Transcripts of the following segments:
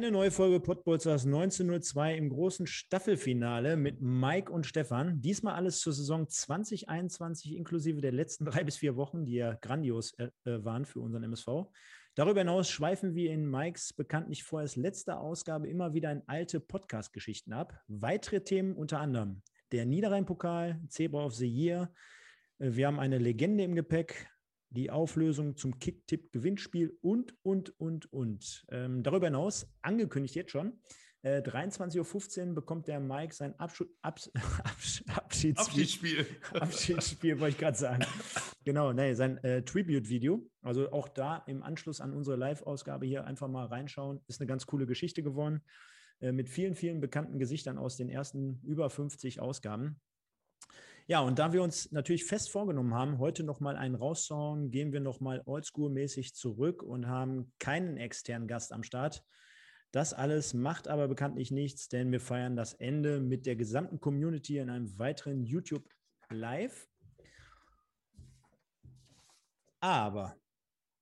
Eine neue Folge Podbolzers 1902 im großen Staffelfinale mit Mike und Stefan. Diesmal alles zur Saison 2021 inklusive der letzten drei bis vier Wochen, die ja grandios äh, äh waren für unseren MSV. Darüber hinaus schweifen wir in Mikes bekanntlich vorerst letzter Ausgabe immer wieder in alte Podcast-Geschichten ab. Weitere Themen unter anderem der Niederrhein-Pokal, Zebra of the Year. Äh, wir haben eine Legende im Gepäck, die Auflösung zum Kick-Tipp-Gewinnspiel und, und, und, und. Ähm, darüber hinaus, angekündigt jetzt schon, äh, 23.15 Uhr bekommt der Mike sein Abschu Abs Abs Abschiedsspiel. Abschiedsspiel. Abschiedsspiel, wollte ich gerade sagen. Genau, nee, sein äh, Tribute-Video. Also auch da im Anschluss an unsere Live-Ausgabe hier einfach mal reinschauen. Ist eine ganz coole Geschichte geworden. Äh, mit vielen, vielen bekannten Gesichtern aus den ersten über 50 Ausgaben. Ja, und da wir uns natürlich fest vorgenommen haben, heute nochmal einen rauszuhauen, gehen wir nochmal oldschool-mäßig zurück und haben keinen externen Gast am Start. Das alles macht aber bekanntlich nichts, denn wir feiern das Ende mit der gesamten Community in einem weiteren YouTube Live. Aber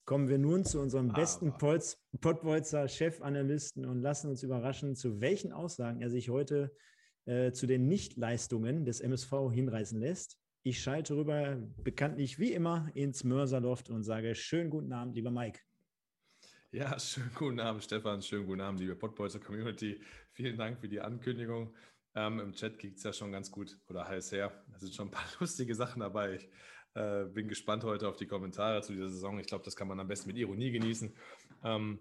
kommen wir nun zu unserem aber. besten Pottbolzer Chefanalysten und lassen uns überraschen, zu welchen Aussagen er sich heute äh, zu den Nichtleistungen des MSV hinreißen lässt. Ich schalte rüber, bekanntlich wie immer, ins Mörserloft und sage schönen guten Abend, lieber Mike. Ja, schönen guten Abend, Stefan. Schönen guten Abend, liebe Podbolzer Community. Vielen Dank für die Ankündigung. Ähm, Im Chat geht es ja schon ganz gut oder heiß her. Da sind schon ein paar lustige Sachen dabei. Ich äh, bin gespannt heute auf die Kommentare zu dieser Saison. Ich glaube, das kann man am besten mit Ironie genießen. Ähm,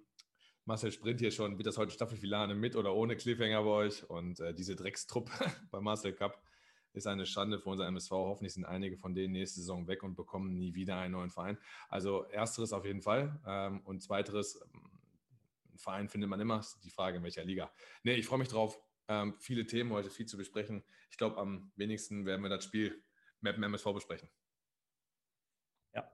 Marcel Sprint hier schon, wird das heute Staffelfinale mit oder ohne Cliffhanger bei euch? Und äh, diese Dreckstruppe beim Marcel Cup ist eine Schande für unser MSV. Hoffentlich sind einige von denen nächste Saison weg und bekommen nie wieder einen neuen Verein. Also ersteres auf jeden Fall ähm, und zweiteres, ähm, einen Verein findet man immer, die Frage in welcher Liga. Nee, ich freue mich drauf. Ähm, viele Themen heute, viel zu besprechen. Ich glaube, am wenigsten werden wir das Spiel mit dem MSV besprechen. Ja,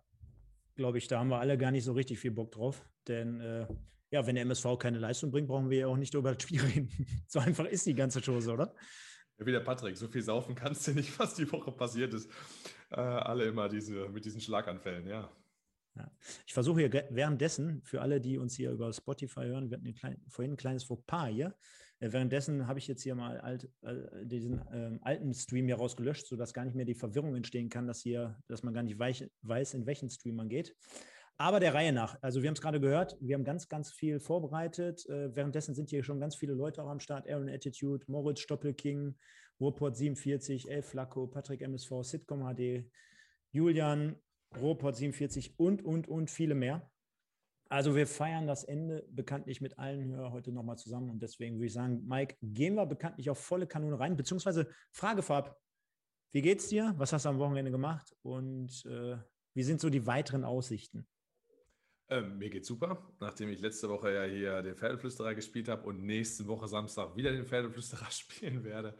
glaube ich, da haben wir alle gar nicht so richtig viel Bock drauf, denn äh, ja, wenn der MSV keine Leistung bringt, brauchen wir ja auch nicht über das Spiel reden. So einfach ist die ganze Chose, oder? Ja, wie der Patrick, so viel saufen kannst du nicht, was die Woche passiert ist. Äh, alle immer diese, mit diesen Schlaganfällen, ja. Ja. Ich versuche hier währenddessen, für alle, die uns hier über Spotify hören, wir hatten klein, vorhin ein kleines Fauxpas hier. Äh, währenddessen habe ich jetzt hier mal alt, äh, diesen ähm, alten Stream hier rausgelöscht, sodass gar nicht mehr die Verwirrung entstehen kann, dass, hier, dass man gar nicht weich, weiß, in welchen Stream man geht. Aber der Reihe nach. Also wir haben es gerade gehört, wir haben ganz, ganz viel vorbereitet. Äh, währenddessen sind hier schon ganz viele Leute auch am Start. Aaron Attitude, Moritz Stoppelking, Ruhrport 47, Elf Flacco, Patrick MSV, Sitcom HD, Julian, Ruhrport 47 und, und, und viele mehr. Also wir feiern das Ende bekanntlich mit allen Hörern heute nochmal zusammen. Und deswegen würde ich sagen, Mike, gehen wir bekanntlich auf volle Kanone rein. Beziehungsweise Frage vorab, wie geht's dir? Was hast du am Wochenende gemacht? Und äh, wie sind so die weiteren Aussichten? Ähm, mir geht's super, nachdem ich letzte Woche ja hier den Pferdeflüsterer gespielt habe und nächste Woche Samstag wieder den Pferdeflüsterer spielen werde,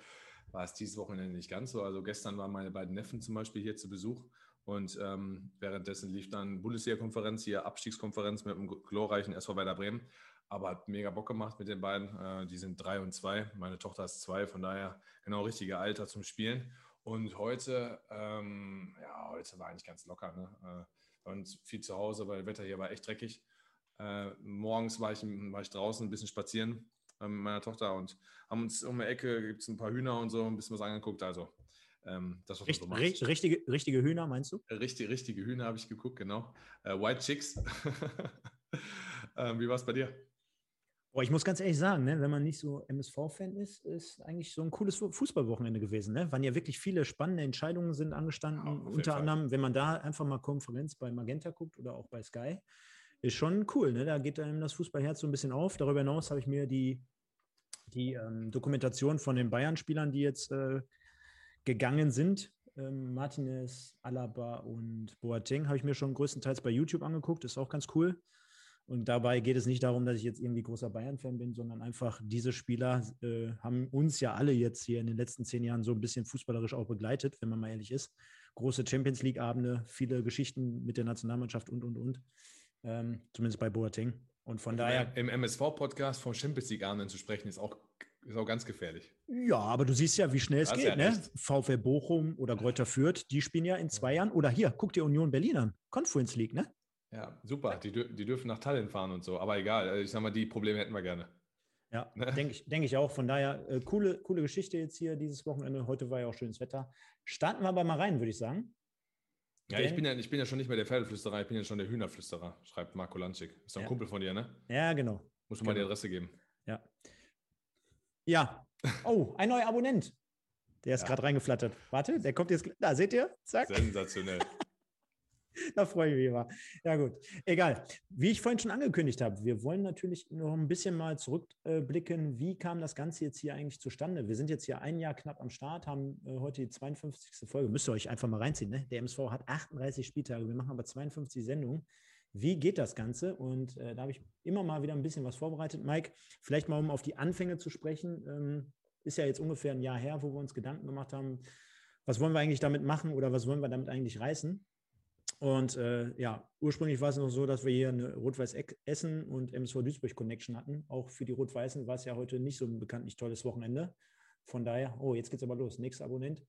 war es dieses Wochenende nicht ganz so. Also gestern waren meine beiden Neffen zum Beispiel hier zu Besuch und ähm, währenddessen lief dann Bundesliga-Konferenz, hier Abstiegskonferenz mit dem glorreichen SV Werder Bremen. Aber hat mega Bock gemacht mit den beiden. Äh, die sind drei und zwei. Meine Tochter ist zwei, von daher genau richtige Alter zum Spielen. Und heute, ähm, ja, heute war eigentlich ganz locker. Ne? Äh, und viel zu Hause, weil das Wetter hier war echt dreckig. Äh, morgens war ich, war ich draußen ein bisschen spazieren äh, mit meiner Tochter und haben uns um die Ecke, gibt es ein paar Hühner und so, ein bisschen was angeguckt. Also ähm, das, was Richt, so richtige, richtige Hühner, meinst du? Richtig, richtige Hühner habe ich geguckt, genau. Äh, White Chicks. ähm, wie war es bei dir? Boah, ich muss ganz ehrlich sagen, ne, wenn man nicht so MSV-Fan ist, ist eigentlich so ein cooles Fußballwochenende gewesen. Ne? Waren ja wirklich viele spannende Entscheidungen sind angestanden. Ja, Unter anderem, wenn man da einfach mal Konferenz bei Magenta guckt oder auch bei Sky, ist schon cool. Ne? Da geht einem das Fußballherz so ein bisschen auf. Darüber hinaus habe ich mir die, die ähm, Dokumentation von den Bayern-Spielern, die jetzt äh, gegangen sind, ähm, Martinez, Alaba und Boateng, habe ich mir schon größtenteils bei YouTube angeguckt. Ist auch ganz cool. Und dabei geht es nicht darum, dass ich jetzt irgendwie großer Bayern-Fan bin, sondern einfach diese Spieler äh, haben uns ja alle jetzt hier in den letzten zehn Jahren so ein bisschen fußballerisch auch begleitet, wenn man mal ehrlich ist. Große Champions League-Abende, viele Geschichten mit der Nationalmannschaft und, und, und. Ähm, zumindest bei Boateng. Und von daher. Im MSV-Podcast von Champions League-Abenden zu sprechen, ist auch, ist auch ganz gefährlich. Ja, aber du siehst ja, wie schnell es das geht. Ja ne? VfL Bochum oder Greuther Fürth, die spielen ja in zwei Jahren. Oder hier, guck dir Union Berlin an. Conference League, ne? Ja, super. Die, die dürfen nach Tallinn fahren und so. Aber egal, äh, ich sag mal, die Probleme hätten wir gerne. Ja, ne? denke ich, denk ich auch. Von daher, äh, coole, coole Geschichte jetzt hier dieses Wochenende. Heute war ja auch schönes Wetter. Starten wir aber mal rein, würde ich sagen. Ja, ich bin ja, ich bin ja schon nicht mehr der Pferdeflüsterer, ich bin ja schon der Hühnerflüsterer, schreibt Marco Lanschik. Ist doch ein ja. Kumpel von dir, ne? Ja, genau. Muss du mal genau. die Adresse geben. Ja. Ja. Oh, ein neuer Abonnent. Der ist ja. gerade reingeflattert. Warte, der kommt jetzt. Da, seht ihr? Zack. Sensationell. da freue ich mich immer. Ja, gut. Egal. Wie ich vorhin schon angekündigt habe, wir wollen natürlich noch ein bisschen mal zurückblicken. Wie kam das Ganze jetzt hier eigentlich zustande? Wir sind jetzt hier ein Jahr knapp am Start, haben äh, heute die 52. Folge. Müsst ihr euch einfach mal reinziehen. Ne? Der MSV hat 38 Spieltage. Wir machen aber 52 Sendungen. Wie geht das Ganze? Und äh, da habe ich immer mal wieder ein bisschen was vorbereitet. Mike, vielleicht mal um auf die Anfänge zu sprechen. Ähm, ist ja jetzt ungefähr ein Jahr her, wo wir uns Gedanken gemacht haben, was wollen wir eigentlich damit machen oder was wollen wir damit eigentlich reißen? Und äh, ja, ursprünglich war es noch so, dass wir hier eine Rot-Weiß Essen und MSV Duisburg Connection hatten. Auch für die Rot-Weißen war es ja heute nicht so ein bekanntlich tolles Wochenende. Von daher, oh, jetzt geht es aber los. Nächster Abonnent.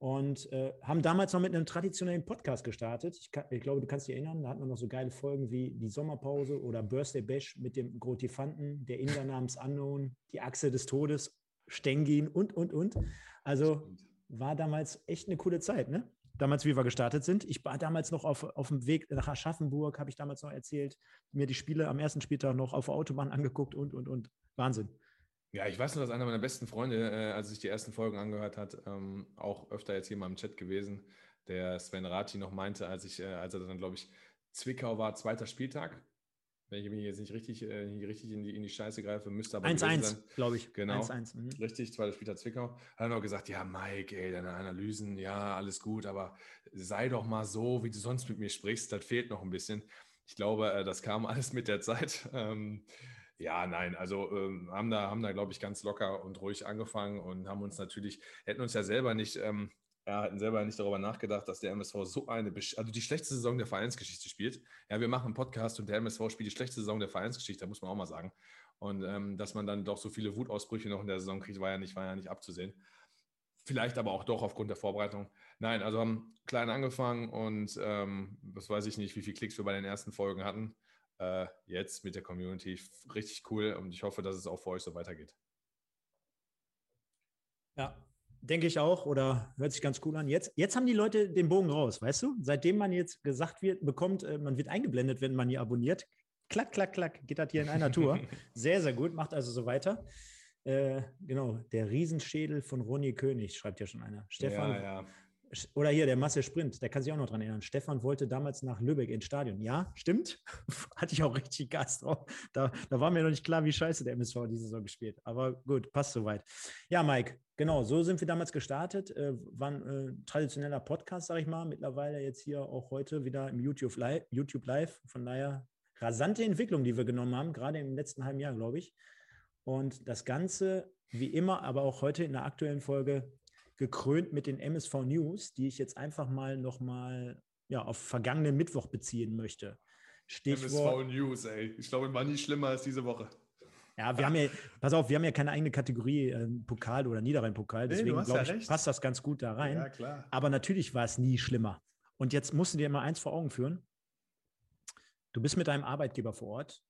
Und äh, haben damals noch mit einem traditionellen Podcast gestartet. Ich, kann, ich, glaube, du kannst dich erinnern, da hatten wir noch so geile Folgen wie die Sommerpause oder Birthday Bash mit dem Grotifanten, der Inder namens Unknown, die Achse des Todes, Stengin und, und, und. Also war damals echt eine coole Zeit, ne? Damals, wie wir gestartet sind. Ich war damals noch auf, auf dem Weg nach Aschaffenburg, habe ich damals noch erzählt, mir die Spiele am ersten Spieltag noch auf der Autobahn angeguckt und, und, und. Wahnsinn. Ja, ich weiß nur, dass einer meiner besten Freunde, äh, als sich die ersten Folgen angehört hat, ähm, auch öfter jetzt hier mal im Chat gewesen, der Sven Rati noch meinte, als ich, äh, als er dann, glaube ich, Zwickau war, zweiter Spieltag, wenn ich mich jetzt nicht richtig, äh, nicht richtig in, die, in die Scheiße greife, müsste aber 1-1, glaube ich. Genau. 1-1. Mhm. Richtig, zweiter Spieler Zwickau. Hat er noch gesagt, ja, Mike, ey, deine Analysen, ja, alles gut, aber sei doch mal so, wie du sonst mit mir sprichst, das fehlt noch ein bisschen. Ich glaube, äh, das kam alles mit der Zeit. Ähm, ja, nein, also ähm, haben da, haben da, glaube ich, ganz locker und ruhig angefangen und haben uns natürlich, hätten uns ja selber nicht ähm, ja, hatten selber nicht darüber nachgedacht, dass der MSV so eine, also die schlechteste Saison der Vereinsgeschichte spielt. Ja, wir machen einen Podcast und der MSV spielt die schlechteste Saison der Vereinsgeschichte, muss man auch mal sagen. Und ähm, dass man dann doch so viele Wutausbrüche noch in der Saison kriegt, war ja nicht, war ja nicht abzusehen. Vielleicht aber auch doch aufgrund der Vorbereitung. Nein, also haben klein angefangen und ähm, das weiß ich nicht, wie viele Klicks wir bei den ersten Folgen hatten. Äh, jetzt mit der Community richtig cool und ich hoffe, dass es auch für euch so weitergeht. Ja, Denke ich auch, oder hört sich ganz cool an. Jetzt, jetzt haben die Leute den Bogen raus, weißt du? Seitdem man jetzt gesagt wird, bekommt, äh, man wird eingeblendet, wenn man hier abonniert. Klack, klack, klack, geht das hier in einer Tour. sehr, sehr gut, macht also so weiter. Äh, genau, der Riesenschädel von Ronny König, schreibt ja schon einer. Stefan, ja, ja. Oder hier der Masse Sprint, der kann sich auch noch dran erinnern. Stefan wollte damals nach Lübeck ins Stadion. Ja, stimmt. Hatte ich auch richtig Gas drauf. Da, da war mir noch nicht klar, wie scheiße der MSV diese Saison gespielt. Aber gut, passt soweit. Ja, Mike, genau, so sind wir damals gestartet. Äh, war ein äh, traditioneller Podcast, sag ich mal. Mittlerweile jetzt hier auch heute wieder im YouTube Live. YouTube Live. Von daher rasante Entwicklung, die wir genommen haben, gerade im letzten halben Jahr, glaube ich. Und das Ganze, wie immer, aber auch heute in der aktuellen Folge gekrönt mit den MSV News, die ich jetzt einfach mal nochmal ja, auf vergangenen Mittwoch beziehen möchte. Stichwort, MSV News, ey. Ich glaube, war nie schlimmer als diese Woche. Ja, wir haben ja, pass auf, wir haben ja keine eigene Kategorie äh, Pokal oder Niederrhein-Pokal, deswegen nee, glaube ja ich, passt das ganz gut da rein. Ja, klar. Aber natürlich war es nie schlimmer. Und jetzt musst du dir mal eins vor Augen führen. Du bist mit deinem Arbeitgeber vor Ort,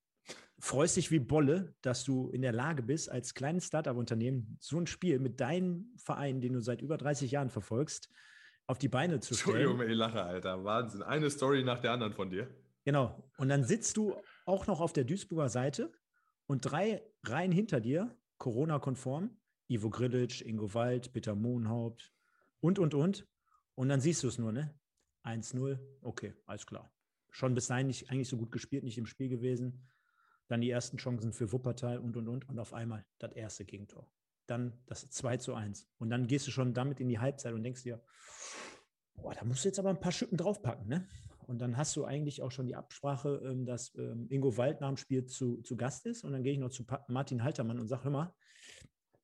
freust dich wie Bolle, dass du in der Lage bist, als kleines Startup-Unternehmen so ein Spiel mit deinem Verein, den du seit über 30 Jahren verfolgst, auf die Beine zu stellen. Entschuldigung, ich lache, Alter. Wahnsinn. Eine Story nach der anderen von dir. Genau. Und dann sitzt du auch noch auf der Duisburger Seite und drei Reihen hinter dir, Corona-konform, Ivo Grilic, Ingo Wald, Peter Mohnhaupt und, und, und. Und dann siehst du es nur, ne? 1-0, okay, alles klar. Schon bis dahin nicht, eigentlich so gut gespielt, nicht im Spiel gewesen. Dann die ersten Chancen für Wuppertal und, und, und. Und auf einmal das erste Gegentor. Dann das 2 zu 1. Und dann gehst du schon damit in die Halbzeit und denkst dir, boah, da musst du jetzt aber ein paar Schippen draufpacken, ne? Und dann hast du eigentlich auch schon die Absprache, ähm, dass ähm, Ingo Wald nach dem Spiel zu, zu Gast ist. Und dann gehe ich noch zu Martin Haltermann und sage, hör mal,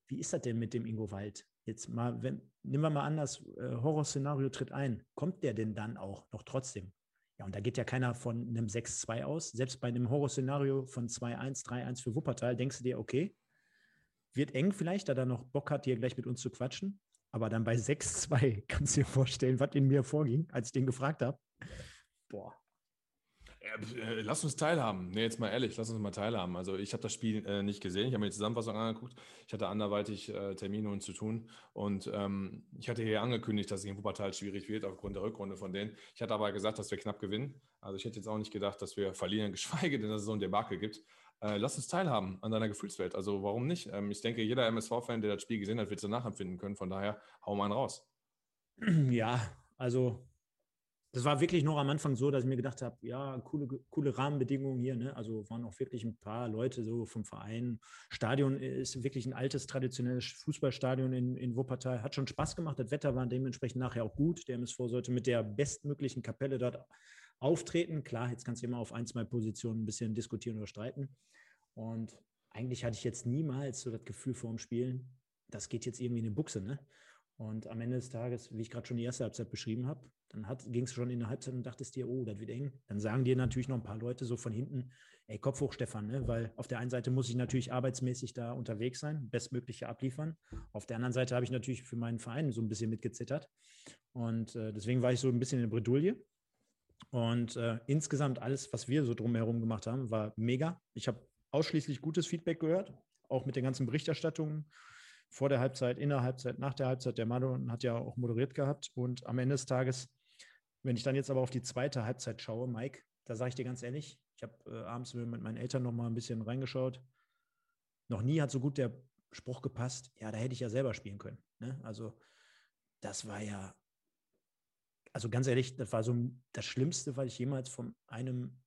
wie ist das denn mit dem Ingo Wald? Jetzt mal, wenn, nehmen wir mal an, das äh, Horrorszenario tritt ein. Kommt der denn dann auch noch trotzdem? Ja, und da geht ja keiner von einem 6-2 aus. Selbst bei einem Horrorszenario von 2-1, 3-1 für Wuppertal denkst du dir, okay, wird eng vielleicht, da er noch Bock hat, hier gleich mit uns zu quatschen. Aber dann bei 6-2 kannst du dir vorstellen, was in mir vorging, als ich den gefragt habe. Boah. Äh, lass uns teilhaben. Nee, jetzt mal ehrlich, lass uns mal teilhaben. Also ich habe das Spiel äh, nicht gesehen. Ich habe mir die Zusammenfassung angeguckt. Ich hatte anderweitig äh, Termine und zu tun. Und ähm, ich hatte hier angekündigt, dass es in Wuppertal schwierig wird aufgrund der Rückrunde von denen. Ich hatte aber gesagt, dass wir knapp gewinnen. Also ich hätte jetzt auch nicht gedacht, dass wir verlieren, geschweige denn, dass es so ein Debakel gibt. Äh, lass uns teilhaben an deiner Gefühlswelt. Also warum nicht? Ähm, ich denke, jeder MSV-Fan, der das Spiel gesehen hat, wird es nachempfinden können. Von daher, hau mal einen raus. Ja, also das war wirklich noch am Anfang so, dass ich mir gedacht habe, ja, coole, coole Rahmenbedingungen hier. Ne? Also waren auch wirklich ein paar Leute so vom Verein. Stadion ist wirklich ein altes, traditionelles Fußballstadion in, in Wuppertal. Hat schon Spaß gemacht. Das Wetter war dementsprechend nachher auch gut. Der MSV sollte mit der bestmöglichen Kapelle dort auftreten. Klar, jetzt kannst du immer auf ein, zwei Positionen ein bisschen diskutieren oder streiten. Und eigentlich hatte ich jetzt niemals so das Gefühl vor dem Spielen, das geht jetzt irgendwie in eine Buchse. Ne? Und am Ende des Tages, wie ich gerade schon die erste Halbzeit beschrieben habe, dann ging es schon in der Halbzeit und dachtest dir, oh, das wird eng. Dann sagen dir natürlich noch ein paar Leute so von hinten, ey, Kopf hoch, Stefan, ne? weil auf der einen Seite muss ich natürlich arbeitsmäßig da unterwegs sein, bestmögliche abliefern. Auf der anderen Seite habe ich natürlich für meinen Verein so ein bisschen mitgezittert. Und äh, deswegen war ich so ein bisschen in der Bredouille. Und äh, insgesamt alles, was wir so drumherum gemacht haben, war mega. Ich habe ausschließlich gutes Feedback gehört, auch mit den ganzen Berichterstattungen vor der Halbzeit, in der Halbzeit, nach der Halbzeit. Der Manu hat ja auch moderiert gehabt. Und am Ende des Tages, wenn ich dann jetzt aber auf die zweite Halbzeit schaue, Mike, da sage ich dir ganz ehrlich, ich habe äh, abends mit meinen Eltern noch mal ein bisschen reingeschaut. Noch nie hat so gut der Spruch gepasst, ja, da hätte ich ja selber spielen können. Ne? Also das war ja, also ganz ehrlich, das war so das Schlimmste, was ich jemals von einem,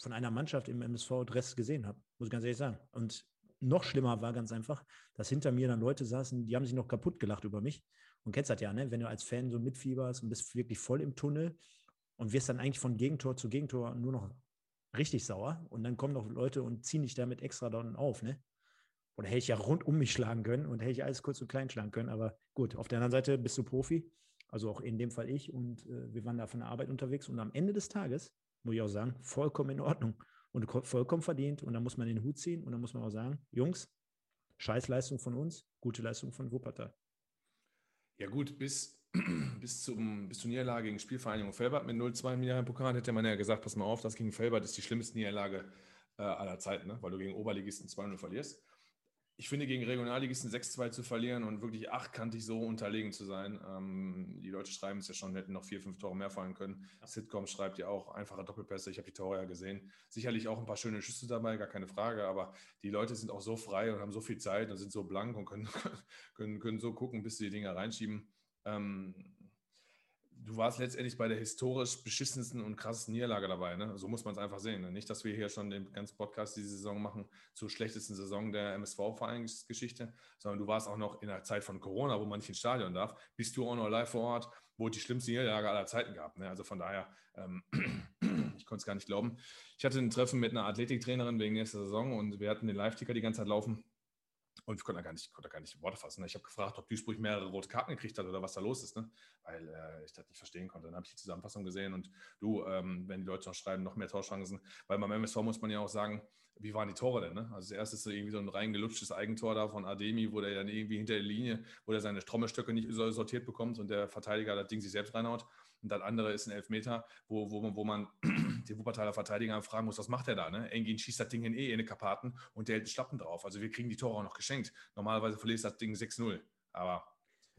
von einer Mannschaft im MSV-Dress gesehen habe, muss ich ganz ehrlich sagen. Und noch schlimmer war ganz einfach, dass hinter mir dann Leute saßen, die haben sich noch kaputt gelacht über mich. Und kennst das ja, ne? wenn du als Fan so mitfieberst und bist wirklich voll im Tunnel und wirst dann eigentlich von Gegentor zu Gegentor nur noch richtig sauer und dann kommen noch Leute und ziehen dich damit extra dann auf, ne? Oder hätte ich ja rund um mich schlagen können und hätte ich alles kurz und klein schlagen können. Aber gut, auf der anderen Seite bist du Profi, also auch in dem Fall ich und äh, wir waren da von der Arbeit unterwegs und am Ende des Tages, muss ich auch sagen, vollkommen in Ordnung und vollkommen verdient. Und da muss man den Hut ziehen und dann muss man auch sagen, Jungs, Scheißleistung von uns, gute Leistung von Wuppertal. Ja gut, bis, bis, zum, bis zur Niederlage gegen Spielvereinigung Felbert mit 0-2 im Jahrpokal hätte man ja gesagt, pass mal auf, das gegen Felbert ist die schlimmste Niederlage äh, aller Zeiten, ne? weil du gegen Oberligisten 2-0 verlierst ich finde, gegen Regionalligisten 6-2 zu verlieren und wirklich achtkantig so unterlegen zu sein. Ähm, die Leute schreiben es ja schon, hätten noch vier, fünf Tore mehr fallen können. Ja. Sitcom schreibt ja auch einfache Doppelpässe. Ich habe die Tore ja gesehen. Sicherlich auch ein paar schöne Schüsse dabei, gar keine Frage. Aber die Leute sind auch so frei und haben so viel Zeit und sind so blank und können, können, können so gucken, bis sie die Dinger reinschieben. Ähm, du warst letztendlich bei der historisch beschissensten und krassesten Niederlage dabei. Ne? So muss man es einfach sehen. Ne? Nicht, dass wir hier schon den ganzen Podcast diese Saison machen zur schlechtesten Saison der MSV-Vereinsgeschichte, sondern du warst auch noch in der Zeit von Corona, wo man nicht ins Stadion darf, bist du auch noch live vor Ort, wo es die schlimmste Niederlage aller Zeiten gab. Ne? Also von daher, ähm, ich konnte es gar nicht glauben. Ich hatte ein Treffen mit einer Athletiktrainerin wegen nächster Saison und wir hatten den Live-Ticker die ganze Zeit laufen. Und ich konnte gar nicht, konnte gar nicht Worte fassen. Ne? Ich habe gefragt, ob Duisburg mehrere rote Karten gekriegt hat oder was da los ist, ne? weil äh, ich das nicht verstehen konnte. Dann habe ich die Zusammenfassung gesehen und du, ähm, wenn die Leute noch schreiben, noch mehr Torchancen, weil beim MSV muss man ja auch sagen, wie waren die Tore denn? Ne? Also das erste ist so irgendwie so ein reingelutschtes Eigentor da von Ademi, wo der dann irgendwie hinter der Linie, wo der seine Trommelstöcke nicht sortiert bekommt und der Verteidiger das Ding sich selbst reinhaut. Und das andere ist ein Elfmeter, wo, wo, wo man die Wuppertaler Verteidiger fragen muss, was macht er da? Ne? Engin schießt das Ding in eh in die Karpaten und der hält einen Schlappen drauf. Also wir kriegen die Tore auch noch geschenkt. Normalerweise verliert das Ding 6-0. Aber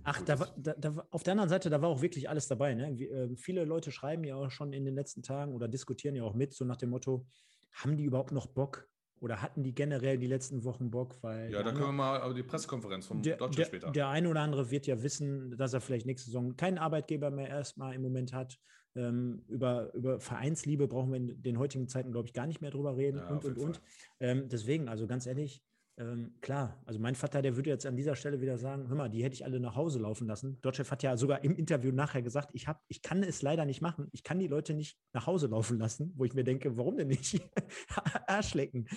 Ach, da war, da, da, auf der anderen Seite, da war auch wirklich alles dabei. Ne? Wie, äh, viele Leute schreiben ja auch schon in den letzten Tagen oder diskutieren ja auch mit, so nach dem Motto, haben die überhaupt noch Bock, oder hatten die generell die letzten Wochen Bock? Weil ja, da können wir mal die Pressekonferenz vom der, Deutschland später. Der eine oder andere wird ja wissen, dass er vielleicht nächste Saison keinen Arbeitgeber mehr erstmal im Moment hat. Ähm, über, über Vereinsliebe brauchen wir in den heutigen Zeiten, glaube ich, gar nicht mehr drüber reden ja, und, und, und. Ähm, deswegen, also ganz ehrlich, ähm, klar, also mein Vater, der würde jetzt an dieser Stelle wieder sagen, hör mal, die hätte ich alle nach Hause laufen lassen. Dortchef hat ja sogar im Interview nachher gesagt, ich, hab, ich kann es leider nicht machen. Ich kann die Leute nicht nach Hause laufen lassen, wo ich mir denke, warum denn nicht? Arschlecken.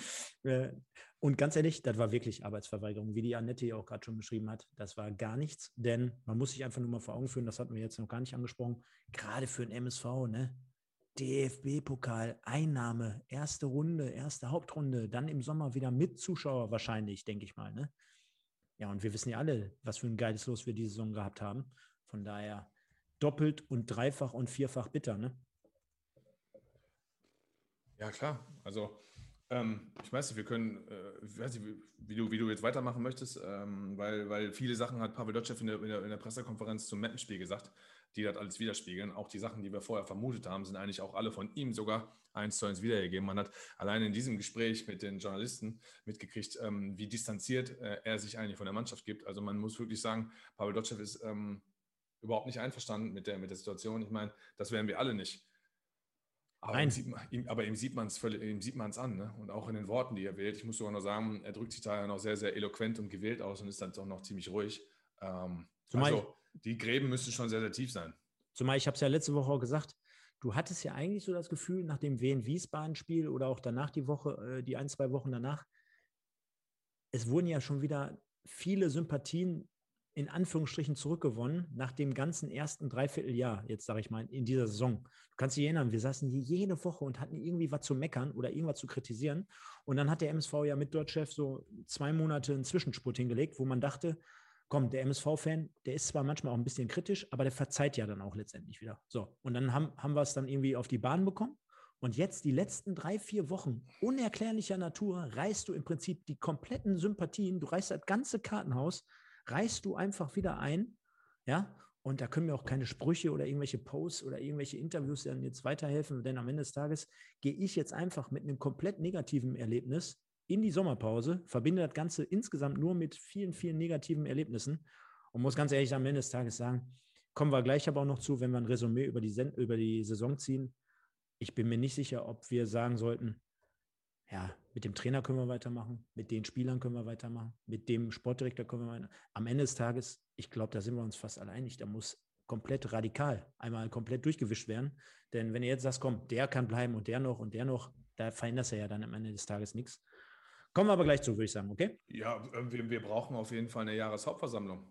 Äh, und ganz ehrlich, das war wirklich Arbeitsverweigerung, wie die Annette ja auch gerade schon beschrieben hat. Das war gar nichts, denn man muss sich einfach nur mal vor Augen führen, das hatten wir jetzt noch gar nicht angesprochen, gerade für den MSV, ne? DFB-Pokal, Einnahme, erste Runde, erste Hauptrunde, dann im Sommer wieder mit Zuschauer wahrscheinlich, denke ich mal. Ne? Ja, und wir wissen ja alle, was für ein geiles Los wir diese Saison gehabt haben. Von daher doppelt und dreifach und vierfach bitter, ne? Ja, klar. Also, ähm, ich weiß nicht, wir können, äh, ich weiß nicht, wie, du, wie du jetzt weitermachen möchtest, ähm, weil, weil viele Sachen hat Pavel Dotschew in der, in in der Pressekonferenz zum Mappenspiel gesagt die das alles widerspiegeln. Auch die Sachen, die wir vorher vermutet haben, sind eigentlich auch alle von ihm sogar eins zu eins wiedergegeben. Man hat allein in diesem Gespräch mit den Journalisten mitgekriegt, ähm, wie distanziert äh, er sich eigentlich von der Mannschaft gibt. Also man muss wirklich sagen, Pavel Dotschew ist ähm, überhaupt nicht einverstanden mit der, mit der Situation. Ich meine, das wären wir alle nicht. Aber ihm sieht, man, aber ihm sieht man es ihm sieht man es an, ne? Und auch in den Worten, die er wählt. Ich muss sogar noch sagen, er drückt sich da ja noch sehr, sehr eloquent und gewählt aus und ist dann auch noch ziemlich ruhig. Ähm, also, die Gräben müssten schon sehr, sehr tief sein. Zumal ich habe es ja letzte Woche auch gesagt, du hattest ja eigentlich so das Gefühl, nach dem Wien-Wiesbaden-Spiel oder auch danach die Woche, äh, die ein, zwei Wochen danach, es wurden ja schon wieder viele Sympathien in Anführungsstrichen zurückgewonnen nach dem ganzen ersten Dreivierteljahr, jetzt sage ich mal, in dieser Saison. Du kannst dich erinnern, wir saßen hier jede Woche und hatten irgendwie was zu meckern oder irgendwas zu kritisieren. Und dann hat der MSV ja mit Deutschchef so zwei Monate einen Zwischenspurt hingelegt, wo man dachte, komm, der MSV-Fan, der ist zwar manchmal auch ein bisschen kritisch, aber der verzeiht ja dann auch letztendlich wieder. So, und dann haben, haben wir es dann irgendwie auf die Bahn bekommen. Und jetzt die letzten drei, vier Wochen unerklärlicher Natur reißt du im Prinzip die kompletten Sympathien, du reißt das ganze Kartenhaus, reißt du einfach wieder ein, ja, und da können mir auch keine Sprüche oder irgendwelche Posts oder irgendwelche Interviews dann jetzt weiterhelfen, denn am Ende des Tages gehe ich jetzt einfach mit einem komplett negativen Erlebnis in die Sommerpause, verbinde das Ganze insgesamt nur mit vielen, vielen negativen Erlebnissen und muss ganz ehrlich am Ende des Tages sagen, kommen wir gleich aber auch noch zu, wenn wir ein Resümee über die, über die Saison ziehen. Ich bin mir nicht sicher, ob wir sagen sollten, ja, mit dem Trainer können wir weitermachen, mit den Spielern können wir weitermachen, mit dem Sportdirektor können wir weitermachen. Am Ende des Tages, ich glaube, da sind wir uns fast alleinig. Da muss komplett radikal einmal komplett durchgewischt werden. Denn wenn ihr jetzt sagst, komm, der kann bleiben und der noch und der noch, da verändert er ja dann am Ende des Tages nichts. Kommen wir aber gleich zu, würde ich sagen, okay? Ja, wir brauchen auf jeden Fall eine Jahreshauptversammlung.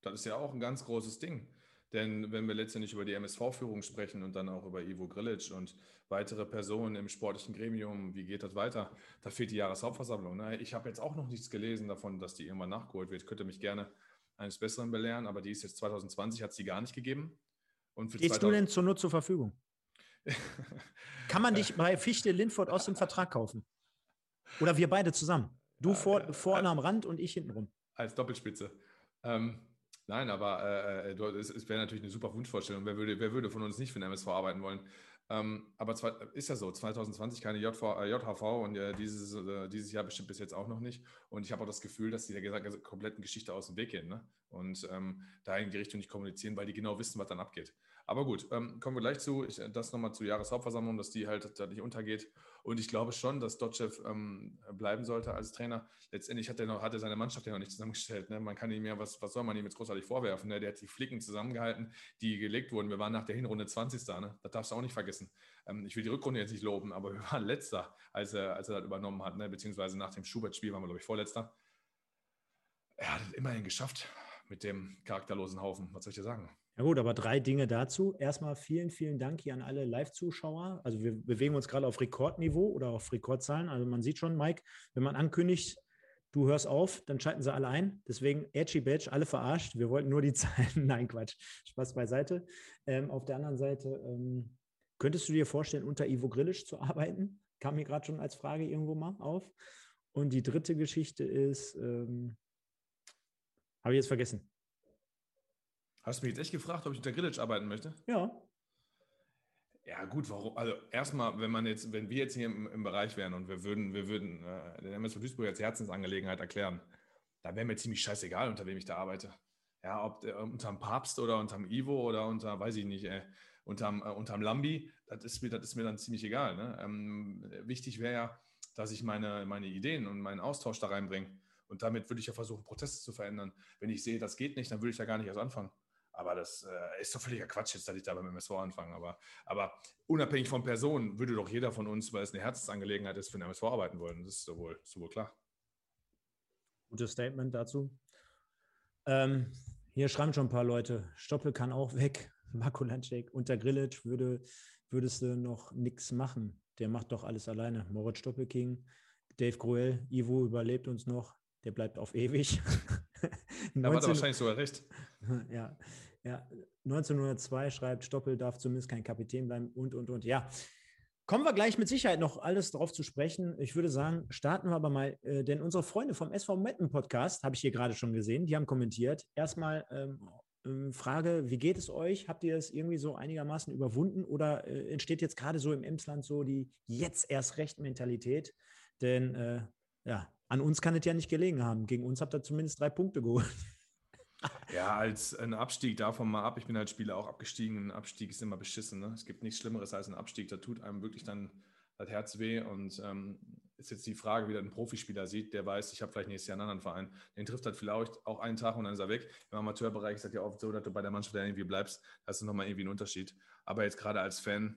Das ist ja auch ein ganz großes Ding. Denn wenn wir letztendlich über die MSV-Führung sprechen und dann auch über Ivo Grilic und weitere Personen im sportlichen Gremium, wie geht das weiter? Da fehlt die Jahreshauptversammlung. Ne? Ich habe jetzt auch noch nichts gelesen davon, dass die irgendwann nachgeholt wird. Ich könnte mich gerne eines Besseren belehren, aber die ist jetzt 2020, hat es die gar nicht gegeben. Und für Gehst 2000... du denn zur Not zur Verfügung? Kann man dich bei Fichte Lindford aus dem Vertrag kaufen? Oder wir beide zusammen. Du ja, vor, ja, vorne am Rand und ich hinten rum. Als Doppelspitze. Ähm, nein, aber äh, äh es, es wäre natürlich eine super Wunschvorstellung. Wer würde, wer würde von uns nicht für den MSV arbeiten wollen? Ähm, aber zwar, ist ja so, 2020 keine JV, äh, JHV und äh, dieses, äh, dieses Jahr bestimmt bis jetzt auch noch nicht. Und ich habe auch das Gefühl, dass die der kompletten Geschichte aus dem Weg gehen ne? und ähm, da in die Richtung nicht kommunizieren, weil die genau wissen, was dann abgeht. Aber gut, ähm, kommen wir gleich zu. Ich, das nochmal zur Jahreshauptversammlung, dass die halt da nicht untergeht. Und ich glaube schon, dass Dotchev ähm, bleiben sollte als Trainer. Letztendlich hat er, noch, hat er seine Mannschaft ja noch nicht zusammengestellt. Ne? Man kann ihm ja, was, was soll man ihm jetzt großartig vorwerfen? Ne? Der hat die Flicken zusammengehalten, die gelegt wurden. Wir waren nach der Hinrunde 20. Ne? Das darfst du auch nicht vergessen. Ähm, ich will die Rückrunde jetzt nicht loben, aber wir waren letzter, als er, als er das übernommen hat. Ne? Beziehungsweise nach dem Schubert-Spiel waren wir, glaube ich, vorletzter. Er hat es immerhin geschafft mit dem charakterlosen Haufen. Was soll ich dir sagen? Ja gut, aber drei Dinge dazu. Erstmal vielen, vielen Dank hier an alle Live-Zuschauer. Also wir bewegen uns gerade auf Rekordniveau oder auf Rekordzahlen. Also man sieht schon, Mike, wenn man ankündigt, du hörst auf, dann schalten sie alle ein. Deswegen Edgy Badge, alle verarscht. Wir wollten nur die Zahlen. Nein, Quatsch. Spaß beiseite. Ähm, auf der anderen Seite, ähm, könntest du dir vorstellen, unter Ivo Grillisch zu arbeiten? Kam mir gerade schon als Frage irgendwo mal auf. Und die dritte Geschichte ist, ähm, habe ich jetzt vergessen. Hast du mich jetzt echt gefragt, ob ich unter Grillage arbeiten möchte? Ja. Ja, gut, warum? Also erstmal, wenn man jetzt, wenn wir jetzt hier im, im Bereich wären und wir würden, wir würden äh, den MSV Duisburg als Herzensangelegenheit erklären, dann wäre mir ziemlich scheißegal, unter wem ich da arbeite. Ja, ob äh, unterm Papst oder unterm Ivo oder unter, weiß ich nicht, äh, unterm, äh, unterm Lambi, das ist mir, das ist mir dann ziemlich egal. Ne? Ähm, wichtig wäre ja, dass ich meine, meine Ideen und meinen Austausch da reinbringe. Und damit würde ich ja versuchen, Prozesse zu verändern. Wenn ich sehe, das geht nicht, dann würde ich da gar nicht erst anfangen. Aber das äh, ist doch völliger Quatsch, jetzt, dass ich da beim MSV anfange. Aber, aber unabhängig von Personen würde doch jeder von uns, weil es eine Herzensangelegenheit ist, für den MSV arbeiten wollen. Das ist sowohl, sowohl klar. Gutes Statement dazu. Ähm, hier schreiben schon ein paar Leute, Stoppel kann auch weg. Marco Landschek, unter Grillitsch würde, würdest du noch nichts machen. Der macht doch alles alleine. Moritz Stoppelking, Dave Groel, Ivo überlebt uns noch. Der bleibt auf ewig. da hat er wahrscheinlich sogar recht. ja, ja. 1902 schreibt, Stoppel darf zumindest kein Kapitän bleiben und, und, und. Ja, Kommen wir gleich mit Sicherheit noch alles drauf zu sprechen. Ich würde sagen, starten wir aber mal, äh, denn unsere Freunde vom SV Metten Podcast, habe ich hier gerade schon gesehen, die haben kommentiert. Erstmal ähm, ähm, Frage, wie geht es euch? Habt ihr es irgendwie so einigermaßen überwunden oder äh, entsteht jetzt gerade so im Emsland so die jetzt erst recht Mentalität? Denn äh, ja, an uns kann es ja nicht gelegen haben. Gegen uns habt ihr zumindest drei Punkte geholt. Ja, als ein Abstieg davon mal ab. Ich bin als Spieler auch abgestiegen. Ein Abstieg ist immer beschissen. Ne? Es gibt nichts Schlimmeres als ein Abstieg. Da tut einem wirklich dann das Herz weh. Und ähm, ist jetzt die Frage, wie der ein Profispieler sieht, der weiß, ich habe vielleicht nächstes Jahr einen anderen Verein. Den trifft halt vielleicht auch einen Tag und dann ist er weg. Im Amateurbereich ist das ja oft so, dass du bei der Mannschaft irgendwie bleibst. Das ist nochmal irgendwie ein Unterschied. Aber jetzt gerade als Fan,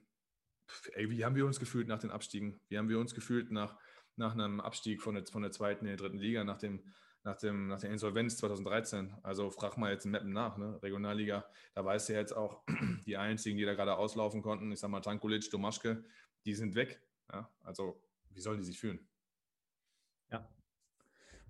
ey, wie haben wir uns gefühlt nach den Abstiegen? Wie haben wir uns gefühlt nach, nach einem Abstieg von der, von der zweiten in die dritten Liga, nach dem nach, dem, nach der Insolvenz 2013. Also frag mal jetzt in Meppen nach, ne? Regionalliga. Da weißt du jetzt auch, die einzigen, die da gerade auslaufen konnten, ich sag mal Tankulic, Domaschke, die sind weg. Ja? Also wie sollen die sich fühlen? Ja.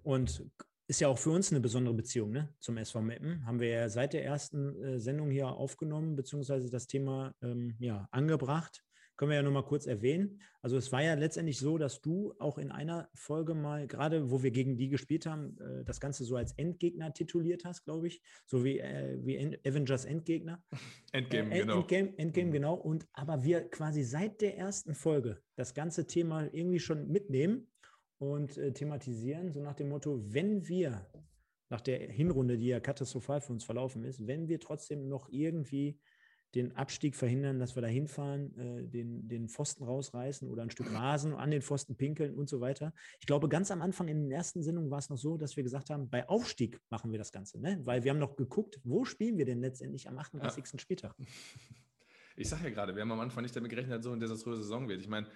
Und ist ja auch für uns eine besondere Beziehung ne? zum SV Meppen. Haben wir ja seit der ersten äh, Sendung hier aufgenommen, beziehungsweise das Thema ähm, ja, angebracht. Können wir ja nochmal kurz erwähnen. Also es war ja letztendlich so, dass du auch in einer Folge mal, gerade wo wir gegen die gespielt haben, äh, das Ganze so als Endgegner tituliert hast, glaube ich. So wie, äh, wie Avengers Endgegner. Endgame, äh, genau. Endgame, Endgame, mhm. genau. Und aber wir quasi seit der ersten Folge das ganze Thema irgendwie schon mitnehmen und äh, thematisieren, so nach dem Motto, wenn wir nach der Hinrunde, die ja katastrophal für uns verlaufen ist, wenn wir trotzdem noch irgendwie den Abstieg verhindern, dass wir da hinfahren, äh, den, den Pfosten rausreißen oder ein Stück Rasen an den Pfosten pinkeln und so weiter. Ich glaube, ganz am Anfang in den ersten Sendungen war es noch so, dass wir gesagt haben, bei Aufstieg machen wir das Ganze, ne? weil wir haben noch geguckt, wo spielen wir denn letztendlich am 38. Ja. Spieltag? Ich sage ja gerade, wir haben am Anfang nicht damit gerechnet, dass so eine desaströse Saison wird. Ich meine,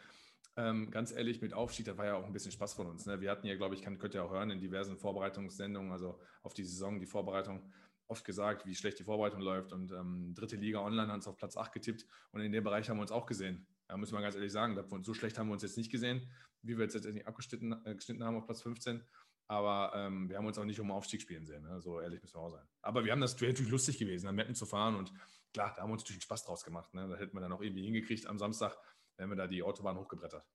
ähm, ganz ehrlich, mit Aufstieg, da war ja auch ein bisschen Spaß von uns. Ne? Wir hatten ja, glaube ich, kann, könnt ihr auch hören, in diversen Vorbereitungssendungen, also auf die Saison, die Vorbereitung, oft gesagt, wie schlecht die Vorbereitung läuft. Und ähm, dritte Liga online hat uns auf Platz 8 getippt. Und in dem Bereich haben wir uns auch gesehen. Da muss man ganz ehrlich sagen, so schlecht haben wir uns jetzt nicht gesehen, wie wir jetzt letztendlich abgeschnitten äh, haben auf Platz 15. Aber ähm, wir haben uns auch nicht um Aufstieg spielen sehen. Ne? So ehrlich müssen wir auch sein. Aber wir haben das natürlich lustig gewesen, am Metten zu fahren. Und klar, da haben wir uns natürlich Spaß draus gemacht. Ne? Da hätten wir dann auch irgendwie hingekriegt am Samstag, wenn wir da die Autobahn hochgebrettert.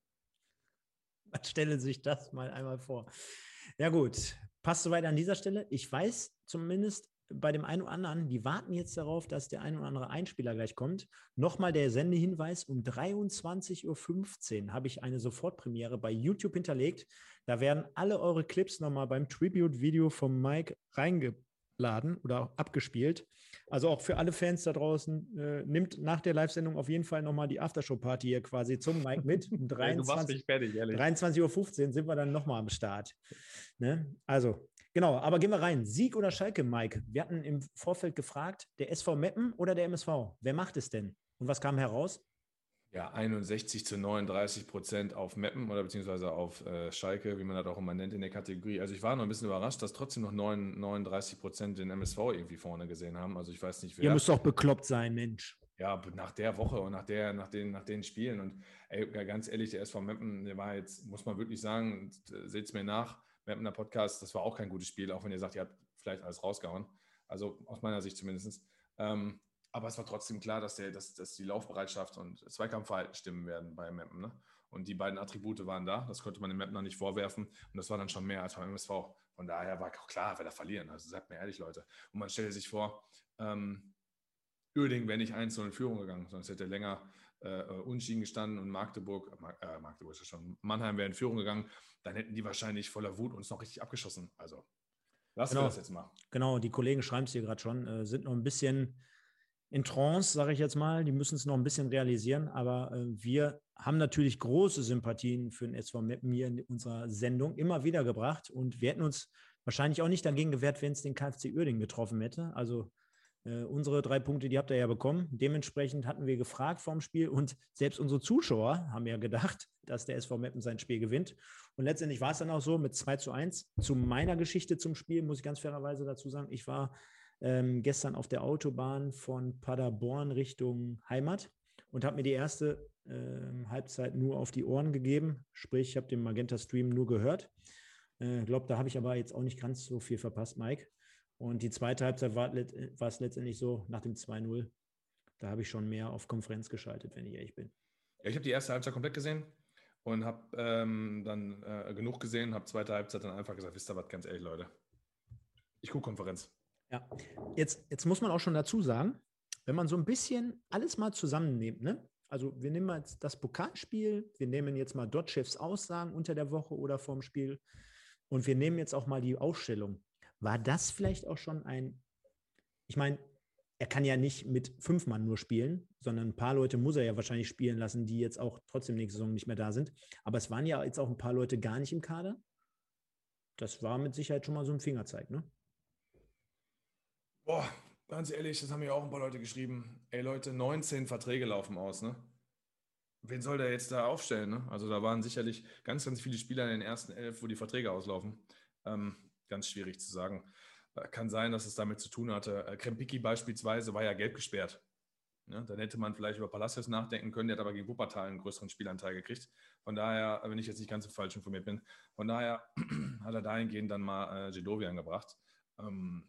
Man stelle sich das mal einmal vor. Ja, gut. Passt soweit an dieser Stelle. Ich weiß zumindest, bei dem einen oder anderen, die warten jetzt darauf, dass der ein oder andere Einspieler gleich kommt. Nochmal der Sendehinweis, um 23.15 Uhr habe ich eine Sofortpremiere bei YouTube hinterlegt. Da werden alle eure Clips nochmal beim Tribute-Video vom Mike reingeladen oder abgespielt. Also auch für alle Fans da draußen, äh, nimmt nach der Live-Sendung auf jeden Fall nochmal die Aftershow-Party hier quasi zum Mike mit. Um 23, Uhr 23 Uhr sind wir dann nochmal am Start. Ne? Also Genau, aber gehen wir rein. Sieg oder Schalke, Mike? Wir hatten im Vorfeld gefragt, der SV Meppen oder der MSV? Wer macht es denn? Und was kam heraus? Ja, 61 zu 39 Prozent auf Meppen oder beziehungsweise auf äh, Schalke, wie man das auch immer nennt in der Kategorie. Also ich war noch ein bisschen überrascht, dass trotzdem noch 9, 39 Prozent den MSV irgendwie vorne gesehen haben. Also ich weiß nicht, wer. Ihr müsst doch bekloppt sein, Mensch. Ja, nach der Woche und nach, der, nach, den, nach den Spielen. Und ey, ganz ehrlich, der SV Meppen, der war jetzt, muss man wirklich sagen, seht es mir nach, Mapner Podcast, das war auch kein gutes Spiel, auch wenn ihr sagt, ihr habt vielleicht alles rausgehauen. Also aus meiner Sicht zumindest. Ähm, aber es war trotzdem klar, dass, der, dass, dass die Laufbereitschaft und Zweikampfverhalten stimmen werden bei Mappen. Ne? Und die beiden Attribute waren da. Das konnte man dem Mapner nicht vorwerfen. Und das war dann schon mehr als beim MSV. Von daher war auch klar, wer da verlieren. Also sagt mir ehrlich, Leute. Und man stellt sich vor, ähm, Uerdingen wäre nicht einzeln in Führung gegangen, sonst hätte er länger äh, Unschieden gestanden und Magdeburg, äh, Magdeburg ist ja schon, Mannheim wäre in Führung gegangen, dann hätten die wahrscheinlich voller Wut uns noch richtig abgeschossen. Also lassen genau. wir das jetzt mal. Genau, die Kollegen schreiben es hier gerade schon, äh, sind noch ein bisschen in Trance, sage ich jetzt mal. Die müssen es noch ein bisschen realisieren, aber äh, wir haben natürlich große Sympathien für den SV Meppen hier in unserer Sendung immer wieder gebracht und wir hätten uns wahrscheinlich auch nicht dagegen gewehrt, wenn es den KfC Uerdingen getroffen hätte. Also äh, unsere drei Punkte, die habt ihr ja bekommen. Dementsprechend hatten wir gefragt vorm Spiel und selbst unsere Zuschauer haben ja gedacht, dass der SV Meppen sein Spiel gewinnt. Und letztendlich war es dann auch so mit 2 zu 1. Zu meiner Geschichte zum Spiel muss ich ganz fairerweise dazu sagen, ich war ähm, gestern auf der Autobahn von Paderborn Richtung Heimat und habe mir die erste äh, Halbzeit nur auf die Ohren gegeben. Sprich, ich habe den Magenta Stream nur gehört. Ich äh, glaube, da habe ich aber jetzt auch nicht ganz so viel verpasst, Mike. Und die zweite Halbzeit war, war es letztendlich so, nach dem 2-0, da habe ich schon mehr auf Konferenz geschaltet, wenn ich ehrlich bin. Ja, ich habe die erste Halbzeit komplett gesehen und habe ähm, dann äh, genug gesehen, habe zweite Halbzeit dann einfach gesagt, wisst ihr was, ganz ehrlich, Leute, ich gucke Konferenz. Ja, jetzt, jetzt muss man auch schon dazu sagen, wenn man so ein bisschen alles mal zusammennimmt, ne? Also wir nehmen jetzt das Pokalspiel, wir nehmen jetzt mal Dotchefs Aussagen unter der Woche oder vorm Spiel und wir nehmen jetzt auch mal die Ausstellung. War das vielleicht auch schon ein, ich meine, er kann ja nicht mit fünf Mann nur spielen, sondern ein paar Leute muss er ja wahrscheinlich spielen lassen, die jetzt auch trotzdem nächste Saison nicht mehr da sind. Aber es waren ja jetzt auch ein paar Leute gar nicht im Kader. Das war mit Sicherheit schon mal so ein Fingerzeig, ne? Boah, ganz ehrlich, das haben ja auch ein paar Leute geschrieben. Ey Leute, 19 Verträge laufen aus, ne? Wen soll der jetzt da aufstellen? Ne? Also da waren sicherlich ganz, ganz viele Spieler in den ersten elf, wo die Verträge auslaufen. Ähm, ganz schwierig zu sagen. Äh, kann sein, dass es damit zu tun hatte. Äh, Krempiki beispielsweise war ja gelb gesperrt. Ja, dann hätte man vielleicht über Palacios nachdenken können, der hat aber gegen Wuppertal einen größeren Spielanteil gekriegt. Von daher, wenn ich jetzt nicht ganz falsch informiert bin, von daher hat er dahingehend dann mal äh, Gedovi angebracht. Ähm,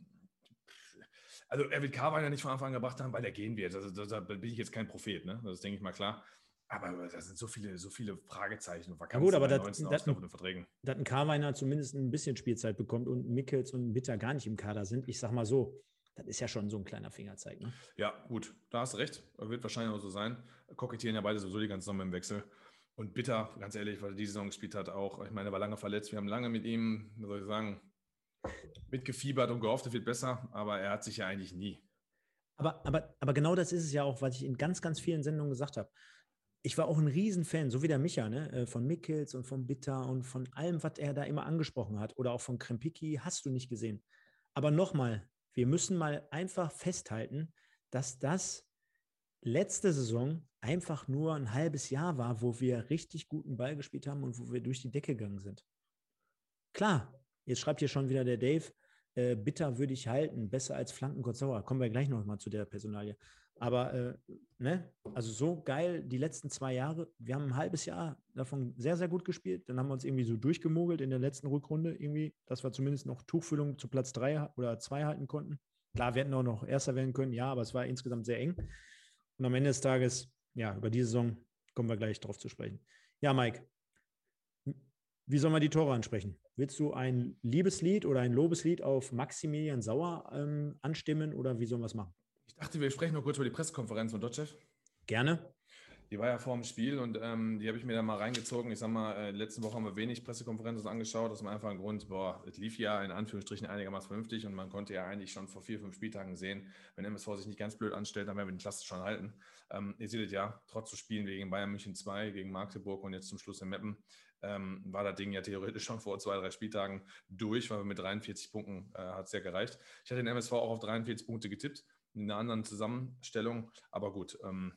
also er wird Carweiner nicht von Anfang an gebracht haben, weil er gehen wird. Also, da bin ich jetzt kein Prophet, ne? Das denke ich mal klar. Aber da sind so viele, so viele Fragezeichen und Vakanzen gut, aber bei 19 das, auslaufenden Verträgen. Dass ein Carweiner zumindest ein bisschen Spielzeit bekommt und Mickels und Bitter gar nicht im Kader sind, ich sag mal so, das ist ja schon so ein kleiner Fingerzeig. Ne? Ja, gut, da hast du recht. Wird wahrscheinlich auch so sein. Kokettieren ja beide sowieso die ganze Sommer im Wechsel. Und Bitter, ganz ehrlich, weil er die Saison gespielt hat, auch. Ich meine, er war lange verletzt. Wir haben lange mit ihm, wie soll ich sagen, mitgefiebert und gehofft, es wird besser, aber er hat sich ja eigentlich nie. Aber, aber, aber genau das ist es ja auch, was ich in ganz, ganz vielen Sendungen gesagt habe ich war auch ein Riesenfan, so wie der Micha, ne? Äh, von Mickels und von Bitter und von allem, was er da immer angesprochen hat. Oder auch von Krempiki, hast du nicht gesehen. Aber nochmal, wir müssen mal einfach festhalten, dass das letzte Saison einfach nur ein halbes Jahr war, wo wir richtig guten Ball gespielt haben und wo wir durch die Decke gegangen sind. Klar, jetzt schreibt hier schon wieder der Dave, äh, bitter würde ich halten, besser als Flanken Sauer. Kommen wir gleich nochmal zu der Personalie. Aber äh, ne, also so geil die letzten zwei Jahre. Wir haben ein halbes Jahr davon sehr, sehr gut gespielt. Dann haben wir uns irgendwie so durchgemogelt in der letzten Rückrunde irgendwie, dass wir zumindest noch Tuchfüllung zu Platz drei oder zwei halten konnten. Klar, wir hätten auch noch Erster werden können, ja, aber es war insgesamt sehr eng. Und am Ende des Tages, ja, über die Saison kommen wir gleich drauf zu sprechen. Ja, Mike, wie soll man die Tore ansprechen? Willst du ein Liebeslied oder ein Lobeslied auf Maximilian Sauer ähm, anstimmen oder wie sollen wir es machen? Dachte, wir sprechen noch kurz über die Pressekonferenz von Dotchev. Gerne. Die war ja vor dem Spiel und ähm, die habe ich mir da mal reingezogen. Ich sag mal, äh, letzte Woche haben wir wenig Pressekonferenzen angeschaut. Das ist einfach ein Grund, boah, es lief ja in Anführungsstrichen einigermaßen vernünftig und man konnte ja eigentlich schon vor vier, fünf Spieltagen sehen, wenn MSV sich nicht ganz blöd anstellt, dann werden wir den Klasse schon halten. Ähm, ihr seht es ja, trotz zu spielen gegen Bayern München 2, gegen Magdeburg und jetzt zum Schluss in Meppen, ähm, war das Ding ja theoretisch schon vor zwei, drei Spieltagen durch, weil wir mit 43 Punkten äh, hat es ja gereicht. Ich hatte den MSV auch auf 43 Punkte getippt in einer anderen Zusammenstellung. Aber gut, ähm,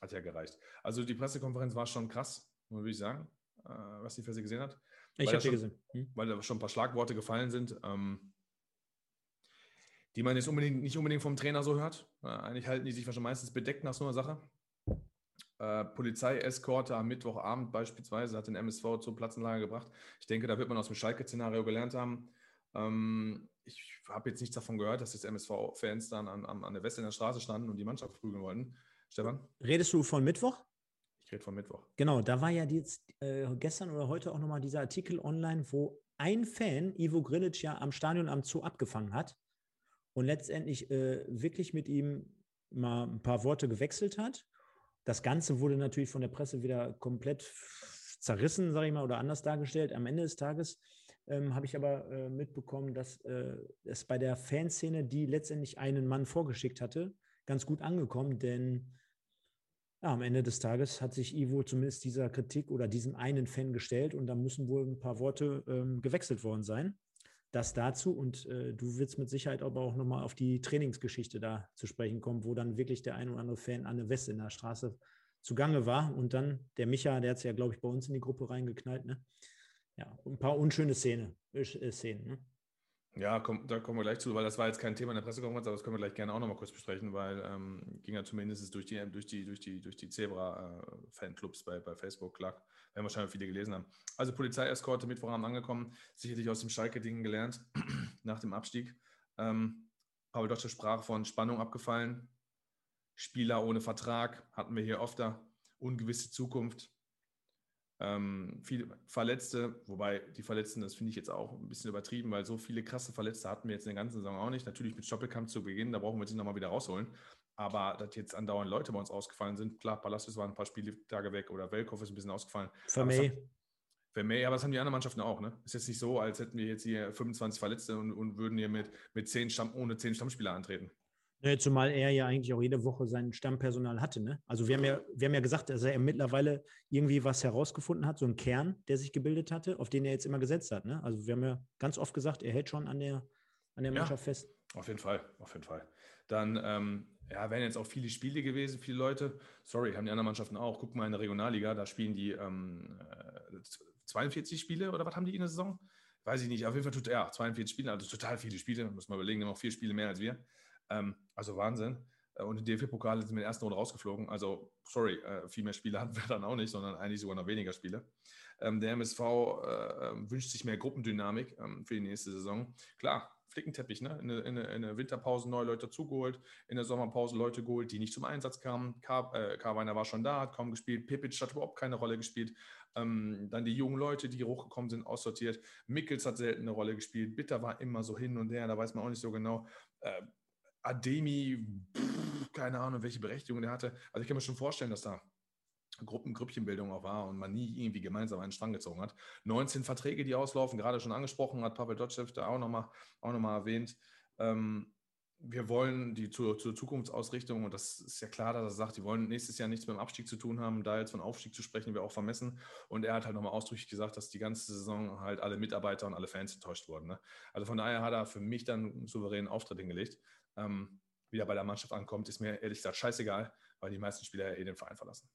hat ja gereicht. Also die Pressekonferenz war schon krass, würde ich sagen, äh, was die Fesse gesehen hat. Ich habe sie gesehen. Hm? Weil da schon ein paar Schlagworte gefallen sind, ähm, die man jetzt unbedingt, nicht unbedingt vom Trainer so hört. Äh, eigentlich halten die sich schon meistens bedeckt nach so einer Sache. Äh, Polizei-Eskorte am Mittwochabend beispielsweise hat den MSV zur Platzenlage gebracht. Ich denke, da wird man aus dem Schalke-Szenario gelernt haben. Ähm, ich habe jetzt nichts davon gehört, dass jetzt MSV-Fans dann an, an, der in der Straße standen und die Mannschaft prügeln wollten. Stefan? Redest du von Mittwoch? Ich rede von Mittwoch. Genau, da war ja jetzt äh, gestern oder heute auch nochmal dieser Artikel online, wo ein Fan Ivo Grilic ja am Stadion am Zoo abgefangen hat und letztendlich äh, wirklich mit ihm mal ein paar Worte gewechselt hat. Das Ganze wurde natürlich von der Presse wieder komplett zerrissen, sage ich mal, oder anders dargestellt. Am Ende des Tages ähm, habe ich aber äh, mitbekommen, dass äh, es bei der Fanszene, die letztendlich einen Mann vorgeschickt hatte, ganz gut angekommen, denn Ja, am Ende des Tages hat sich Ivo zumindest dieser Kritik oder diesem einen Fan gestellt und da müssen wohl ein paar Worte ähm, gewechselt worden sein. Das dazu und äh, du wirst mit Sicherheit aber auch nochmal auf die Trainingsgeschichte da zu sprechen kommen, wo dann wirklich der ein oder andere Fan an der Weste in der Straße zugange war und dann der Micha, der hat es ja, glaube ich, bei uns in die Gruppe reingeknallt, ne? Ja, ein paar unschöne Szene, äh, Szenen, ne? Ja, komm, da kommen wir gleich zu, weil das war jetzt kein Thema in der Pressekonferenz, aber das können wir gleich gerne auch nochmal kurz besprechen, weil ähm, ging ja zumindest durch die, durch die, durch die, durch die Zebra-Fanclubs bei, bei Facebook, klar, werden wahrscheinlich viele gelesen haben. Also Polizeieskorte Mittwochabend angekommen, sicherlich aus dem Schalke-Ding gelernt, nach dem Abstieg. Ähm, Paul Dotze sprach von Spannung abgefallen, Spieler ohne Vertrag, hatten wir hier da, ungewisse Zukunft, ähm, viele Verletzte, wobei die Verletzten, das finde ich jetzt auch ein bisschen übertrieben, weil so viele krasse Verletzte hatten wir jetzt in der ganzen Saison auch nicht. Natürlich mit Stoppelkampf zu Beginn, da brauchen wir sie nochmal wieder rausholen. Aber dass jetzt andauernd Leute bei uns ausgefallen sind, klar, Palacios waren ein paar Spieltage weg oder Welkow ist ein bisschen ausgefallen. Vermey. Vermey, aber das haben die anderen Mannschaften auch. Ne? Ist jetzt nicht so, als hätten wir jetzt hier 25 Verletzte und, und würden hier mit, mit 10 Stamm, ohne 10 Stammspieler antreten. Zumal er ja eigentlich auch jede Woche sein Stammpersonal hatte. Ne? Also wir haben, ja, wir haben ja gesagt, dass er mittlerweile irgendwie was herausgefunden hat, so ein Kern, der sich gebildet hatte, auf den er jetzt immer gesetzt hat. Ne? Also wir haben ja ganz oft gesagt, er hält schon an der, an der Mannschaft ja, fest. Auf jeden Fall, auf jeden Fall. Dann ähm, ja, wären jetzt auch viele Spiele gewesen, viele Leute. Sorry, haben die anderen Mannschaften auch. Guck mal in der Regionalliga, da spielen die ähm, 42 äh, Spiele oder was haben die in der Saison? Weiß ich nicht. Auf jeden Fall tut er ja, 42 Spiele, also total viele Spiele. Muss man überlegen, noch vier Spiele mehr als wir. Ähm, also Wahnsinn. Äh, und die DFB-Pokale sind in der ersten Runde rausgeflogen. Also, sorry, äh, viel mehr Spiele hatten wir dann auch nicht, sondern eigentlich sogar noch weniger Spiele. Ähm, der MSV äh, wünscht sich mehr Gruppendynamik ähm, für die nächste Saison. Klar, Flickenteppich, ne? In, in, in der Winterpause neue Leute zugeholt, in der Sommerpause Leute geholt, die nicht zum Einsatz kamen. Kar Karweiner war schon da, hat kaum gespielt. Pipic hat überhaupt keine Rolle gespielt. Ähm, dann die jungen Leute, die hochgekommen sind, aussortiert. Mickels hat selten eine Rolle gespielt. Bitter war immer so hin und her, da weiß man auch nicht so genau. Äh, Ademi, pff, keine Ahnung, welche Berechtigung der hatte. Also ich kann mir schon vorstellen, dass da Gruppen, Grüppchenbildung auch war und man nie irgendwie gemeinsam einen Strang gezogen hat. 19 Verträge, die auslaufen, gerade schon angesprochen, hat Pavel Dotschew da auch nochmal auch noch mal erwähnt. Ähm, wir wollen die zur, zur, Zukunftsausrichtung, und das ist ja klar, dass er sagt, die wollen nächstes Jahr nichts mit dem Abstieg zu tun haben. Da jetzt von Aufstieg zu sprechen, wäre auch vermessen. Und er hat halt nochmal ausdrücklich gesagt, dass die ganze Saison halt alle Mitarbeiter und alle Fans enttäuscht wurden. Ne? Also von daher hat er für mich dann einen souveränen Auftritt hingelegt ähm, wieder bei der Mannschaft ankommt, ist mir ehrlich gesagt scheißegal, weil die meisten Spieler eh den Verein verlassen.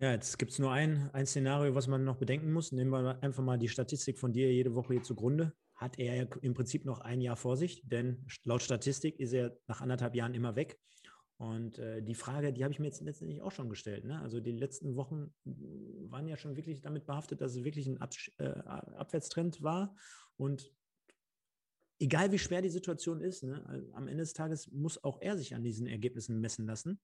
Ja, jetzt gibt es nur ein, ein Szenario, was man noch bedenken muss. Nehmen wir einfach mal die Statistik von dir jede Woche hier zugrunde. Hat er im Prinzip noch ein Jahr vor sich, denn laut Statistik ist er nach anderthalb Jahren immer weg. Und äh, die Frage, die habe ich mir jetzt letztendlich auch schon gestellt. Ne? Also die letzten Wochen waren ja schon wirklich damit behaftet, dass es wirklich ein Ab äh, Abwärtstrend war. Und egal wie schwer die Situation ist, ne, am Ende des Tages muss auch er sich an diesen Ergebnissen messen lassen.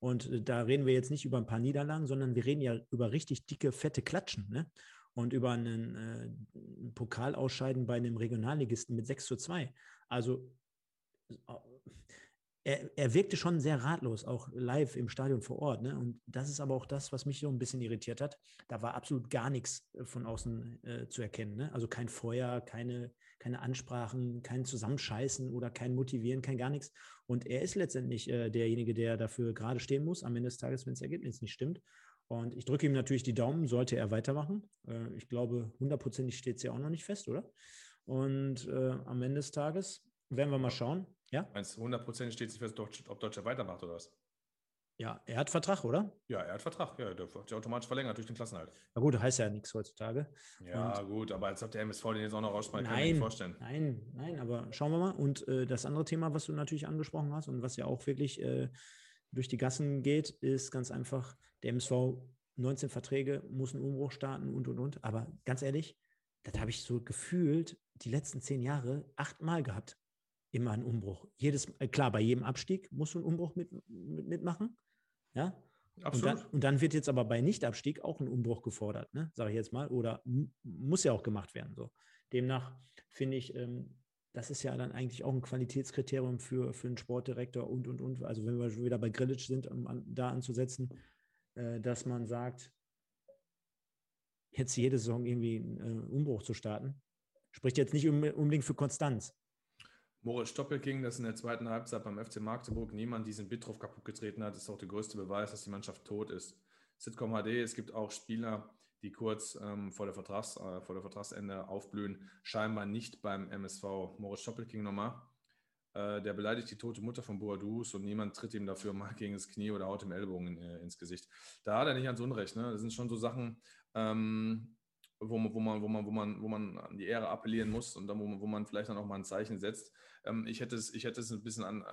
Und äh, da reden wir jetzt nicht über ein paar Niederlagen, sondern wir reden ja über richtig dicke, fette Klatschen. Ne? Und über einen äh, Pokalausscheiden bei einem Regionalligisten mit 6 zu 2. Also er, er, wirkte schon sehr ratlos, auch live im Stadion vor Ort. Ne? Und das ist aber auch das, was mich so ein bisschen irritiert hat. Da war absolut gar nichts äh, von außen äh, zu erkennen. Ne? Also kein Feuer, keine, keine Ansprachen, kein Zusammenscheißen oder kein Motivieren, kein gar nichts. Und er ist letztendlich äh, derjenige, der dafür gerade stehen muss, am Ende des Tages, wenn das Ergebnis nicht stimmt. Und ich drücke ihm natürlich die Daumen, sollte er weitermachen. Äh, ich glaube, hundertprozentig steht es ja auch noch nicht fest, oder? Und äh, am Ende des Tages werden wir mal schauen. Ja? Meinst du, hundertprozentig steht es nicht fest, ob Deutscher weitermacht oder was? Ja, er hat Vertrag, oder? Ja, er hat Vertrag. Ja, der wird automatisch verlängert durch den Klassenhalt. Na gut, heißt ja nichts heutzutage. Ja, Und gut, aber als ob der MSV den jetzt auch noch rausschmeißt, kann ich mir nicht vorstellen. Nein, nein, aber schauen wir mal. Und äh, das andere Thema, was du natürlich angesprochen hast und was ja auch wirklich äh, durch die Gassen geht, ist ganz einfach, der MSV 19 Verträge, muss einen Umbruch starten und und und. Aber ganz ehrlich, das habe ich so gefühlt die letzten zehn Jahre achtmal gehabt. Immer einen Umbruch. Jedes, äh, klar, bei jedem Abstieg musst du einen Umbruch mit, mit, mitmachen. Ja? Und dann, und dann, wird jetzt aber bei Nichtabstieg auch ein Umbruch gefordert, ne? sage ich jetzt mal, oder muss ja auch gemacht werden. So. Demnach finde ich, ähm, das ist ja dann eigentlich auch ein Qualitätskriterium für, für einen Sportdirektor und, und, und. Also wenn wir schon wieder bei Grillitsch sind, um an, da anzusetzen, äh, dass man sagt, jetzt jede Saison irgendwie einen äh, Umbruch zu starten, spricht jetzt nicht unbedingt für Konstanz. Moritz Stoppelking, dass in der zweiten Halbzeit beim FC Magdeburg niemand diesen Bittroff kaputt getreten hat, ist auch der größte Beweis, dass die Mannschaft tot ist. Sitcom HD, es gibt auch Spieler, die kurz ähm, vor, der Vertrags, äh, vor der Vertragsende aufblühen, scheinbar nicht beim MSV. Moritz Stoppelking nochmal. Äh, der beleidigt die tote Mutter von Boadus und niemand tritt ihm dafür mal gegen das Knie oder haut dem Ellbogen äh, ins Gesicht. Da hat er nicht ans Unrecht. Ne? Das sind schon so Sachen, ähm, wo, man, wo, man, wo, man, wo, man, wo man an die Ehre appellieren muss und dann, wo man, wo man vielleicht dann auch mal ein Zeichen setzt. Ähm, ich, hätte es, ich hätte es ein bisschen an,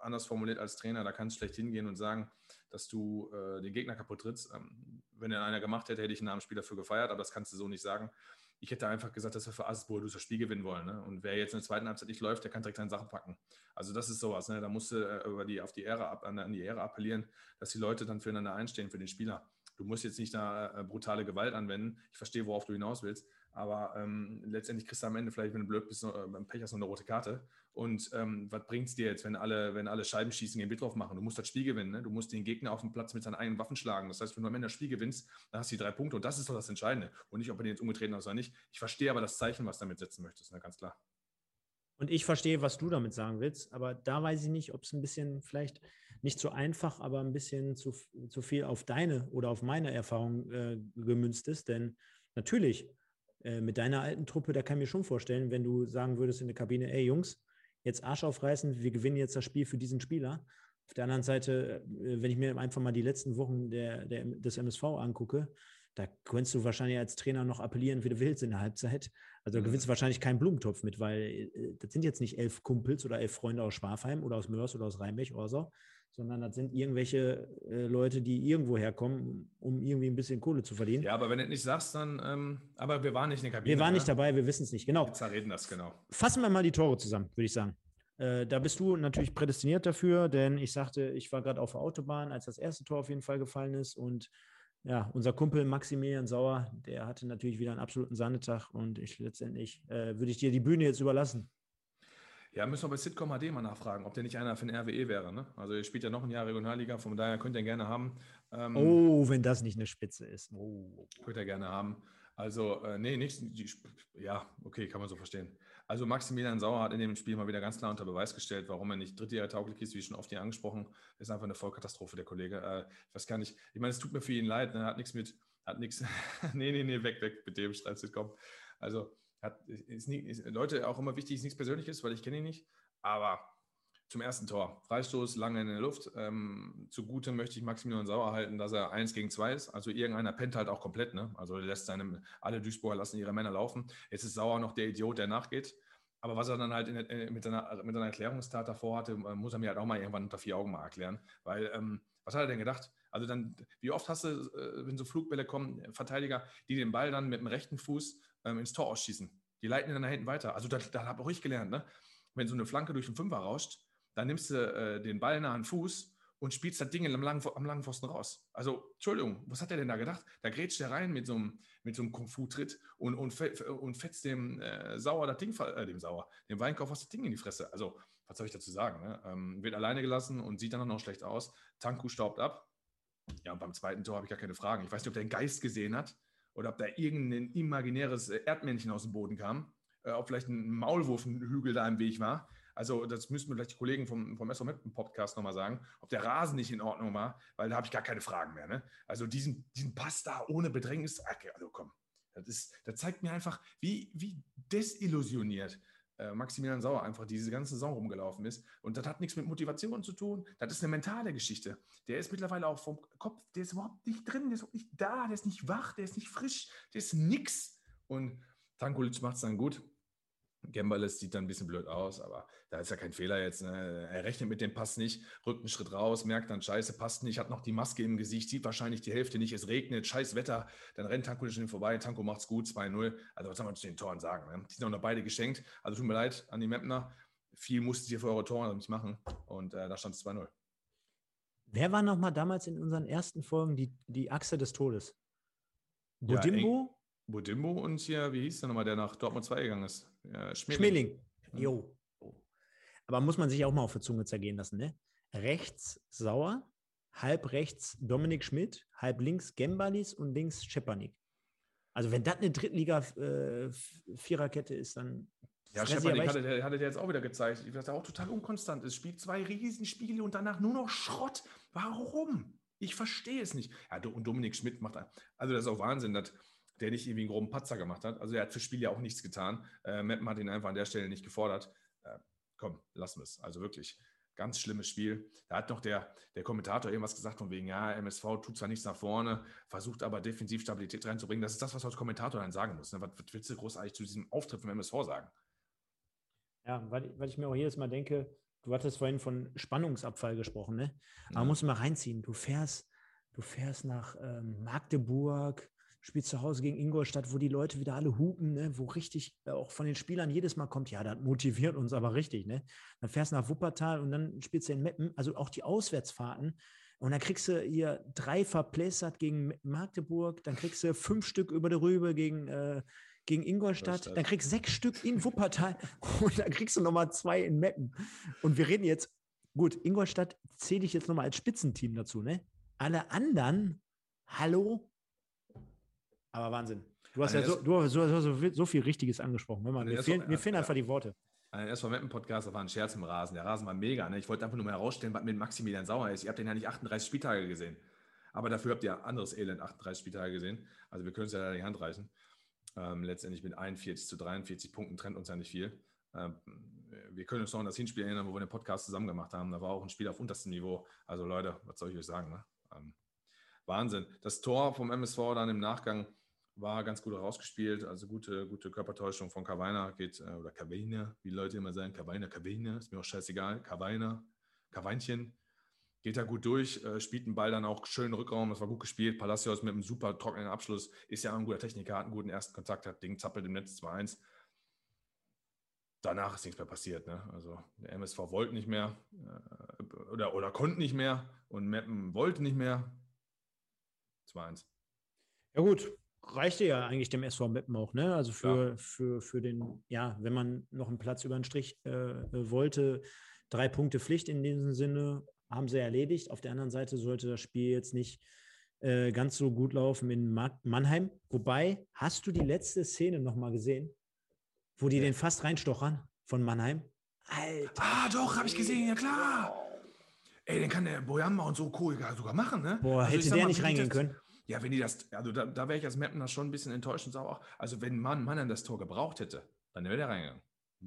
anders formuliert als Trainer, da kannst du schlecht hingehen und sagen, dass du äh, den Gegner kaputt trittst. Ähm, wenn er einer gemacht hätte, hätte ich einen Namen Spiel dafür gefeiert, aber das kannst du so nicht sagen. Ich hätte einfach gesagt, dass wir für Asbro das Spiel gewinnen wollen. Ne? Und wer jetzt in der zweiten Halbzeit nicht läuft, der kann direkt seine Sachen packen. Also das ist sowas. Ne? Da musst du äh, über die, auf die Ehre ab, an, an die Ehre appellieren, dass die Leute dann füreinander einstehen, für den Spieler. Du musst jetzt nicht da äh, brutale Gewalt anwenden. Ich verstehe, worauf du hinaus willst. Aber ähm, letztendlich kriegst du am Ende vielleicht, wenn du blöd bist, noch, äh, beim Pech hast, noch eine rote Karte. Und ähm, was bringt es dir jetzt, wenn alle, wenn alle Scheiben schießen, gegen Bit drauf machen? Du musst das Spiel gewinnen. Ne? Du musst den Gegner auf dem Platz mit seinen eigenen Waffen schlagen. Das heißt, wenn du am Ende das Spiel gewinnst, dann hast du die drei Punkte. Und das ist doch das Entscheidende. Und nicht, ob er den jetzt umgetreten hat oder nicht. Ich verstehe aber das Zeichen, was du damit setzen möchtest, ne? ganz klar. Und ich verstehe, was du damit sagen willst, aber da weiß ich nicht, ob es ein bisschen vielleicht nicht so einfach, aber ein bisschen zu, zu viel auf deine oder auf meine Erfahrung äh, gemünzt ist. Denn natürlich, äh, mit deiner alten Truppe, da kann ich mir schon vorstellen, wenn du sagen würdest in der Kabine, ey Jungs, jetzt Arsch aufreißen, wir gewinnen jetzt das Spiel für diesen Spieler. Auf der anderen Seite, äh, wenn ich mir einfach mal die letzten Wochen der, der, des MSV angucke, da könntest du wahrscheinlich als Trainer noch appellieren, wie du willst in der Halbzeit. Also da gewinnst du mhm. wahrscheinlich keinen Blumentopf mit, weil äh, das sind jetzt nicht elf Kumpels oder elf Freunde aus Schwafheim oder aus Mörs oder aus Rheinbech oder so, sondern das sind irgendwelche äh, Leute, die irgendwo herkommen, um irgendwie ein bisschen Kohle zu verdienen. Ja, aber wenn du nicht sagst, dann, ähm, aber wir waren nicht in der Kabine. Wir waren ne? nicht dabei, wir wissen es nicht, genau. Wir reden das, genau. Fassen wir mal die Tore zusammen, würde ich sagen. Äh, da bist du natürlich prädestiniert dafür, denn ich sagte, ich war gerade auf der Autobahn, als das erste Tor auf jeden Fall gefallen ist und ja, unser Kumpel Maximilian Sauer, der hatte natürlich wieder einen absoluten Sahnetag und ich letztendlich äh, würde ich dir die Bühne jetzt überlassen. Ja, müssen wir bei Sitcom HD mal nachfragen, ob der nicht einer für den RWE wäre. Ne? Also ihr spielt ja noch ein Jahr Regionalliga, von daher könnt ihr gerne haben. Ähm, oh, wenn das nicht eine Spitze ist. Oh. Könnt ihr gerne haben. Also, äh, nee, nichts. Ja, okay, kann man so verstehen. Also Maximilian Sauer hat in dem Spiel mal wieder ganz klar unter Beweis gestellt, warum er nicht Drittjähriger tauglich ist, wie schon oft hier angesprochen. Ist einfach eine Vollkatastrophe, der Kollege. Äh, ich weiß gar nicht, ich meine, es tut mir für ihn leid, ne? hat nichts mit, hat nichts, nee, nee, nee, weg, weg mit dem Streitsitcom. Also, hat, ist, nie, ist Leute auch immer wichtig, ist nichts Persönliches, weil ich kenne ihn nicht. Aber zum ersten Tor. Freistoß lange in der Luft. Ähm, zugute möchte ich Maximilian Sauer halten, dass er eins gegen zwei ist. Also irgendeiner pennt halt auch komplett. Ne? Also lässt seine, alle Duisburger lassen ihre Männer laufen. Jetzt ist Sauer noch der Idiot, der nachgeht. Aber was er dann halt der, äh, mit, seiner, mit seiner Erklärungstat davor hatte, äh, muss er mir halt auch mal irgendwann unter vier Augen mal erklären. Weil, ähm, was hat er denn gedacht? Also dann, wie oft hast du, äh, wenn so Flugbälle kommen, Verteidiger, die den Ball dann mit dem rechten Fuß ähm, ins Tor ausschießen? Die leiten ihn dann da hinten weiter. Also da, da habe auch ich gelernt, ne? wenn so eine Flanke durch den Fünfer rauscht, dann nimmst du äh, den Ball nahen Fuß und spielst das Ding am langen, am langen Pfosten raus. Also, Entschuldigung, was hat er denn da gedacht? Da grätscht er rein mit so einem, mit so einem Kung-Fu-Tritt und, und, und fetzt dem äh, Sauer das Ding, äh, dem Sauer, dem Weinkauf das Ding in die Fresse. Also, was soll ich dazu sagen? Ne? Ähm, wird alleine gelassen und sieht dann noch schlecht aus. Tanku staubt ab. Ja, und beim zweiten Tor habe ich gar keine Fragen. Ich weiß nicht, ob der einen Geist gesehen hat oder ob da irgendein imaginäres Erdmännchen aus dem Boden kam äh, ob vielleicht ein Maulwurfenhügel da im Weg war. Also das müssten vielleicht die Kollegen vom, vom SOM-Podcast nochmal sagen, ob der Rasen nicht in Ordnung war, weil da habe ich gar keine Fragen mehr. Ne? Also diesen, diesen Pass da ohne Bedrängnis, okay, also komm, das, ist, das zeigt mir einfach, wie, wie desillusioniert äh, Maximilian Sauer einfach diese ganze Saison rumgelaufen ist. Und das hat nichts mit Motivation zu tun, das ist eine mentale Geschichte. Der ist mittlerweile auch vom Kopf, der ist überhaupt nicht drin, der ist überhaupt nicht da, der ist nicht wach, der ist nicht frisch, der ist nix. Und Tankulic macht es dann gut. Gembalis sieht dann ein bisschen blöd aus, aber da ist ja kein Fehler jetzt. Ne? Er rechnet mit dem Pass nicht, rückt einen Schritt raus, merkt dann, scheiße, passt nicht, hat noch die Maske im Gesicht, sieht wahrscheinlich die Hälfte nicht, es regnet, scheiß Wetter, dann rennt Tanko nicht vorbei, Tanko macht's gut, 2-0. Also was soll man zu den Toren sagen? Ne? Die sind auch noch beide geschenkt. Also tut mir leid an die Mapner, viel musstet ihr für eure Tore nicht machen und äh, da stand es 2-0. Wer war nochmal damals in unseren ersten Folgen die, die Achse des Todes? Bodimbo? Ja, Bodimbo und hier, wie hieß der nochmal, der nach Dortmund 2 gegangen ist? Ja, Schmeling. Jo. Aber muss man sich auch mal auf der Zunge zergehen lassen, ne? Rechts Sauer, halb rechts Dominik Schmidt, halb links Gembalis und links Schepanik. Also wenn das eine Drittliga-Viererkette äh, ist, dann Ja, den hatte, der, hatte der jetzt auch wieder gezeigt, dass er auch total unkonstant ist. Spielt zwei Riesenspiele und danach nur noch Schrott. Warum? Ich verstehe es nicht. Ja, und Dominik Schmidt macht, also das ist auch Wahnsinn, dass der nicht irgendwie einen groben Patzer gemacht hat. Also er hat fürs Spiel ja auch nichts getan. Äh, Meppen hat ihn einfach an der Stelle nicht gefordert. Äh, komm, lassen wir es. Also wirklich ganz schlimmes Spiel. Da hat noch der, der Kommentator irgendwas gesagt von wegen, ja, MSV tut zwar nichts nach vorne, versucht aber defensiv Stabilität reinzubringen. Das ist das, was als Kommentator dann sagen musst. Ne? Was, was willst du großartig zu diesem Auftritt vom MSV sagen? Ja, weil, weil ich mir auch jedes Mal denke, du hattest vorhin von Spannungsabfall gesprochen, ne? Aber mhm. musst du mal reinziehen. Du fährst, du fährst nach ähm, Magdeburg, spielst zu Hause gegen Ingolstadt, wo die Leute wieder alle hupen, ne? wo richtig äh, auch von den Spielern jedes Mal kommt, ja, das motiviert uns aber richtig. Ne? Dann fährst du nach Wuppertal und dann spielst du in Meppen, also auch die Auswärtsfahrten. Und dann kriegst du hier drei verplässert gegen Magdeburg, dann kriegst du fünf Stück über der Rübe gegen, äh, gegen Ingolstadt, dann kriegst du sechs Stück in Wuppertal und dann kriegst du nochmal zwei in Meppen. Und wir reden jetzt, gut, Ingolstadt zähle ich jetzt nochmal als Spitzenteam dazu, ne? Alle anderen, hallo, aber Wahnsinn. Du hast also ja so, du, so, so, so, viel Richtiges angesprochen. Man, mir, fehlen, mir fehlen einfach die Worte. Ein SV Meppen Podcast, da war ein Scherz im Rasen. Der Rasen war mega. Ne? Ich wollte einfach nur mal herausstellen, was mit Maximilian Sauer ist. Ihr habt den ja nicht 38 Spieltage gesehen. Aber dafür habt ihr anderes Elend 38 Spieltage gesehen. Also wir können es ja da die Hand reichen. Ähm, letztendlich mit 41 zu 43 Punkten trennt uns ja nicht viel. Ähm, wir können uns noch an das Hinspiel erinnern, wo wir den Podcast zusammen gemacht haben. Da war auch ein Spiel auf unterstem Niveau. Also Leute, was soll ich euch sagen? Ne? Ähm, Wahnsinn. Das Tor vom MSV dann im Nachgang war ganz gut rausgespielt, also gute, gute Körpertäuschung von Kavaina geht, äh, oder Kavaina, wie Leute immer sagen, Kavaina, Kavaina, ist mir auch scheißegal, Kavaina, Kaveinchen, geht da gut durch, äh, spielt den Ball dann auch schön Rückraum, das war gut gespielt, Palacios mit einem super trockenen Abschluss, ist ja auch ein guter Techniker, hat einen guten ersten Kontakt, hat Ding zappelt im Netz 2-1. Danach ist nichts mehr passiert. Ne? Also der MSV wollte nicht mehr äh, oder, oder konnte nicht mehr und Meppen wollte nicht mehr. 2-1. Ja gut, reichte ja eigentlich dem SV Meppen auch, ne? Also für, ja. für, für den, ja, wenn man noch einen Platz über den Strich äh, äh, wollte, drei Punkte Pflicht in diesem Sinne, haben sie erledigt. Auf der anderen Seite sollte das Spiel jetzt nicht äh, ganz so gut laufen in Mannheim. Wobei, hast du die letzte Szene nochmal gesehen, wo die ja. den fast reinstochern von Mannheim? Alter. Ah, doch, habe ich gesehen, ja klar. Ey, den kann der Boyamba und so cool sogar machen, ne? Boah, also hätte der mal, nicht reingehen können. Ja, wenn die das, also da, da wäre ich als Mapner schon ein bisschen enttäuscht und sauer. Also wenn Mann Mann an das Tor gebraucht hätte, dann wäre der reingegangen.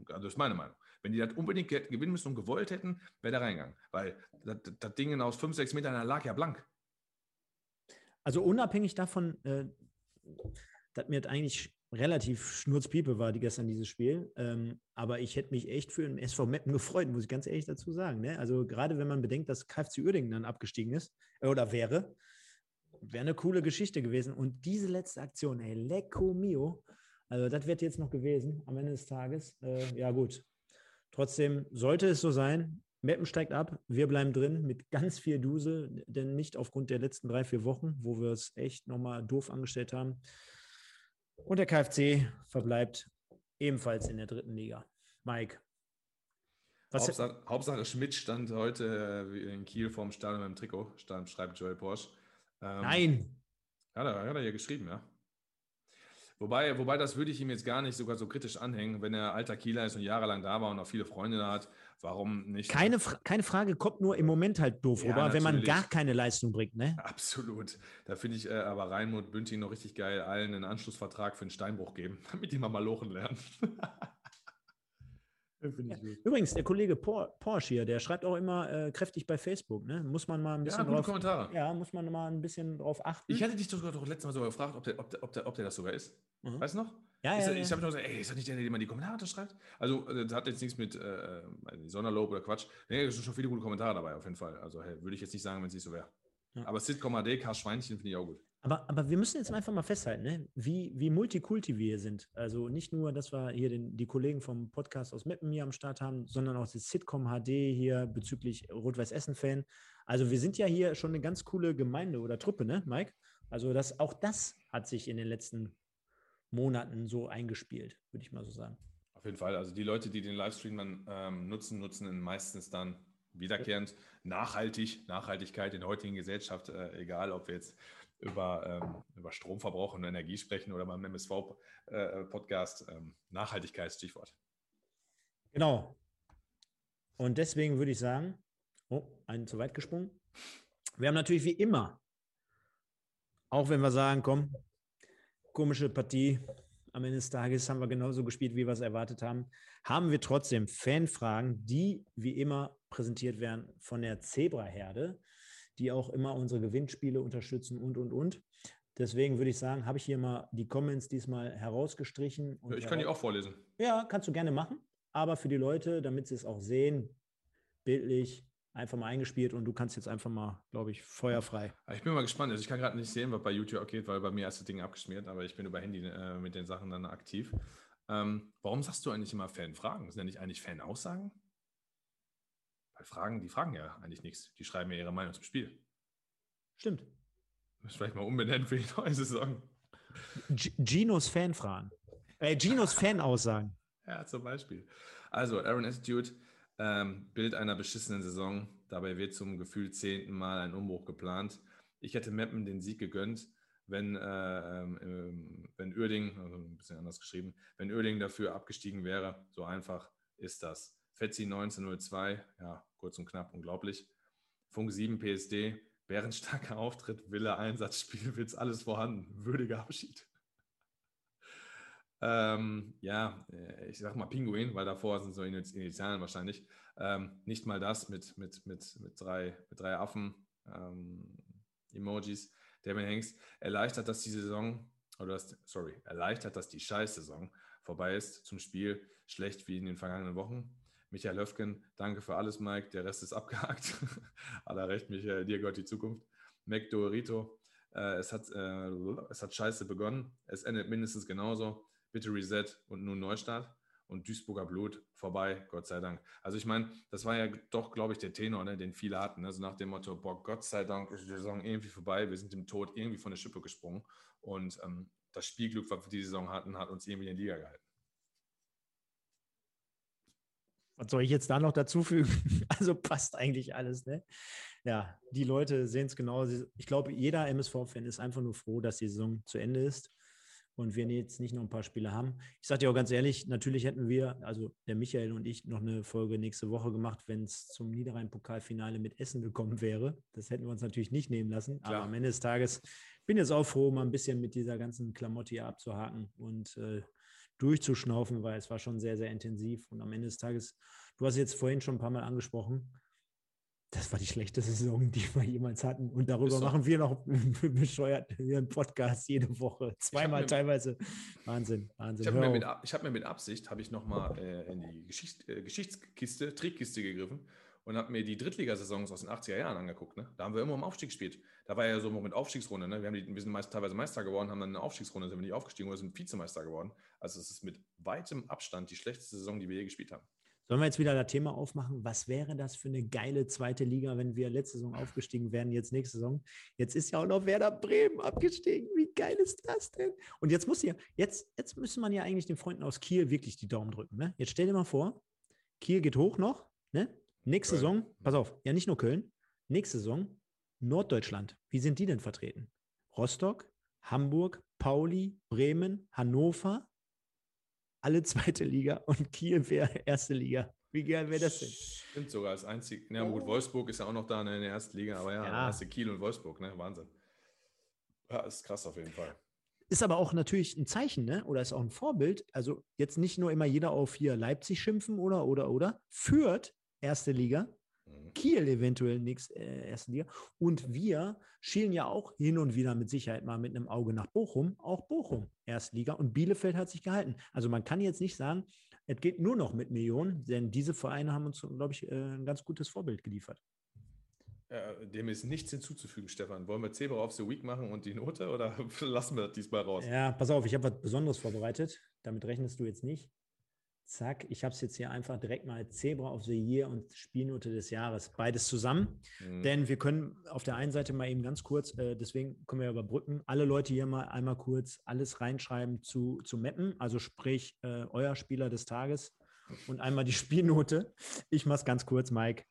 Also das ist meine Meinung. Wenn die das unbedingt gewinnen müssen und gewollt hätten, wäre der reingegangen. Weil das, das Ding aus 5, 6 Metern lag ja blank. Also unabhängig davon, äh, dass mir eigentlich relativ schnurzpiepe war die gestern dieses Spiel. Ähm, aber ich hätte mich echt für den SV Meppen gefreut, muss ich ganz ehrlich dazu sagen. Ne? Also gerade wenn man bedenkt, dass KFC Uerdingen dann abgestiegen ist äh, oder wäre, wäre eine coole Geschichte gewesen. Und diese letzte Aktion, ey, Lecco Mio, also das wird jetzt noch gewesen am Ende des Tages. Äh, ja, gut. Trotzdem sollte es so sein. Meppen steigt ab, wir bleiben drin mit ganz viel Dusel, denn nicht aufgrund der letzten drei, vier Wochen, wo wir es echt nochmal doof angestellt haben. Und der KfC verbleibt ebenfalls in der dritten Liga. Mike. Hauptsache, Hauptsache, Schmidt stand heute äh, in Kiel vorm Stadion mit dem Trikot, stand, schreibt Joel Porsche. Ähm, Nein. Hat er, hat er hier geschrieben, ja. Wobei, wobei, das würde ich ihm jetzt gar nicht sogar so kritisch anhängen, wenn er alter Kieler ist und jahrelang da war und auch viele Freunde da hat. Warum nicht? Keine, keine Frage, kommt nur im Moment halt doof ja, rüber, wenn man gar keine Leistung bringt, ne? Absolut. Da finde ich äh, aber Reinmut Bünting noch richtig geil, allen einen Anschlussvertrag für einen Steinbruch geben, damit die mal lochen lernen. Ja. Übrigens, der Kollege Porsche hier, der schreibt auch immer äh, kräftig bei Facebook. Ne? Muss man mal ein bisschen ja, drauf, Kommentare. Ja, muss man mal ein bisschen drauf achten. Ich hatte dich doch, doch letztes Mal sogar gefragt, ob der, ob der, ob der, ob der das sogar ist. Mhm. Weißt du noch? Ja, ist ja, ja. Ich habe noch gesagt, ey, ist das nicht der, der immer die Kommentare schreibt? Also, äh, das hat jetzt nichts mit äh, Sonderlob oder Quatsch. Nee, es sind schon viele gute Kommentare dabei, auf jeden Fall. Also, hey, würde ich jetzt nicht sagen, wenn es nicht so wäre. Ja. Aber Sitcom AD, K. Schweinchen finde ich auch gut. Aber, aber wir müssen jetzt einfach mal festhalten, ne? wie, wie multikulti wir sind. Also nicht nur, dass wir hier den, die Kollegen vom Podcast aus Meppen hier am Start haben, sondern auch das Sitcom HD hier bezüglich Rot-Weiß-Essen-Fan. Also wir sind ja hier schon eine ganz coole Gemeinde oder Truppe, ne, Mike? Also das, auch das hat sich in den letzten Monaten so eingespielt, würde ich mal so sagen. Auf jeden Fall. Also die Leute, die den Livestream dann ähm, nutzen, nutzen meistens dann wiederkehrend nachhaltig, Nachhaltigkeit in der heutigen Gesellschaft, äh, egal ob wir jetzt über, ähm, über Stromverbrauch und Energie sprechen oder beim MSV-Podcast. Äh, ähm, Nachhaltigkeit, Stichwort. Genau. Und deswegen würde ich sagen, oh, einen zu weit gesprungen. Wir haben natürlich wie immer, auch wenn wir sagen, komm, komische Partie, am Ende des Tages haben wir genauso gespielt, wie wir es erwartet haben, haben wir trotzdem Fanfragen, die wie immer präsentiert werden von der Zebra-Herde, die auch immer unsere Gewinnspiele unterstützen und, und, und. Deswegen würde ich sagen, habe ich hier mal die Comments diesmal herausgestrichen. ich kann die auch vorlesen. Ja, kannst du gerne machen. Aber für die Leute, damit sie es auch sehen, bildlich, einfach mal eingespielt und du kannst jetzt einfach mal, glaube ich, feuerfrei. Ich bin mal gespannt. Also ich kann gerade nicht sehen, was bei YouTube abgeht, weil bei mir ist das Ding abgeschmiert, aber ich bin über Handy äh, mit den Sachen dann aktiv. Ähm, warum sagst du eigentlich immer Fanfragen? Sind ja nicht eigentlich Fanaussagen? Weil Fragen, die fragen ja eigentlich nichts. Die schreiben ja ihre Meinung zum Spiel. Stimmt. Muss vielleicht mal umbenennen für die neue Saison. G Ginos Fanfragen. Äh, Ginos Fanaussagen. Ja, zum Beispiel. Also, Aaron Attitude, ähm, Bild einer beschissenen Saison. Dabei wird zum Gefühl zehnten Mal ein Umbruch geplant. Ich hätte Meppen den Sieg gegönnt, wenn, äh, ähm, wenn Uerding, also ein bisschen anders geschrieben, wenn Uerding dafür abgestiegen wäre. So einfach ist das. Fetzi 1902, ja, kurz und knapp, unglaublich. Funk 7 PSD, bärenstarker Auftritt, Wille, Einsatz, Spielwitz, alles vorhanden. Würdiger Abschied. Ähm, ja, äh, ich sag mal Pinguin, weil davor sind so Initialen wahrscheinlich. Ähm, nicht mal das mit, mit, mit, mit, drei, mit drei Affen, ähm, Emojis. Damien Hengst erleichtert, dass die Saison, oder das, sorry, erleichtert, dass die Scheiß-Saison vorbei ist zum Spiel. Schlecht wie in den vergangenen Wochen. Michael Löfgen, danke für alles, Mike. Der Rest ist abgehakt. Hat er recht, Michael, dir gehört die Zukunft. Mac Dorito, äh, es, hat, äh, es hat scheiße begonnen. Es endet mindestens genauso bitte Reset und nun Neustart und Duisburger Blut vorbei, Gott sei Dank. Also ich meine, das war ja doch, glaube ich, der Tenor, ne, den viele hatten. Also nach dem Motto, boah, Gott sei Dank ist die Saison irgendwie vorbei, wir sind dem Tod irgendwie von der Schippe gesprungen und ähm, das Spielglück, was wir die Saison hatten, hat uns irgendwie in die Liga gehalten. Was soll ich jetzt da noch dazu fügen? Also passt eigentlich alles, ne? Ja, die Leute sehen es genau. Ich glaube, jeder MSV-Fan ist einfach nur froh, dass die Saison zu Ende ist und wir jetzt nicht noch ein paar Spiele haben. Ich sage dir auch ganz ehrlich, natürlich hätten wir, also der Michael und ich, noch eine Folge nächste Woche gemacht, wenn es zum Niederrhein-Pokalfinale mit Essen gekommen wäre. Das hätten wir uns natürlich nicht nehmen lassen. Klar. Aber am Ende des Tages bin ich jetzt auch froh, mal ein bisschen mit dieser ganzen Klamotte hier abzuhaken und äh, durchzuschnaufen, weil es war schon sehr, sehr intensiv. Und am Ende des Tages, du hast jetzt vorhin schon ein paar Mal angesprochen, das war die schlechteste Saison, die wir jemals hatten. Und darüber machen wir noch bescheuert einen Podcast jede Woche. Zweimal mir, teilweise. Wahnsinn, Wahnsinn. Ich habe mir, hab mir, mit Absicht, habe ich nochmal äh, in die Geschicht, äh, Geschichtskiste, Trickkiste gegriffen und habe mir die Drittligasaisons aus den 80er Jahren angeguckt. Ne? Da haben wir immer im Aufstieg gespielt. Da war ja so mit Aufstiegsrunde. Ne? Wir, haben die, wir sind meist, teilweise Meister geworden, haben dann eine Aufstiegsrunde, sind wir nicht aufgestiegen oder sind Vizemeister geworden. Also es ist mit weitem Abstand die schlechteste Saison, die wir je gespielt haben. Sollen wir jetzt wieder das Thema aufmachen? Was wäre das für eine geile zweite Liga, wenn wir letzte Saison aufgestiegen wären, jetzt nächste Saison? Jetzt ist ja auch noch Werder Bremen abgestiegen. Wie geil ist das denn? Und jetzt muss ja, jetzt, jetzt müssen man ja eigentlich den Freunden aus Kiel wirklich die Daumen drücken. Ne? Jetzt stell dir mal vor, Kiel geht hoch noch, ne? Nächste Köln. Saison, pass auf, ja nicht nur Köln, nächste Saison Norddeutschland. Wie sind die denn vertreten? Rostock, Hamburg, Pauli, Bremen, Hannover, alle zweite Liga und Kiel wäre erste Liga. Wie geil wäre das denn? Stimmt sogar als einzig. Na ja, gut, Wolfsburg ist ja auch noch da in der ersten Liga, aber ja, ja. erste Kiel und Wolfsburg, ne? Wahnsinn. Ja, ist krass auf jeden Fall. Ist aber auch natürlich ein Zeichen, ne? Oder ist auch ein Vorbild. Also jetzt nicht nur immer jeder auf hier Leipzig schimpfen oder oder oder. Führt erste Liga, Mhm. Kiel eventuell nächste äh, erste Liga. Und wir schielen ja auch hin und wieder mit Sicherheit mal mit einem Auge nach Bochum, auch Bochum Erstliga. Und Bielefeld hat sich gehalten. Also man kann jetzt nicht sagen, es geht nur noch mit Millionen, denn diese Vereine haben uns, glaube ich, äh, ein ganz gutes Vorbild geliefert. Ja, dem ist nichts hinzuzufügen, Stefan. Wollen wir Zebra of the Week machen und die Note oder lassen wir das diesmal raus? Ja, pass auf, ich habe was Besonderes vorbereitet. Damit rechnest du jetzt nicht. Zack, ich habe es jetzt hier einfach direkt mal Zebra of the Year und Spielnote des Jahres. Beides zusammen. Mhm. Denn wir können auf der einen Seite mal eben ganz kurz, äh, deswegen können wir überbrücken, alle Leute hier mal einmal kurz alles reinschreiben zu, zu Mappen, also sprich äh, euer Spieler des Tages und einmal die Spielnote. Ich mache es ganz kurz, Mike.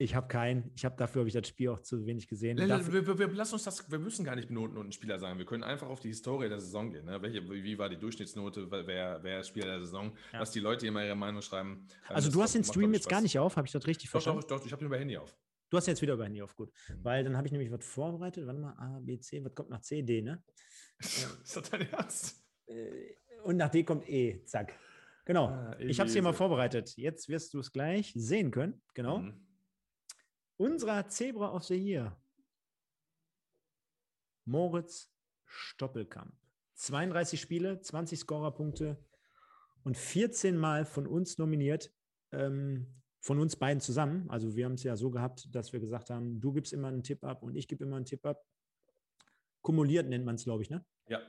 Ich habe keinen. Ich habe dafür habe ich das Spiel auch zu wenig gesehen. Wir, wir, wir, lass uns das, wir müssen gar nicht Noten und einen Spieler sagen. Wir können einfach auf die Historie der Saison gehen. Ne? Welche, wie war die Durchschnittsnote? Wer, wer ist Spieler der Saison? Ja. Was die Leute immer ihre Meinung schreiben. Ähm, also du hast den Stream jetzt gar nicht auf, habe ich das richtig Doch, verstanden? doch, doch, ich habe den über Handy auf. Du hast jetzt wieder über Handy auf, gut. Mhm. Weil dann habe ich nämlich was vorbereitet. Warte mal, A, B, C, was kommt nach C, D, ne? ist das dein Ernst? Äh, Und nach D kommt E, zack. Genau. Ah, ich habe es hier mal vorbereitet. Jetzt wirst du es gleich sehen können. Genau. Mhm. Unserer Zebra of the Year. Moritz Stoppelkamp. 32 Spiele, 20 Scorerpunkte und 14 Mal von uns nominiert. Ähm, von uns beiden zusammen. Also wir haben es ja so gehabt, dass wir gesagt haben, du gibst immer einen Tipp ab und ich gebe immer einen Tipp ab. Kumuliert nennt man es, glaube ich, ne? Ja.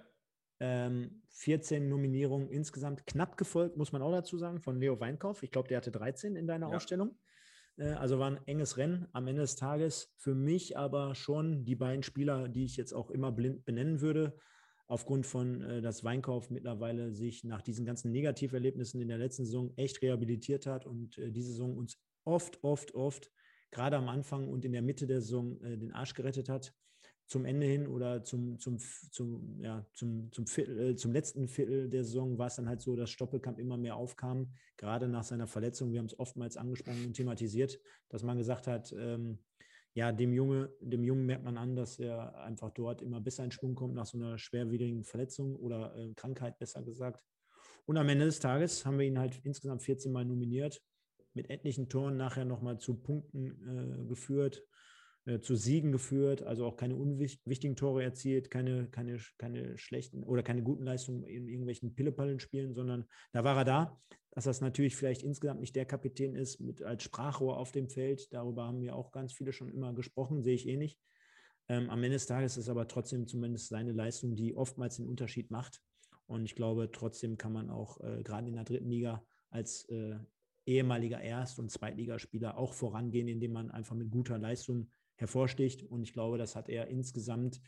Ähm, 14 Nominierungen insgesamt, knapp gefolgt, muss man auch dazu sagen, von Leo Weinkauf. Ich glaube, der hatte 13 in deiner Ja. Ausstellung. Äh, also war ein enges Rennen am Ende des Tages. Für mich aber schon die beiden Spieler, die ich jetzt auch immer blind benennen würde, aufgrund von, äh, dass Weinkauf mittlerweile sich nach diesen ganzen Negativerlebnissen in der letzten Saison echt rehabilitiert hat und äh, diese Saison uns oft, oft, oft, gerade am Anfang und in der Mitte der Saison, den Arsch gerettet hat zum Ende hin oder zum, zum, zum, ja, zum, zum, Viertel, äh, zum letzten Viertel der Saison war es dann halt so, dass Stoppelkamp immer mehr aufkam, gerade nach seiner Verletzung. Wir haben es oftmals angesprochen und thematisiert, dass man gesagt hat, ähm, ja, dem, Junge, dem Jungen merkt man an, dass er einfach dort immer besser in Schwung kommt nach so einer schwerwidrigen Verletzung oder äh, Krankheit, besser gesagt. Und am Ende des Tages haben wir ihn halt insgesamt 14 Mal nominiert, mit etlichen Toren nachher nochmal zu Punkten äh, geführt äh, zu Siegen geführt, also auch keine unwichtigen Tore erzielt, keine, keine, keine schlechten oder keine guten Leistungen in irgendwelchen Pillepallen-Spielen, sondern da war er da. Dass das natürlich vielleicht insgesamt nicht der Kapitän ist, mit als Sprachrohr auf dem Feld, darüber haben wir auch ganz viele schon immer gesprochen, sehe ich eh nicht. Ähm, am Ende des Tages ist aber trotzdem zumindest seine Leistung, die oftmals den Unterschied macht. Und ich glaube, trotzdem kann man auch äh, gerade in der dritten Liga als äh, ehemaliger Erst- und Zweitligaspieler auch vorangehen, indem man einfach mit guter Leistung hervorsticht. Und ich glaube, das hat er insgesamt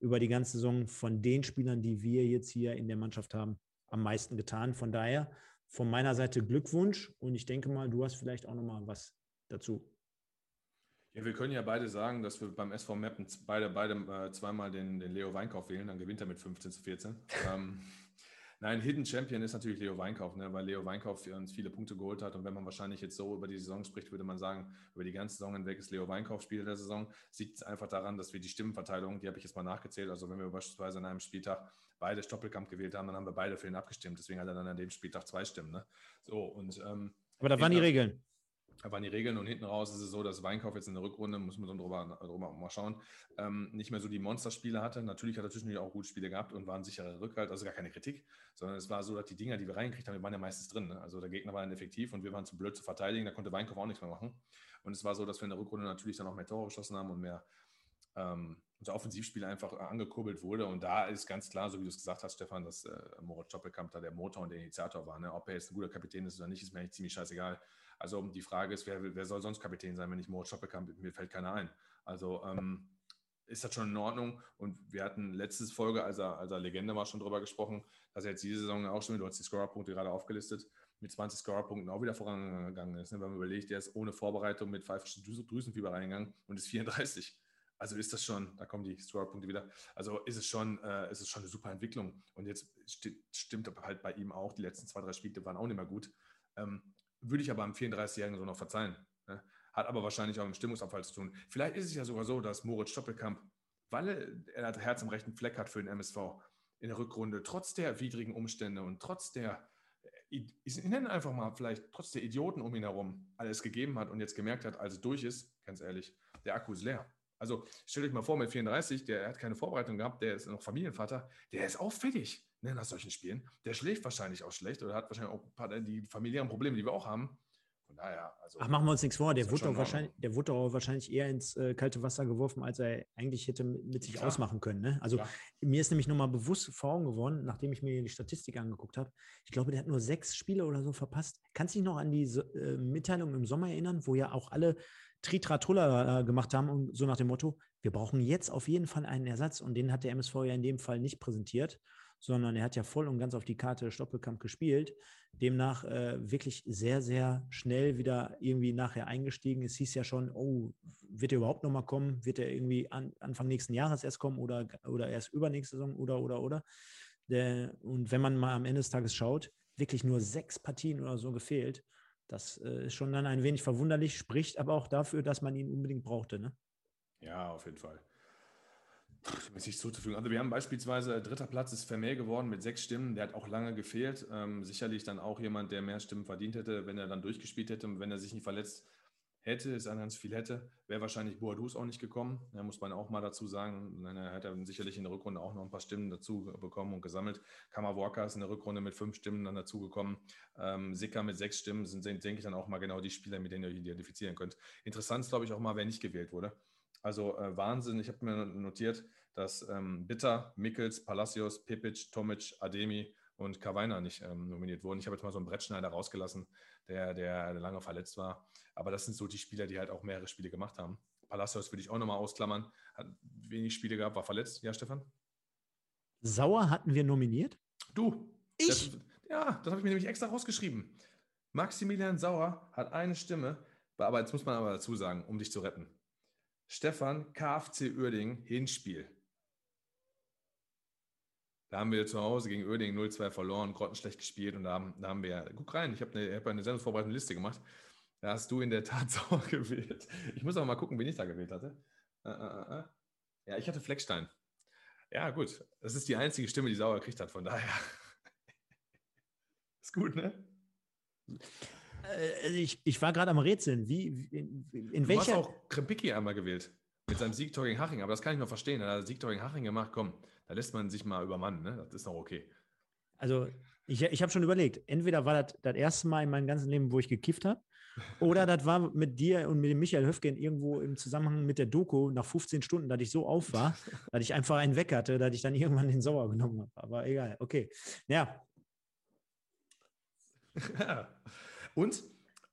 über die ganze Saison von den Spielern, die wir jetzt hier in der Mannschaft haben, am meisten getan. Von daher von meiner Seite Glückwunsch. Und ich denke mal, du hast vielleicht auch noch mal was dazu. Ja, wir können ja beide sagen, dass wir beim SV Meppen z- beide, beide äh, zweimal den, den Leo Weinkauf wählen, dann gewinnt er mit 15 zu 14. ähm, nein, Hidden Champion ist natürlich Leo Weinkauf, ne, weil Leo Weinkauf für uns viele Punkte geholt hat. Und wenn man wahrscheinlich jetzt so über die Saison spricht, würde man sagen, über die ganze Saison hinweg ist Leo Weinkauf Spieler der Saison. Sieht einfach daran, dass wir die Stimmenverteilung, die habe ich jetzt mal nachgezählt. Also wenn wir beispielsweise an einem Spieltag beide Stoppelkamp gewählt haben, dann haben wir beide für ihn abgestimmt. Deswegen hat er dann an dem Spieltag zwei Stimmen. Ne? So, und ähm, Aber da waren die Regeln. Da waren die Regeln und hinten raus ist es so, dass Weinkauf jetzt in der Rückrunde, muss man so drüber, drüber mal schauen, ähm, nicht mehr so die Monsterspiele hatte. Natürlich hat er zwischendurch auch gute Spiele gehabt und war ein sicherer Rückhalt, also gar keine Kritik, sondern es war so, dass die Dinger, die wir reingekriegt haben, die waren ja meistens drin. Ne? Also der Gegner war dann effektiv und wir waren zu blöd zu verteidigen, da konnte Weinkauf auch nichts mehr machen. Und es war so, dass wir in der Rückrunde natürlich dann auch mehr Tore geschossen haben und mehr ähm, unser Offensivspiel einfach äh, angekurbelt wurde. Und da ist ganz klar, so wie du es gesagt hast, Stefan, dass äh, Moritz Stoppelkamp da der Motor und der Initiator war. Ne? Ob er jetzt ein guter Kapitän ist oder nicht, ist mir eigentlich ziemlich scheißegal. Also die Frage ist, wer, wer soll sonst Kapitän sein, wenn nicht Moritz Stoppelkamp? Mir fällt keiner ein. Also ähm, ist das schon in Ordnung. Und wir hatten letztes Folge, als er, als er Legende war, schon drüber gesprochen, dass er jetzt diese Saison auch schon, du hast die Scorerpunkte gerade aufgelistet, mit 20 Scorerpunkten auch wieder vorangegangen ist. Ne? Wenn man überlegt, der ist ohne Vorbereitung mit pfeifischen Drüsen- Drüsenfieber reingegangen und ist 34. Also ist das schon, da kommen die Scorerpunkte wieder. Also ist es schon, äh, ist es schon eine super Entwicklung. Und jetzt sti stimmt halt bei ihm auch, die letzten zwei, drei Spiele waren auch nicht mehr gut. Ähm, würde ich aber am 34-Jährigen so noch verzeihen. Ne? Hat aber wahrscheinlich auch mit Stimmungsabfall zu tun. Vielleicht ist es ja sogar so, dass Moritz Stoppelkamp, weil er das Herz am rechten Fleck hat für den MSV, in der Rückrunde, trotz der widrigen Umstände und trotz der, ich ich nenne einfach mal vielleicht, trotz der Idioten um ihn herum, alles gegeben hat und jetzt gemerkt hat, als es durch ist, ganz ehrlich, der Akku ist leer. Also stellt euch mal vor, mit 34, der hat keine Vorbereitung gehabt, der ist noch Familienvater, der ist auffällig ne, nach solchen Spielen. Der schläft wahrscheinlich auch schlecht oder hat wahrscheinlich auch ein paar die familiären Probleme, die wir auch haben. Von daher, also. Ach, machen wir uns nichts vor. Der wurde, wahrscheinlich, der wurde doch wahrscheinlich eher ins äh, kalte Wasser geworfen, als er eigentlich hätte mit, sich Klar. ausmachen können. Ne? Also Klar. mir ist nämlich nochmal bewusst vor Augen geworden, nachdem ich mir die Statistik angeguckt habe. Ich glaube, der hat nur sechs Spiele oder so verpasst. Kannst du dich noch an die äh, Mitteilung im Sommer erinnern, wo ja auch alle Tritratrulla äh, gemacht haben und so nach dem Motto, wir brauchen jetzt auf jeden Fall einen Ersatz und den hat der MSV ja in dem Fall nicht präsentiert, sondern er hat ja voll und ganz auf die Karte Stoppelkamp gespielt. Demnach äh, wirklich sehr, sehr schnell wieder irgendwie nachher eingestiegen. Es hieß ja schon, oh, wird er überhaupt nochmal kommen? Wird er irgendwie an, Anfang nächsten Jahres erst kommen oder, oder erst übernächste Saison oder, oder, oder? Der, und wenn man mal am Ende des Tages schaut, wirklich nur sechs Partien oder so gefehlt. Das äh, ist schon dann ein wenig verwunderlich, spricht aber auch dafür, dass man ihn unbedingt brauchte. Ne? Ja, auf jeden Fall. Sich zuzufügen. Also wir haben beispielsweise, dritter Platz ist Vermeer geworden mit sechs Stimmen. Der hat auch lange gefehlt. Ähm, sicherlich dann auch jemand, der mehr Stimmen verdient hätte, wenn er dann durchgespielt hätte und wenn er sich nicht verletzt hätte, ist ein ganz viel hätte, wäre wahrscheinlich Boadus auch nicht gekommen. Da muss man auch mal dazu sagen. Er hat dann sicherlich in der Rückrunde auch noch ein paar Stimmen dazu bekommen und gesammelt. Kamawarka ist in der Rückrunde mit fünf Stimmen dann dazu gekommen. Ähm, Sicker mit sechs Stimmen sind, denke ich, dann auch mal genau die Spieler, mit denen ihr euch identifizieren könnt. Interessant ist, glaube ich, auch mal, wer nicht gewählt wurde. Also äh, Wahnsinn. Ich habe mir notiert, dass ähm, Bitter, Mickels, Palacios, Pipic, Tomic, Ademi und Kawainer nicht ähm, nominiert wurden. Ich habe jetzt mal so einen Brettschneider rausgelassen, der, der lange verletzt war. Aber das sind so die Spieler, die halt auch mehrere Spiele gemacht haben. Palacios würde ich auch nochmal ausklammern. Hat wenig Spiele gehabt, war verletzt. Ja, Stefan? Sauer hatten wir nominiert? Du. Ich? Das, ja, das habe ich mir nämlich extra rausgeschrieben. Maximilian Sauer hat eine Stimme, aber jetzt muss man aber dazu sagen, um dich zu retten. Stefan, KFC Uerding, Hinspiel. Da haben wir zu Hause gegen Oerding 0-2 verloren, grottenschlecht gespielt und da haben, da haben wir, guck rein, ich habe eine, hab eine sendungsvorbereitende Liste gemacht. Da hast du in der Tat sauer gewählt. Ich muss aber mal gucken, wen ich da gewählt hatte. Äh, äh, äh. Ja, ich hatte Fleckstein. Ja, gut. Das ist die einzige Stimme, die Sauer gekriegt hat, von daher. ist gut, ne? Also ich, ich war gerade am Rätseln. Wie, in, in du welcher. Hast auch Krempicki einmal gewählt. Mit seinem Siegtor gegen Haching. Aber das kann ich noch verstehen. Er hat Siegtor gegen Haching gemacht. Komm, da lässt man sich mal übermannen, ne? Das ist doch okay. Also, ich, ich habe schon überlegt, entweder war das das erste Mal in meinem ganzen Leben, wo ich gekifft habe, oder das war mit dir und mit dem Michael Höfgen irgendwo im Zusammenhang mit der Doku nach 15 Stunden, dass ich so auf war, dass ich einfach einen weg hatte, dass ich dann irgendwann den Sauer genommen habe. Aber egal, okay. Ja. und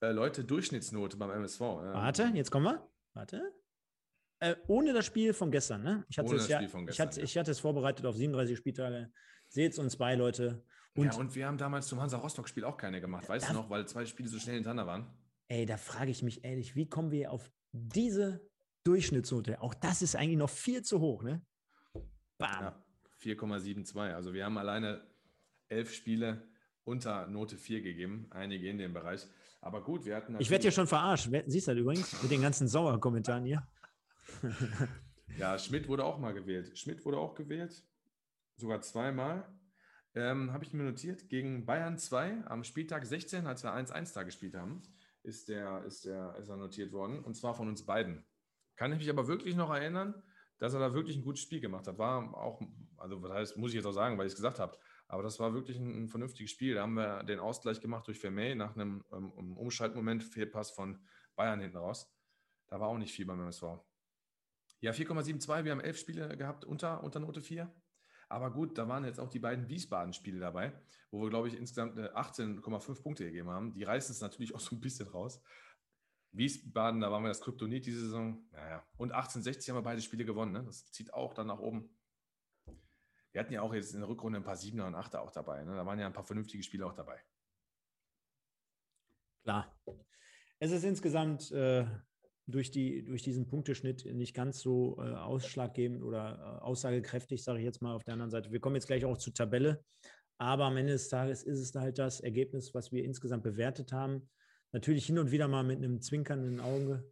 äh, Leute, Durchschnittsnote beim MSV. Ähm, Warte, jetzt kommen wir. Warte. Äh, ohne das Spiel von gestern, ne? Ich hatte, es, ja, gestern, ich, hatte, ja. ich hatte es vorbereitet auf 37 Spieltage. Seht uns bei, Leute. Und, ja, und wir haben damals zum Hansa Rostock-Spiel auch keine gemacht, weißt du noch, weil zwei Spiele so schnell hintereinander waren. Ey, da frage ich mich ehrlich, wie kommen wir auf diese Durchschnittsnote? Auch das ist eigentlich noch viel zu hoch, ne? Bam. Ja, 4,72. Also wir haben alleine elf Spiele unter Note 4 gegeben, einige in dem Bereich. Aber gut, wir hatten. Ich werde hier schon verarscht. Siehst du das übrigens mit den ganzen Sauerkommentaren hier? ja, Schmidt wurde auch mal gewählt. Schmidt wurde auch gewählt, sogar zweimal. Ähm, Habe ich mir notiert, gegen Bayern 2 am Spieltag 16, als wir 1-1 da gespielt haben, ist, der, ist, der, ist er notiert worden. Und zwar von uns beiden. Kann ich mich aber wirklich noch erinnern, dass er da wirklich ein gutes Spiel gemacht hat. War auch, also was heißt, muss ich jetzt auch sagen, weil ich es gesagt habe. Aber das war wirklich ein, ein, vernünftiges Spiel. Da haben wir den Ausgleich gemacht durch Vermey nach einem um, Umschaltmoment, Fehlpass von Bayern hinten raus. Da war auch nicht viel beim MSV. Ja, 4,72. Wir haben elf Spiele gehabt unter, unter Note 4. Aber gut, da waren jetzt auch die beiden Wiesbaden-Spiele dabei, wo wir, glaube ich, insgesamt 18,5 Punkte gegeben haben. Die reißen es natürlich auch so ein bisschen raus. Wiesbaden, da waren wir das Kryptonit diese Saison. Naja. Und 1860 haben wir beide Spiele gewonnen. Ne? Das zieht auch dann nach oben. Wir hatten ja auch jetzt in der Rückrunde ein paar Siebener und Achter auch dabei. Ne? Da waren ja ein paar vernünftige Spiele auch dabei. Klar. Es ist insgesamt äh, durch, die, durch diesen Punkteschnitt nicht ganz so äh, ausschlaggebend oder äh, aussagekräftig, sage ich jetzt mal auf der anderen Seite. Wir kommen jetzt gleich auch zur Tabelle, aber am Ende des Tages ist es halt das Ergebnis, was wir insgesamt bewertet haben. Natürlich hin und wieder mal mit einem zwinkernden Auge.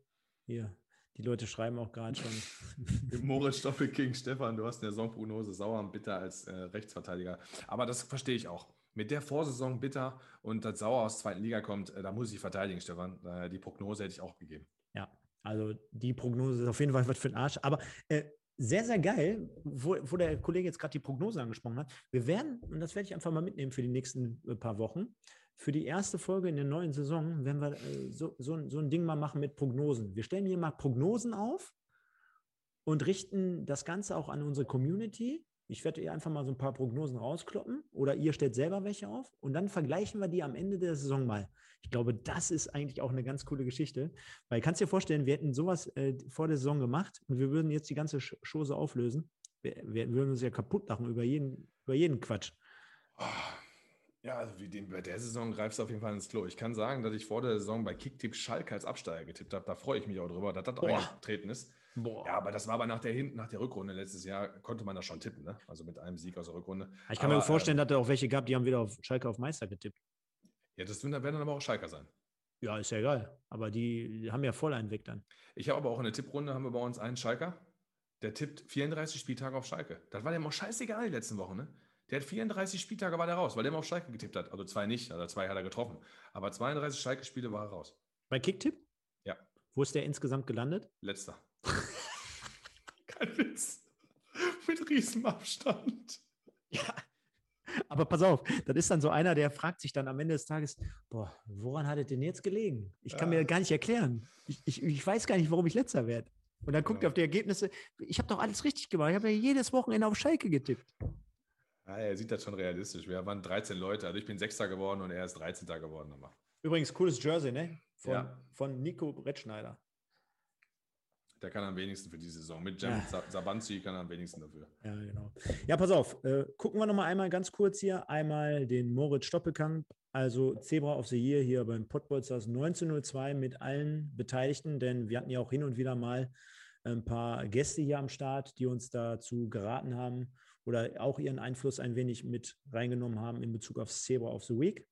Hier, die Leute schreiben auch gerade schon. Moritz Doppelking, Stefan, du hast eine Saisonprognose sauer und bitter als äh, Rechtsverteidiger. Aber das verstehe ich auch. Mit der Vorsaison bitter und das Sauer aus der zweiten Liga kommt, äh, da muss ich verteidigen, Stefan. Äh, die Prognose hätte ich auch gegeben. Ja, also die Prognose ist auf jeden Fall was für den Arsch. Aber äh, sehr, sehr geil, wo, wo der Kollege jetzt gerade die Prognose angesprochen hat. Wir werden, und das werde ich einfach mal mitnehmen für die nächsten äh, paar Wochen, für die erste Folge in der neuen Saison, wenn wir äh, so, so, so ein Ding mal machen mit Prognosen. Wir stellen hier mal Prognosen auf und richten das Ganze auch an unsere Community. Ich werde ihr einfach mal so ein paar Prognosen rauskloppen oder ihr stellt selber welche auf und dann vergleichen wir die am Ende der Saison mal. Ich glaube, das ist eigentlich auch eine ganz coole Geschichte, weil kannst dir vorstellen, wir hätten sowas äh, vor der Saison gemacht und wir würden jetzt die ganze Chose auflösen. Wir, wir, würden uns ja kaputt machen über jeden, über jeden Quatsch. Oh, ja, also wie den, bei der Saison greifst du auf jeden Fall ins Klo. Ich kann sagen, dass ich vor der Saison bei Kicktipp Schalke als Absteiger getippt habe. Da freue ich mich auch drüber, dass das auch eingetreten ist. Boah. Ja, aber das war aber nach der, nach der Rückrunde letztes Jahr, konnte man das schon tippen, ne? Also mit einem Sieg aus der Rückrunde. Ich kann aber, mir vorstellen, äh, dass da auch welche gab, die haben wieder auf Schalke auf Meister getippt. Ja, das werden dann aber auch Schalker sein. Ja, ist ja egal. Aber die, die haben ja voll einen Weg dann. Ich habe aber auch in der Tipprunde haben wir bei uns einen Schalker, der tippt 34 Spieltage auf Schalke. Das war dem auch scheißegal die letzten Wochen, ne? Der hat 34 Spieltage war der raus, weil der immer auf Schalke getippt hat. Also zwei nicht, also zwei hat er getroffen. Aber 32 Schalke-Spiele war er raus. Bei Kicktipp? Ja. Wo ist der insgesamt gelandet? Letzter. Kein Witz. Mit Riesenabstand. Ja. Aber pass auf, das ist dann so einer, der fragt sich dann am Ende des Tages, boah, woran hat es denn jetzt gelegen? Ich kann ja. mir gar nicht erklären. Ich, ich, ich weiß gar nicht, warum ich letzter werde. Und dann guckt ja. er auf die Ergebnisse. Ich habe doch alles richtig gemacht. Ich habe ja jedes Wochenende auf Schalke getippt. Ja, er sieht das schon realistisch. Wir waren 13 Leute. Also ich bin Sechster geworden und er ist 13. geworden. Übrigens, cooles Jersey, ne? Von, ja. von Nico Brettschneider. Der kann am wenigsten für die Saison. Mit Jem ja. Sabanzi kann er am wenigsten dafür. Ja, genau. Ja, pass auf. Äh, gucken wir nochmal einmal ganz kurz hier. Einmal den Moritz Stoppelkamp, also Zebra of the Year hier beim Pottbolzers 1902 mit allen Beteiligten, denn wir hatten ja auch hin und wieder mal ein paar Gäste hier am Start, die uns dazu geraten haben oder auch ihren Einfluss ein wenig mit reingenommen haben in Bezug aufs Zebra of the Week.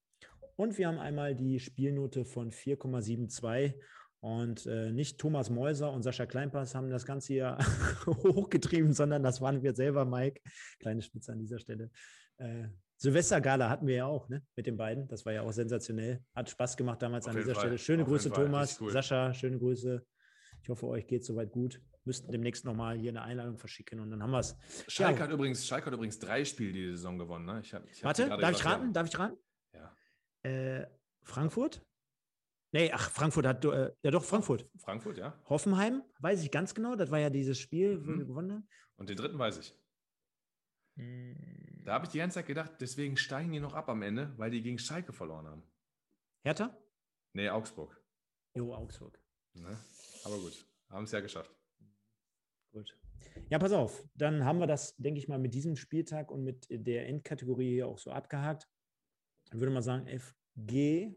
Und wir haben einmal die Spielnote von 4,72 und äh, nicht Thomas Mäuser und Sascha Kleinpass haben das Ganze hier hochgetrieben, sondern das waren wir selber, Mike. Kleine Spitze an dieser Stelle. Äh, Silvestergala hatten wir ja auch, ne? Mit den beiden. Das war ja auch sensationell. Hat Spaß gemacht damals Auf an dieser Fall. Stelle. Schöne Auf Grüße, Thomas. Cool. Sascha, schöne Grüße. Ich hoffe, euch geht soweit gut. Müssten demnächst nochmal hier eine Einladung verschicken und dann haben wir es. Schalke, ja. hat übrigens, Schalke hat übrigens drei Spiele die Saison gewonnen. Ne? Ich hab, ich Warte, darf ich raten? Darf ich raten? Ja. Äh, Frankfurt? Nee, ach, Frankfurt hat, äh, ja doch, Frankfurt. Frankfurt, ja. Hoffenheim, weiß ich ganz genau, das war ja dieses Spiel, wo mhm. wir gewonnen haben. Und den dritten weiß ich. Mhm. Da habe ich die ganze Zeit gedacht, deswegen steigen die noch ab am Ende, weil die gegen Schalke verloren haben. Hertha? Nee, Augsburg. Jo, Augsburg. Ne? Aber gut, haben es ja geschafft. Gut. Ja, pass auf, dann haben wir das, denke ich mal, mit diesem Spieltag und mit der Endkategorie hier auch so abgehakt. Ich würde mal sagen, FG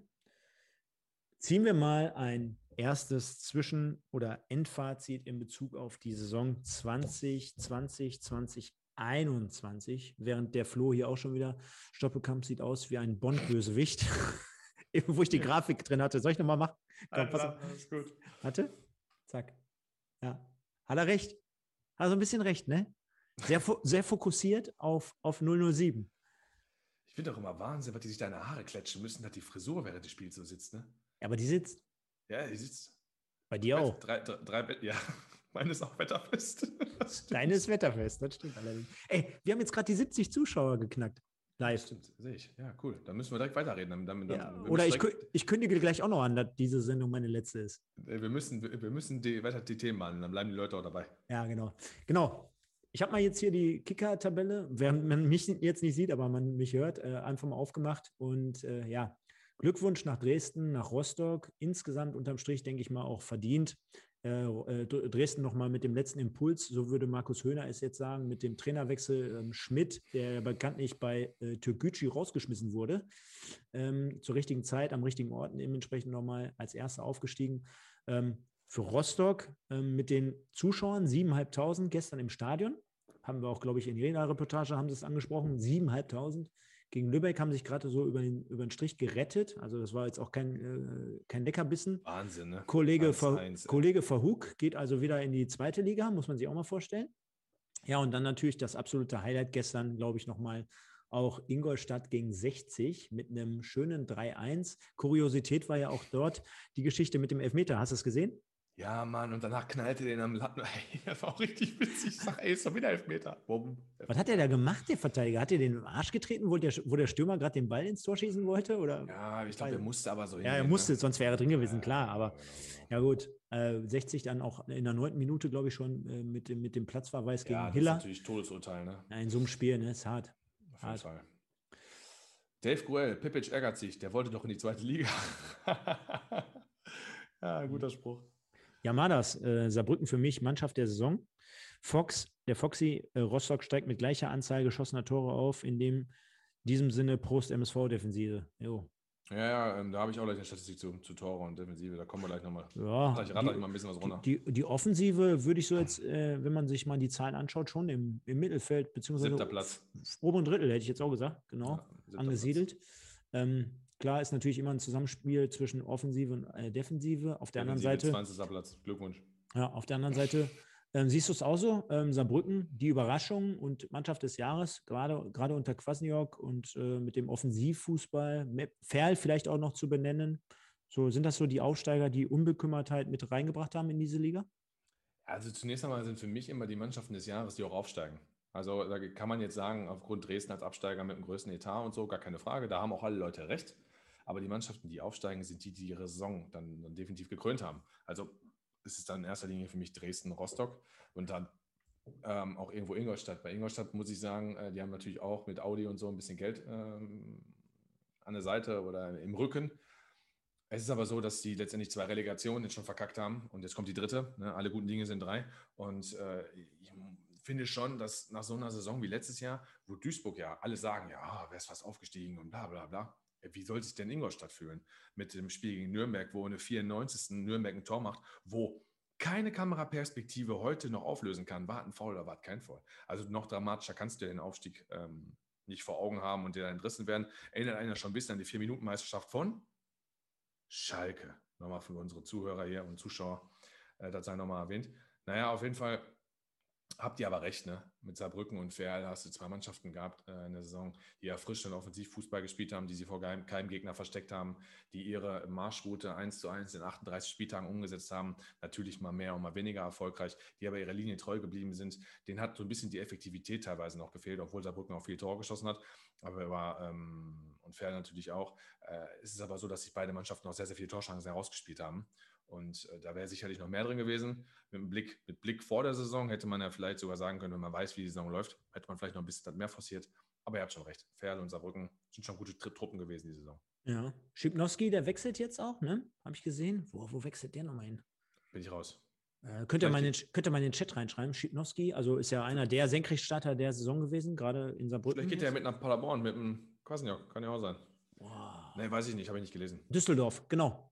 Ziehen wir mal ein erstes Zwischen- oder Endfazit in Bezug auf die Saison 2020, 2021, während der Flo hier auch schon wieder Stoppelkamp sieht aus wie ein Bond-Bösewicht, wo ich die Grafik drin hatte. Soll ich nochmal machen? Komm, pass auf. Alles gut. Warte. Zack. Ja. Hat er recht? Hat so ein bisschen recht, ne? Sehr, sehr fokussiert auf, auf 007. Ich finde auch immer Wahnsinn, was die sich deine Haare klatschen müssen, dass die Frisur während des Spiels so sitzt, ne? Ja, aber die sitzt. Ja, die sitzt. Bei dir auch. Drei, drei, drei, ja, meine ist auch wetterfest. Deine ist wetterfest, das stimmt allerdings. Ey, wir haben jetzt gerade die 70 Zuschauer geknackt. Live. Stimmt, sehe ich. Ja, cool. Dann müssen wir direkt weiterreden. Dann, dann, ja, oder ich, ich kündige gleich auch noch an, dass diese Sendung meine letzte ist. Wir müssen, wir müssen die, weiter die Themen malen, dann bleiben die Leute auch dabei. Ja, genau. Genau. Ich habe mal jetzt hier die Kicker-Tabelle, während man mich jetzt nicht sieht, aber man mich hört, äh, einfach mal aufgemacht. Und äh, ja, Glückwunsch nach Dresden, nach Rostock. Insgesamt unterm Strich, denke ich mal, auch verdient. Äh, äh Dresden nochmal mit dem letzten Impuls, so würde Markus Höhner es jetzt sagen, mit dem Trainerwechsel ähm, Schmidt, der bekanntlich bei äh, Türkgücü rausgeschmissen wurde, ähm, zur richtigen Zeit, am richtigen Ort, dementsprechend nochmal als Erster aufgestiegen. Ähm, für Rostock mit den Zuschauern 7.500 gestern im Stadion, haben wir auch, glaube ich, in jeder Reportage haben sie es angesprochen, 7.500 gegen Lübeck haben sich gerade so über den, über den Strich gerettet. Also das war jetzt auch kein, äh, kein Leckerbissen. Wahnsinn, ne? Kollege, Ver, Kollege Verhug geht also wieder in die zweite Liga, muss man sich auch mal vorstellen. Ja, und dann natürlich das absolute Highlight gestern, glaube ich, nochmal auch Ingolstadt gegen 60 mit einem schönen 3-1. Kuriosität war ja auch dort die Geschichte mit dem Elfmeter. Hast du es gesehen? Ja, Mann, und danach knallte den am Latten. das war auch richtig witzig. Ich sag, ey, ist doch wieder Elfmeter. Bumm. Was hat er da gemacht, der Verteidiger? Hat er den Arsch getreten, wo der, wo der Stürmer gerade den Ball ins Tor schießen wollte? Oder? Ja, ich glaube, er musste aber so hin. Ja, er musste, ne? sonst wäre er drin gewesen, ja, klar. Aber ja, gut. Äh, 60 dann auch in der neunten Minute, glaube ich, schon äh, mit, dem, mit dem Platzverweis gegen ja, das Hiller. Ist natürlich Todesurteil, ne? In so einem Spiel, ne? Ist hart. Auf jeden hart. Fall. Dave Gruel, Pipic ärgert sich, der wollte doch in die zweite Liga. ja, guter Spruch. Ja, Madas, äh, Saarbrücken für mich Mannschaft der Saison. Fox, der Foxy äh, Rostock steigt mit gleicher Anzahl geschossener Tore auf, in dem diesem Sinne Prost MSV-Defensive. Jo. Ja, ja, ähm, da habe ich auch gleich eine Statistik zu, zu Tore und Defensive, da kommen wir gleich nochmal. Ja, ich rate mal ein bisschen was runter. Die, die Offensive würde ich so jetzt, äh, wenn man sich mal die Zahlen anschaut, schon im, im Mittelfeld, beziehungsweise Siebter Platz. oberen Drittel, hätte ich jetzt auch gesagt, genau, Ja, angesiedelt. Ähm, klar ist natürlich immer ein Zusammenspiel zwischen Offensive und äh, Defensive. Auf der anderen Defensive, Seite, 20. Platz. Glückwunsch. ja, auf der anderen Seite ähm, siehst du es auch so? Ähm, Saarbrücken, die Überraschung und Mannschaft des Jahres, gerade, gerade unter Kwasniok und äh, mit dem Offensivfußball, Ferl vielleicht auch noch zu benennen. So, sind das so die Aufsteiger, die Unbekümmertheit mit reingebracht haben in diese Liga? Also zunächst einmal sind für mich immer die Mannschaften des Jahres, die auch aufsteigen. Also da kann man jetzt sagen, aufgrund Dresden als Absteiger mit dem größten Etat und so, gar keine Frage, da haben auch alle Leute recht. Aber die Mannschaften, die aufsteigen, sind die, die ihre Saison dann, dann definitiv gekrönt haben. Also es ist dann in erster Linie für mich Dresden, Rostock und dann ähm, auch irgendwo Ingolstadt. Bei Ingolstadt muss ich sagen, äh, die haben natürlich auch mit Audi und so ein bisschen Geld ähm, an der Seite oder im Rücken. Es ist aber so, dass die letztendlich zwei Relegationen jetzt schon verkackt haben und jetzt kommt die dritte. Ne? Alle guten Dinge sind drei. Und äh, ich finde schon, dass nach so einer Saison wie letztes Jahr, wo Duisburg ja alle sagen, ja, wer ist fast aufgestiegen und bla bla bla. Wie soll sich denn Ingolstadt fühlen mit dem Spiel gegen Nürnberg, wo in der 94. Nürnberg ein Tor macht, wo keine Kameraperspektive heute noch auflösen kann, war ein Foul oder war kein Foul. Also noch dramatischer kannst du den Aufstieg ähm, nicht vor Augen haben und der dann entrissen werden. Erinnert einer schon ein bisschen an die Vier-Minuten-Meisterschaft von Schalke. Nochmal für unsere Zuhörer hier und Zuschauer, äh, das sei nochmal erwähnt. Naja, auf jeden Fall habt ihr aber recht, ne? Mit Saarbrücken und Ferl hast du zwei Mannschaften gehabt äh, in der Saison, die ja frisch und offensiv Fußball gespielt haben, die sie vor keinem, keinem Gegner versteckt haben, die ihre Marschroute 1 zu 1 in 38 Spieltagen umgesetzt haben. Natürlich mal mehr und mal weniger erfolgreich, die aber ihrer Linie treu geblieben sind. Denen hat so ein bisschen die Effektivität teilweise noch gefehlt, obwohl Saarbrücken auch viel Tor geschossen hat. Aber er war, ähm, und Ferl natürlich auch. Äh, es ist aber so, dass sich beide Mannschaften auch sehr, sehr viele Torschancen herausgespielt haben. Und äh, da wäre sicherlich noch mehr drin gewesen. Mit, Blick, mit Blick vor der Saison hätte man ja vielleicht sogar sagen können, wenn man weiß, wie die Saison läuft, hätte man vielleicht noch ein bisschen mehr forciert. Aber ihr habt schon recht. Ferl und Saarbrücken sind schon gute Truppen gewesen, die Saison. Ja. Schipnowski, der wechselt jetzt auch, ne? Habe ich gesehen. Wo, wo wechselt der nochmal hin? Bin ich raus. Äh, könnt, ihr mal in könnt ihr mal in den Chat reinschreiben? Schipnowski, also ist ja einer der Senkrechtstarter der Saison gewesen, gerade in Saarbrücken. Vielleicht geht der mit nach Paderborn, mit dem Kwasniok. Kann ja auch sein. Boah. Nee, weiß ich nicht, habe ich nicht gelesen. Düsseldorf, genau.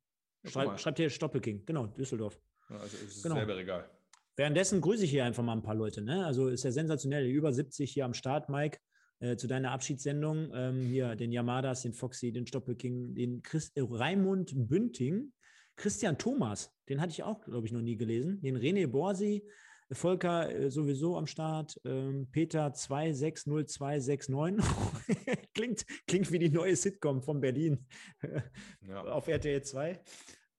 Mal. schreibt hier Stoppelking, genau, Düsseldorf. Ja, Also es ist Genau. selber egal. Währenddessen grüße ich hier einfach mal ein paar Leute. Ne? Also ist ja sensationell. Über 70 hier am Start, Mike. Äh, zu deiner Abschiedssendung. Ähm, hier den Yamadas, den Foxy, den Stoppelking, den Chris, äh, Raimund Bünding, Christian Thomas, den hatte ich auch, glaube ich, noch nie gelesen. Den René Borsi, Volker äh, sowieso am Start, ähm, Peter 260269. klingt, klingt wie die neue Sitcom von Berlin Ja. auf RTL 2.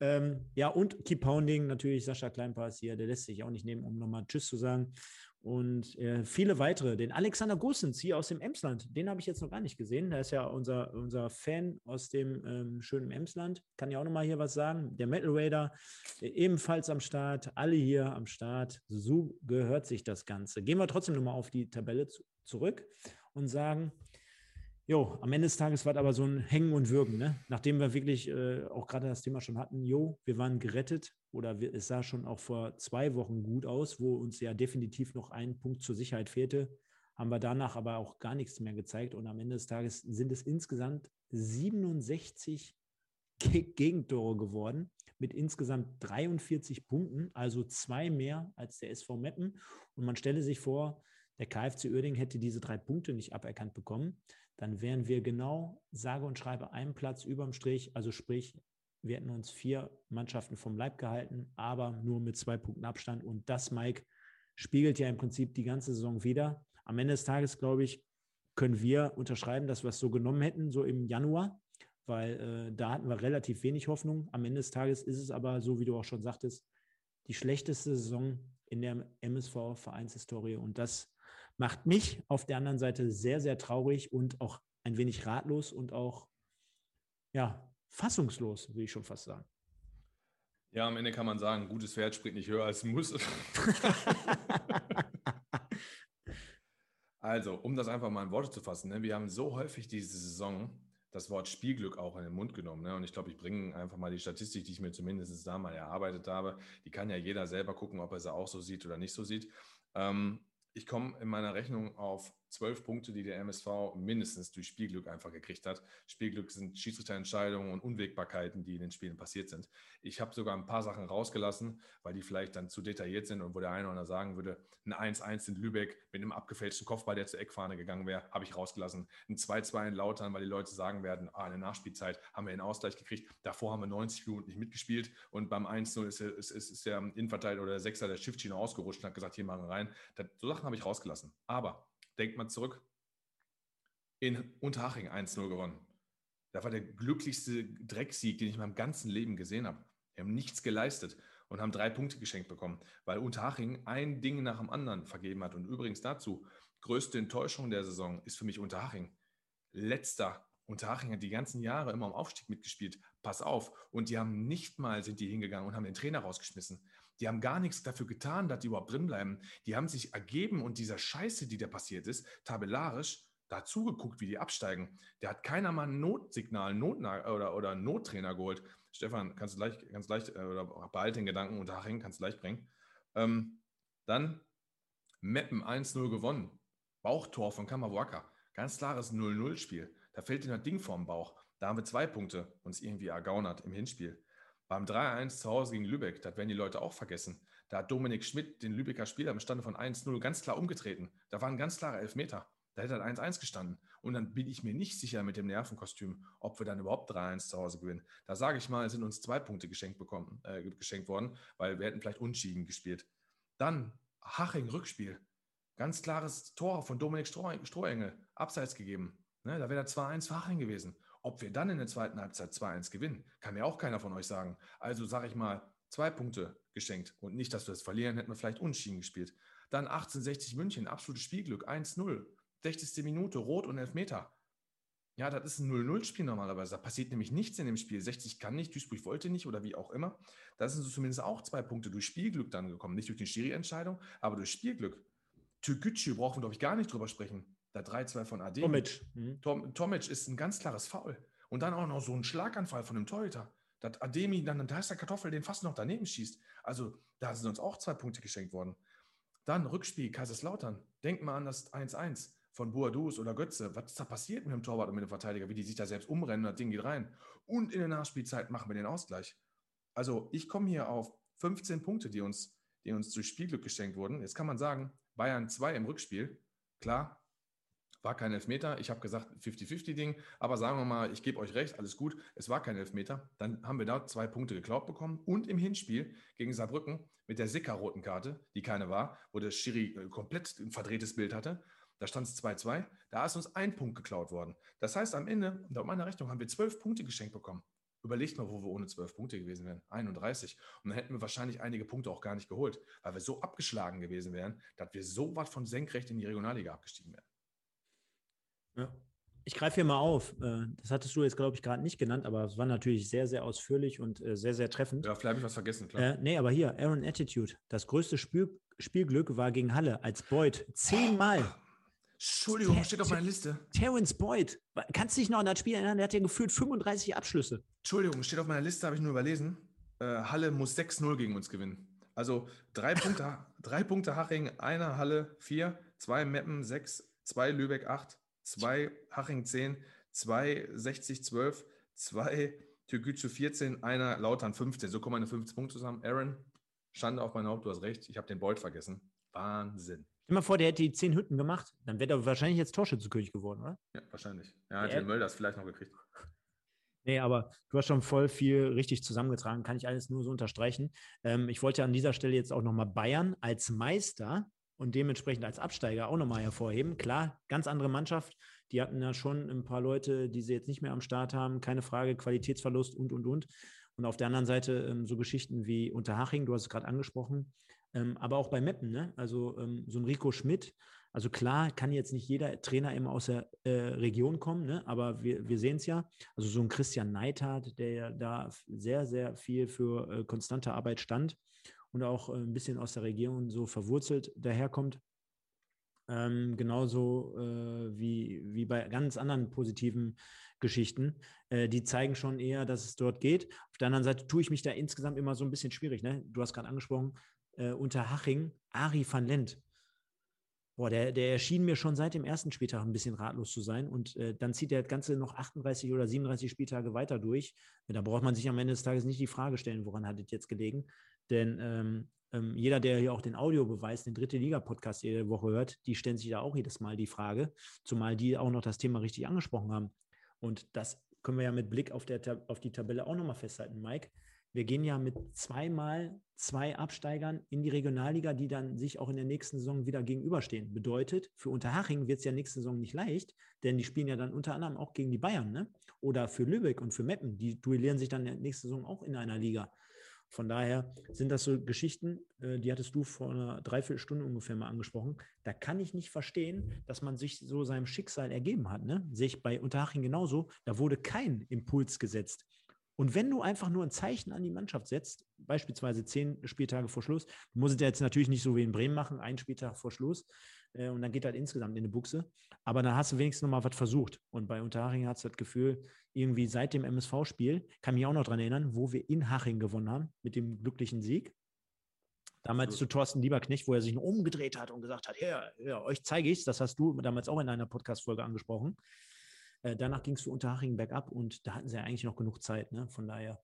Ähm, ja, und Keep Pounding, natürlich Sascha Kleinpass hier, der lässt sich auch nicht nehmen, um nochmal Tschüss zu sagen. Und äh, viele weitere. Den Alexander Gussens hier aus dem Emsland, den habe ich jetzt noch gar nicht gesehen. Der ist ja unser, unser Fan aus dem ähm, schönen Emsland. Kann ja auch nochmal hier was sagen. Der Metal Raider äh, ebenfalls am Start. Alle hier am Start. So gehört sich das Ganze. Gehen wir trotzdem nochmal auf die Tabelle zu, zurück und sagen, Jo, am Ende des Tages war es aber so ein Hängen und Würgen, ne? Nachdem wir wirklich äh, auch gerade das Thema schon hatten, jo, wir waren gerettet oder es sah schon auch vor zwei Wochen gut aus, wo uns ja definitiv noch ein Punkt zur Sicherheit fehlte, haben wir danach aber auch gar nichts mehr gezeigt. Und am Ende des Tages sind es insgesamt 67 Ge Gegentore geworden mit insgesamt 43 Punkten, also zwei mehr als der SV Meppen. Und man stelle sich vor, der KfC Uerdingen hätte diese drei Punkte nicht aberkannt bekommen, dann wären wir genau, sage und schreibe, einen Platz überm Strich. Also sprich, wir hätten uns vier Mannschaften vom Leib gehalten, aber nur mit zwei Punkten Abstand. Und das, Mike, spiegelt ja im Prinzip die ganze Saison wieder. Am Ende des Tages, glaube ich, können wir unterschreiben, dass wir es so genommen hätten, so im Januar, weil äh, da hatten wir relativ wenig Hoffnung. Am Ende des Tages ist es aber, so wie du auch schon sagtest, die schlechteste Saison in der MSV-Vereinshistorie. Und das macht mich auf der anderen Seite sehr, sehr traurig und auch ein wenig ratlos und auch ja, fassungslos, würde ich schon fast sagen. ja, am Ende kann man sagen, gutes Pferd springt nicht höher als muss. Also, um das einfach mal in Worte zu fassen, ne, wir haben so häufig diese Saison das Wort Spielglück auch in den Mund genommen. Ne? Und ich glaube, ich bringe einfach mal die Statistik, die ich mir zumindest da mal erarbeitet habe. Die kann ja jeder selber gucken, ob er sie auch so sieht oder nicht so sieht. Ähm, ich komme in meiner Rechnung auf zwölf Punkte, die der MSV mindestens durch Spielglück einfach gekriegt hat. Spielglück sind Schiedsrichterentscheidungen und Unwägbarkeiten, die in den Spielen passiert sind. Ich habe sogar ein paar Sachen rausgelassen, weil die vielleicht dann zu detailliert sind und wo der eine oder andere sagen würde, ein 1-1 in Lübeck mit einem abgefälschten Kopfball, der zur Eckfahne gegangen wäre, habe ich rausgelassen. Ein 2-2 in Lautern, weil die Leute sagen werden, ah, in der Nachspielzeit haben wir den Ausgleich gekriegt, davor haben wir 90 Minuten nicht mitgespielt und beim 1-0 ist, ist, ist, ist der Innenverteidiger oder der Sechser der Schiffschiene ausgerutscht und hat gesagt, hier machen wir rein. Das, so Sachen habe ich rausgelassen. Aber denkt mal zurück, in Unterhaching 1-0 gewonnen. Das war der glücklichste Drecksieg, den ich in meinem ganzen Leben gesehen habe. Wir haben nichts geleistet und haben drei Punkte geschenkt bekommen, weil Unterhaching ein Ding nach dem anderen vergeben hat. Und übrigens dazu, größte Enttäuschung der Saison ist für mich Unterhaching. Letzter. Unterhaching hat die ganzen Jahre immer am Aufstieg mitgespielt. Pass auf. Und die haben nicht mal, sind die hingegangen und haben den Trainer rausgeschmissen. Die haben gar nichts dafür getan, dass die überhaupt drin bleiben. Die haben sich ergeben und dieser Scheiße, die da passiert ist, tabellarisch, dazu geguckt, wie die absteigen. Der hat keiner mal ein Notsignal Not oder, oder Nottrainer geholt. Stefan, kannst du leicht, ganz leicht, äh, oder behalte den Gedanken und Haching kannst du leicht bringen. Ähm, dann Meppen 1-0 gewonnen. Bauchtor von Kamawaka. Ganz klares 0-0-Spiel. Da fällt dir das Ding vorm Bauch. Da haben wir zwei Punkte uns irgendwie ergaunert im Hinspiel. Beim 3-1 zu Hause gegen Lübeck, das werden die Leute auch vergessen. Da hat Dominik Schmidt den Lübecker Spieler im Stande von 1-0 ganz klar umgetreten. Da waren ganz klare Elfmeter. Da hätte er 1-1 gestanden. Und dann bin ich mir nicht sicher mit dem Nervenkostüm, ob wir dann überhaupt 3-1 zu Hause gewinnen. Da sage ich mal, sind uns zwei Punkte geschenkt, bekommen, äh, geschenkt worden, weil wir hätten vielleicht unschieden gespielt. Dann Haching Rückspiel. Ganz klares Tor von Dominik Strohengel, abseits gegeben. Ne, da wäre der 2-1 für Haching gewesen. Ob wir dann in der zweiten Halbzeit 2-1 gewinnen, kann mir auch keiner von euch sagen. Also sage ich mal, zwei Punkte geschenkt und nicht, dass wir es verlieren, hätten wir vielleicht unschieden gespielt. Dann 1860 München, absolutes Spielglück, 1-0, 60. Minute, Rot und Elfmeter. Ja, das ist ein 0-0-Spiel normalerweise. Da passiert nämlich nichts in dem Spiel. 60 kann nicht, Duisburg wollte nicht oder wie auch immer. Da sind so zumindest auch zwei Punkte durch Spielglück dann gekommen. Nicht durch die Schiri-Entscheidung, aber durch Spielglück. Türkgücü brauchen wir, glaube ich, gar nicht drüber sprechen. Da 3-2 von AD. Tomic. Mhm. Tom, Tomic ist ein ganz klares Foul. Und dann auch noch so ein Schlaganfall von dem Torhüter. Dass Ademi dann, da ist der Kartoffel, den fast noch daneben schießt. Also da sind uns auch zwei Punkte geschenkt worden. Dann Rückspiel, Kaiserslautern. Denk mal an das 1-1 von Boadus oder Götze. Was ist da passiert mit dem Torwart und mit dem Verteidiger? Wie die sich da selbst umrennen, das Ding geht rein. Und in der Nachspielzeit machen wir den Ausgleich. Also ich komme hier auf 15 Punkte, die uns, die uns durch Spielglück geschenkt wurden. Jetzt kann man sagen, Bayern 2 im Rückspiel. Klar, war kein Elfmeter. Ich habe gesagt, 50-50-Ding. Aber sagen wir mal, ich gebe euch recht, alles gut. Es war kein Elfmeter. Dann haben wir da zwei Punkte geklaut bekommen. Und im Hinspiel gegen Saarbrücken mit der Sicker-roten Karte, die keine war, wo der Schiri äh, komplett ein verdrehtes Bild hatte. Da stand es 2-2. Da ist uns ein Punkt geklaut worden. Das heißt, am Ende, laut meiner Rechnung, haben wir zwölf Punkte geschenkt bekommen. Überlegt mal, wo wir ohne zwölf Punkte gewesen wären. 31. Und dann hätten wir wahrscheinlich einige Punkte auch gar nicht geholt, weil wir so abgeschlagen gewesen wären, dass wir so was von senkrecht in die Regionalliga abgestiegen wären. Ja. Ich greife hier mal auf. Äh, das hattest du jetzt, glaube ich, gerade nicht genannt, aber es war natürlich sehr, sehr ausführlich und äh, sehr, sehr treffend. Ja, vielleicht habe ich was vergessen, klar. Äh, nee, aber hier, Aaron Attitude. Das größte Spiel, Spielglück war gegen Halle als Boyd. Zehnmal. Entschuldigung, Ter steht auf meiner Liste. Terence Boyd. Kannst du dich noch an das Spiel erinnern? Der hat ja gefühlt 35 Abschlüsse. Entschuldigung, steht auf meiner Liste, habe ich nur überlesen. Äh, Halle muss 6-0 gegen uns gewinnen. Also drei Punkte, drei Punkte Haching, einer Halle, vier, zwei Meppen, sechs, zwei Lübeck, acht, zwei Haching 10, zwei 60 12, zwei Türkgücü 14, einer Lautern 15. So kommen meine 15 Punkte zusammen. Aaron, Schande auf mein Haupt, du hast recht. Ich habe den Beut vergessen. Wahnsinn. Stell mal vor, der hätte die 10 Hütten gemacht. Dann wäre er wahrscheinlich jetzt Torschützenkönig geworden, oder? Ja, wahrscheinlich. Ja, hat den Mölders vielleicht noch gekriegt. Nee, aber du hast schon voll viel richtig zusammengetragen, kann ich alles nur so unterstreichen. Ähm, ich wollte an dieser Stelle jetzt auch nochmal Bayern als Meister und dementsprechend als Absteiger auch nochmal hervorheben. Klar, ganz andere Mannschaft. Die hatten ja schon ein paar Leute, die sie jetzt nicht mehr am Start haben. Keine Frage, Qualitätsverlust und, und, und. Und auf der anderen Seite ähm, so Geschichten wie Unterhaching, du hast es gerade angesprochen, ähm, aber auch bei Meppen, ne? also ähm, so ein Rico Schmidt. Also klar, kann jetzt nicht jeder Trainer immer aus der äh, Region kommen, ne? aber wir, wir sehen es ja. Also so ein Christian Neithardt, der ja da sehr, sehr viel für äh, konstante Arbeit stand und auch äh, ein bisschen aus der Region so verwurzelt daherkommt. Ähm, genauso äh, wie, wie bei ganz anderen positiven Geschichten. Äh, die zeigen schon eher, dass es dort geht. Auf der anderen Seite tue ich mich da insgesamt immer so ein bisschen schwierig. Ne? Du hast gerade angesprochen, äh, unter Haching, Ari van Lent. Boah, der, der erschien mir schon seit dem ersten Spieltag ein bisschen ratlos zu sein. Und äh, dann zieht der Ganze noch 38 oder 37 Spieltage weiter durch. Da braucht man sich am Ende des Tages nicht die Frage stellen, woran hat es jetzt gelegen. Denn ähm, ähm, jeder, der hier auch den Audiobeweis, den dritte Liga-Podcast jede Woche hört, die stellen sich da auch jedes Mal die Frage, zumal die auch noch das Thema richtig angesprochen haben. Und das können wir ja mit Blick auf, der, auf die Tabelle auch nochmal festhalten, Mike. Wir gehen ja mit zweimal zwei Absteigern in die Regionalliga, die dann sich auch in der nächsten Saison wieder gegenüberstehen. Bedeutet, für Unterhaching wird es ja nächste Saison nicht leicht, denn die spielen ja dann unter anderem auch gegen die Bayern, ne? Oder für Lübeck und für Meppen, die duellieren sich dann nächste Saison auch in einer Liga. Von daher sind das so Geschichten, äh, die hattest du vor einer Dreiviertelstunde ungefähr mal angesprochen. Da kann ich nicht verstehen, dass man sich so seinem Schicksal ergeben hat. Ne? Sehe ich bei Unterhaching genauso. Da wurde kein Impuls gesetzt. Und wenn du einfach nur ein Zeichen an die Mannschaft setzt, beispielsweise zehn Spieltage vor Schluss, du musst es ja jetzt natürlich nicht so wie in Bremen machen, einen Spieltag vor Schluss, äh, und dann geht halt insgesamt in die Buchse. Aber dann hast du wenigstens nochmal was versucht. Und bei Unterhaching hat es das Gefühl, irgendwie seit dem MSV-Spiel, kann mich auch noch daran erinnern, wo wir in Haching gewonnen haben, mit dem glücklichen Sieg. Damals zu Thorsten Lieberknecht, wo er sich umgedreht hat und gesagt hat, ja, ja euch zeige ich es. Das hast du damals auch in einer Podcast-Folge angesprochen. Äh, danach ging es für Unterhaching bergab und da hatten sie ja eigentlich noch genug Zeit. Ne? Von daher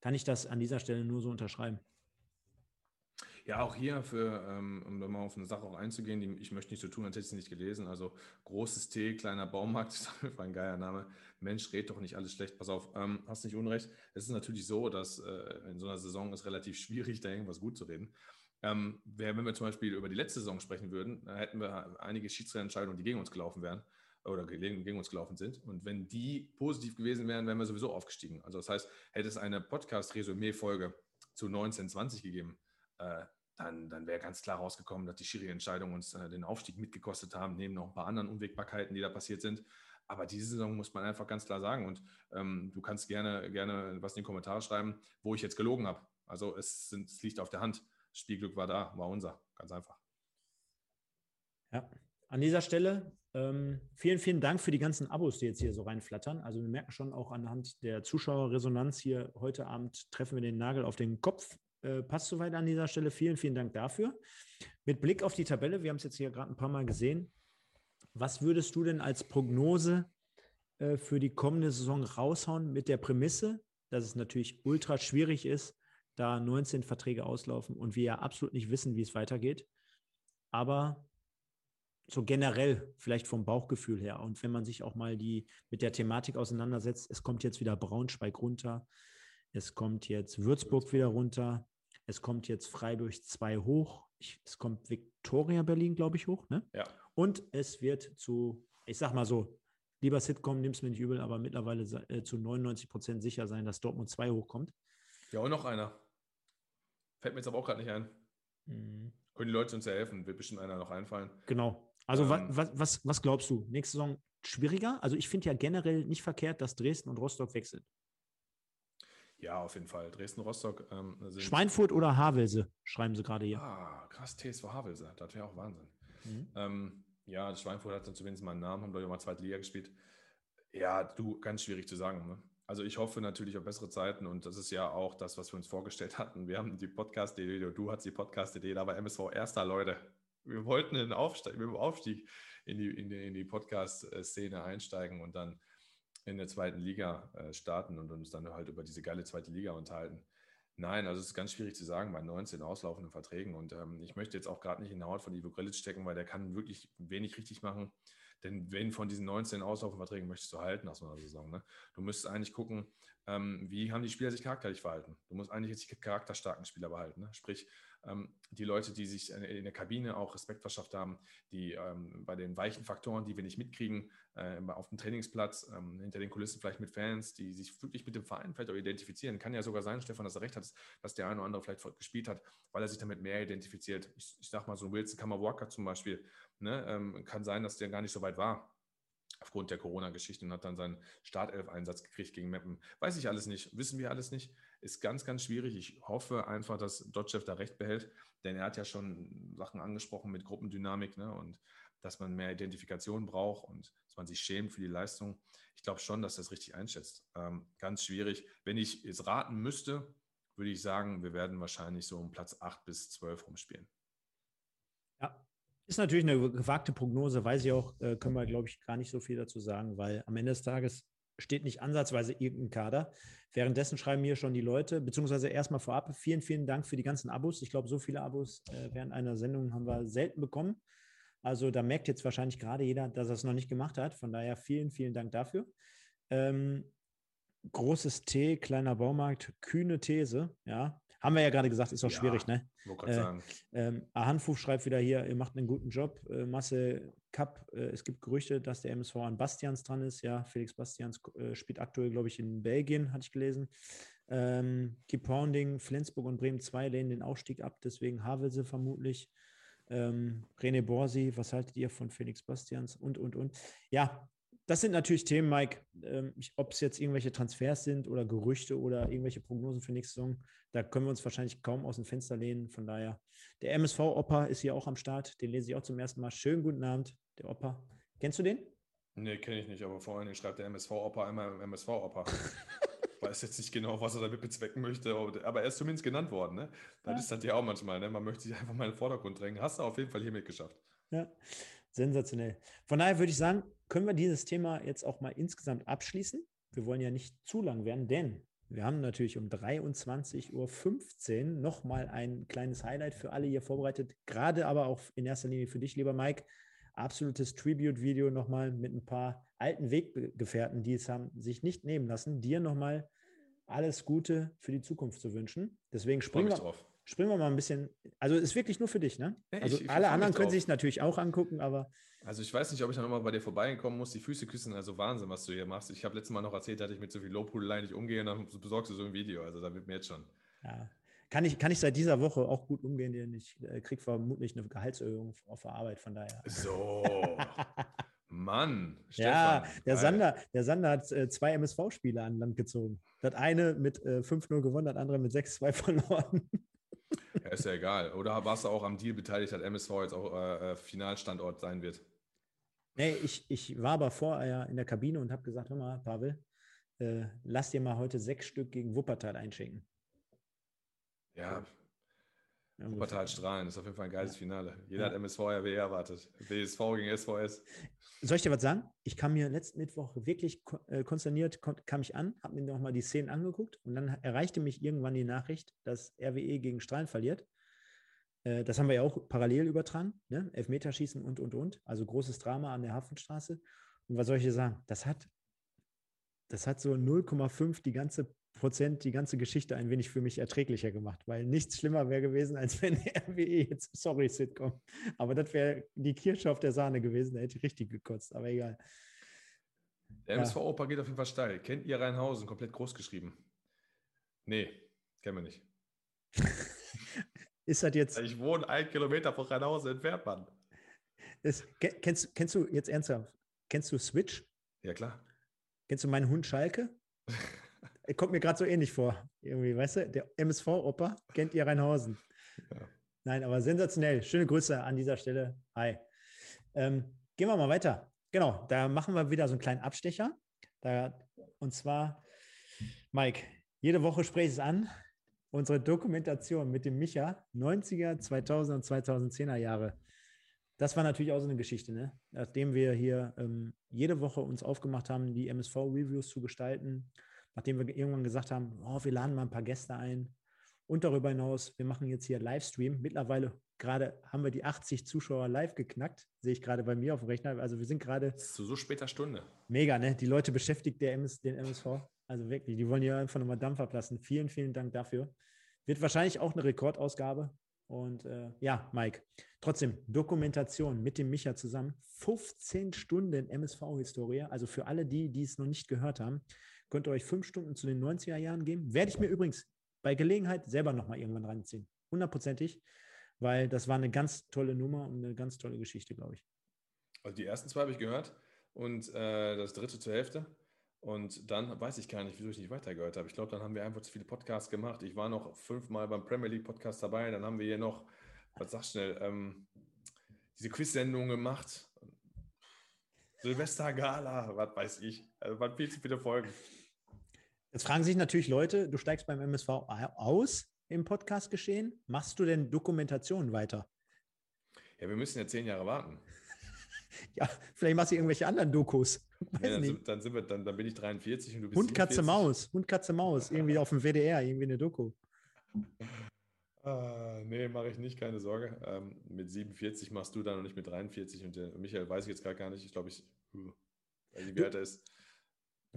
kann ich das an dieser Stelle nur so unterschreiben. Ja, auch hier, für, ähm, um mal auf eine Sache auch einzugehen, die ich möchte nicht so tun, als hätte ich sie nicht gelesen. Also großes T, kleiner Baumarkt, das war ein geiler Name. Mensch, red doch nicht alles schlecht. Pass auf, ähm, hast nicht Unrecht. Es ist natürlich so, dass äh, in so einer Saison ist relativ schwierig, da irgendwas gut zu reden. Ähm, wenn wir zum Beispiel über die letzte Saison sprechen würden, dann hätten wir einige Schiedsrichterentscheidungen, die gegen uns gelaufen wären oder gegen, gegen uns gelaufen sind. Und wenn die positiv gewesen wären, wären wir sowieso aufgestiegen. Also das heißt, hätte es eine Podcast-Resümee-Folge zu 1920 gegeben, äh, dann, dann wäre ganz klar rausgekommen, dass die Schiri-Entscheidungen uns äh, den Aufstieg mitgekostet haben, neben noch ein paar anderen Unwägbarkeiten, die da passiert sind. Aber diese Saison muss man einfach ganz klar sagen. Und ähm, du kannst gerne, gerne was in die Kommentare schreiben, wo ich jetzt gelogen habe. Also es, sind, es liegt auf der Hand. Spielglück war da, war unser. Ganz einfach. Ja, an dieser Stelle ähm, vielen, vielen Dank für die ganzen Abos, die jetzt hier so reinflattern. Also wir merken schon auch anhand der Zuschauerresonanz hier heute Abend treffen wir den Nagel auf den Kopf. Äh, passt soweit an dieser Stelle. Vielen, vielen Dank dafür. Mit Blick auf die Tabelle, wir haben es jetzt hier gerade ein paar Mal gesehen. Was würdest du denn als Prognose äh, für die kommende Saison raushauen mit der Prämisse, dass es natürlich ultra schwierig ist, da 19 Verträge auslaufen und wir ja absolut nicht wissen, wie es weitergeht. Aber so generell vielleicht vom Bauchgefühl her und wenn man sich auch mal die mit der Thematik auseinandersetzt, es kommt jetzt wieder Braunschweig runter, es kommt jetzt Würzburg wieder runter, es kommt jetzt Freiburg 2 hoch. Ich, es kommt Victoria Berlin, glaube ich, hoch. Ne? Ja. Und es wird zu, ich sag mal so, lieber Sitcom, nimm es mir nicht übel, aber mittlerweile äh, zu 99 Prozent sicher sein, dass Dortmund 2 hochkommt. Ja, und noch einer. Fällt mir jetzt aber auch gerade nicht ein. Mhm. Können die Leute uns ja helfen? Wird bestimmt einer noch einfallen. Genau. Also, ähm, was, was, was glaubst du? Nächste Saison schwieriger? Also, ich finde ja generell nicht verkehrt, dass Dresden und Rostock wechseln. Ja, auf jeden Fall. Dresden-Rostock. Ähm, Schweinfurt oder Havelse, schreiben sie gerade hier. Ah, krass, TSV Havelse. Das wäre auch Wahnsinn. Mhm. Ähm, ja, Schweinfurt hat dann zumindest mal einen Namen, haben, glaube ich, mal zweite Liga gespielt. Ja, du, ganz schwierig zu sagen. Ne? Also ich hoffe natürlich auf bessere Zeiten und das ist ja auch das, was wir uns vorgestellt hatten. Wir haben die Podcast-Idee, du hast die Podcast-Idee, da war MSV erster, Leute. Wir wollten einen Aufstieg, mit dem Aufstieg in die, in die, in die Podcast-Szene einsteigen und dann in der zweiten Liga äh, starten und uns dann halt über diese geile zweite Liga unterhalten. Nein, also es ist ganz schwierig zu sagen bei 19 auslaufenden Verträgen. Und ähm, ich möchte jetzt auch gerade nicht in der Haut von Ivo Grilic stecken, weil der kann wirklich wenig richtig machen. Denn wen von diesen 19 auslaufenden Verträgen möchtest du halten nach so einer Saison? Ne? Du müsstest eigentlich gucken, ähm, wie haben die Spieler sich charakterlich verhalten. Du musst eigentlich jetzt die charakterstarken Spieler behalten. Ne? Sprich, die Leute, die sich in der Kabine auch Respekt verschafft haben, die ähm, bei den weichen Faktoren, die wir nicht mitkriegen, äh, auf dem Trainingsplatz, ähm, hinter den Kulissen vielleicht mit Fans, die sich wirklich mit dem Verein vielleicht auch identifizieren. Kann ja sogar sein, Stefan, dass er recht hat, dass der eine oder andere vielleicht gespielt hat, weil er sich damit mehr identifiziert. Ich, ich sag mal, so ein Wilson Kammerwalker zum Beispiel, ne, ähm, kann sein, dass der gar nicht so weit war aufgrund der Corona-Geschichte und hat dann seinen Startelf-Einsatz gekriegt gegen Meppen. Weiß ich alles nicht, wissen wir alles nicht ist ganz, ganz schwierig. Ich hoffe einfach, dass Dotchev da recht behält, denn er hat ja schon Sachen angesprochen mit Gruppendynamik. Ne? Und dass man mehr Identifikation braucht und dass man sich schämt für die Leistung. Ich glaube schon, dass das richtig einschätzt. Ähm, ganz schwierig. Wenn ich jetzt raten müsste, würde ich sagen, wir werden wahrscheinlich so um Platz 8 bis 12 rumspielen. Ja, ist natürlich eine gewagte Prognose, weiß ich auch, äh, können wir, glaube ich, gar nicht so viel dazu sagen, weil am Ende des Tages steht nicht ansatzweise irgendein Kader. Währenddessen schreiben mir schon die Leute, beziehungsweise erstmal vorab, vielen, vielen Dank für die ganzen Abos. Ich glaube, so viele Abos äh, während einer Sendung haben wir selten bekommen. Also da merkt jetzt wahrscheinlich gerade jeder, dass er es noch nicht gemacht hat. Von daher vielen, vielen Dank dafür. Ähm, großes T, kleiner Baumarkt, kühne These, ja. Haben wir ja gerade gesagt, ist auch ja, schwierig, ne? Äh, ähm, Ahanfuf schreibt wieder hier, ihr macht einen guten Job. Äh, Masse Cup, äh, es gibt Gerüchte, dass der MSV an Bastians dran ist. Ja, Felix Bastians äh, spielt aktuell, glaube ich, in Belgien, hatte ich gelesen. Ähm, Keep Pounding, Flensburg und Bremen 2 lehnen den Aufstieg ab, deswegen Havelse vermutlich. Ähm, René Borsi, was haltet ihr von Felix Bastians und, und, und. Ja, das sind natürlich Themen, Mike, ähm, ob es jetzt irgendwelche Transfers sind oder Gerüchte oder irgendwelche Prognosen für nächste Saison, da können wir uns wahrscheinlich kaum aus dem Fenster lehnen. Von daher, der MSV-Opa ist hier auch am Start. Den lese ich auch zum ersten Mal. Schönen guten Abend, der Opa. Kennst du den? Nee, kenne ich nicht, aber vor allen Dingen schreibt der MSV-Opa immer MSV-Opa. weiß jetzt nicht genau, was er damit bezwecken möchte, aber er ist zumindest genannt worden. Ne? Das ja. ist das ja auch manchmal. Ne? Man möchte sich einfach mal in den Vordergrund drängen. Hast du auf jeden Fall hier mitgeschafft. Ja, sensationell. Von daher würde ich sagen, können wir dieses Thema jetzt auch mal insgesamt abschließen. Wir wollen ja nicht zu lang werden, denn wir haben natürlich um 23.15 Uhr nochmal ein kleines Highlight für alle hier vorbereitet, gerade aber auch in erster Linie für dich, lieber Mike. Absolutes Tribute-Video nochmal mit ein paar alten Weggefährten, die es haben sich nicht nehmen lassen, dir nochmal alles Gute für die Zukunft zu wünschen. Deswegen springen wir, drauf springen wir mal ein bisschen. Also ist wirklich nur für dich, ne? Also ich, ich alle anderen können sich natürlich auch angucken, aber. Also ich weiß nicht, ob ich dann nochmal bei dir vorbeikommen muss, die Füße küssen, also Wahnsinn, was du hier machst. Ich habe letztes Mal noch erzählt, dass ich mit so viel Lobhudelei nicht umgehe und dann besorgst du so ein Video. Also da wird mir jetzt schon. Ja. Kann ich, kann ich seit dieser Woche auch gut umgehen, denn ich äh, kriege vermutlich eine Gehaltserhöhung auf der Arbeit, von daher. So. Mann, Stefan, ja, der Sander, der Sander hat äh, zwei MSV-Spiele an Land gezogen. Das eine mit äh, 5-0 gewonnen, das andere mit 6-2 verloren. Ist ja egal. Oder warst du auch am Deal beteiligt, dass MSV jetzt auch äh, äh, Finalstandort sein wird? Nee, ich, ich war aber vorher in der Kabine und habe gesagt, hör mal, Pavel, äh, lass dir mal heute sechs Stück gegen Wuppertal einschenken. Ja, Wuppertal Strahlen ist auf jeden Fall ein geiles Finale. Jeder ja. hat MSV RW erwartet. WSV gegen SVS. Soll ich dir was sagen? Ich kam mir letzten Mittwoch wirklich äh, konsterniert, kam ich an, habe mir nochmal die Szenen angeguckt und dann erreichte mich irgendwann die Nachricht, dass RWE gegen Strahlen verliert. Äh, das haben wir ja auch parallel übertragen, ne? Elfmeterschießen und, und, und. Also großes Drama an der Hafenstraße. Und was soll ich dir sagen? Das hat, das hat so 0,5 die ganze Prozent die ganze Geschichte ein wenig für mich erträglicher gemacht, weil nichts schlimmer wäre gewesen, als wenn RWE jetzt, sorry, Sitcom, aber das wäre die Kirsche auf der Sahne gewesen, da hätte ich richtig gekotzt, aber egal. Der ja. MSV-Opa geht auf jeden Fall steil. Kennt ihr Rheinhausen, komplett groß geschrieben? Nee, kennen wir nicht. Ist das jetzt. Ich wohne einen Kilometer von Rheinhausen entfernt, Mann. Ist, kennst, kennst du jetzt ernsthaft? Kennst du Switch? Ja, klar. Kennst du meinen Hund Schalke? kommt mir gerade so ähnlich vor. Irgendwie, weißt du, der MSV-Opa kennt ihr Rheinhausen. Ja. Nein, aber sensationell. Schöne Grüße an dieser Stelle. Hi. Ähm, gehen wir mal weiter. Genau, da machen wir wieder so einen kleinen Abstecher. Da, und zwar, Mike, jede Woche spreche ich es an. Unsere Dokumentation mit dem Micha, 90er, 2000er und 2010er Jahre. Das war natürlich auch so eine Geschichte, ne? Nachdem wir hier ähm, jede Woche uns aufgemacht haben, die MSV-Reviews zu gestalten, nachdem wir irgendwann gesagt haben, oh, wir laden mal ein paar Gäste ein. Und darüber hinaus, wir machen jetzt hier Livestream. Mittlerweile gerade haben wir die 80 Zuschauer live geknackt, sehe ich gerade bei mir auf dem Rechner. Also wir sind gerade. Zu so später Stunde. Mega, ne? Die Leute beschäftigt der MS, den MSV. Also wirklich, die wollen hier einfach nochmal Dampf ablassen. Vielen, vielen Dank dafür. Wird wahrscheinlich auch eine Rekordausgabe. Und äh, ja, Mike, trotzdem, Dokumentation mit dem Micha zusammen. 15 Stunden MSV-Historie. Also für alle die, die es noch nicht gehört haben, Könnt ihr euch fünf Stunden zu den 90er Jahren geben. Werde ich mir übrigens bei Gelegenheit selber nochmal irgendwann ranziehen. Hundertprozentig, weil das war eine ganz tolle Nummer und eine ganz tolle Geschichte, glaube ich. Also die ersten zwei habe ich gehört und äh, das dritte zur Hälfte. Und dann weiß ich gar nicht, wieso ich nicht weitergehört habe. Ich glaube, dann haben wir einfach zu viele Podcasts gemacht. Ich war noch fünfmal beim Premier League Podcast dabei. Dann haben wir hier noch, was du schnell, ähm, diese Quiz-Sendung gemacht Silvester Gala, was weiß ich. Also, was willst du bitte folgen? Jetzt fragen sich natürlich Leute, du steigst beim MSV aus im Podcast-Geschehen. Machst du denn Dokumentation weiter? Ja, wir müssen ja zehn Jahre warten. ja, vielleicht machst du irgendwelche anderen Dokus. Ja, dann, sind, dann, sind wir, dann, dann bin ich 43 und du bist Hund, Katze, Maus. Hund, Katze, Maus. Irgendwie auf dem WDR, irgendwie eine Doku. Ah, nee, mache ich nicht, keine Sorge. Ähm, mit 47 machst du dann und nicht mit 43. Und der Michael weiß ich jetzt gerade gar nicht. Ich glaube, ich, weiß nicht, wie alt er ist.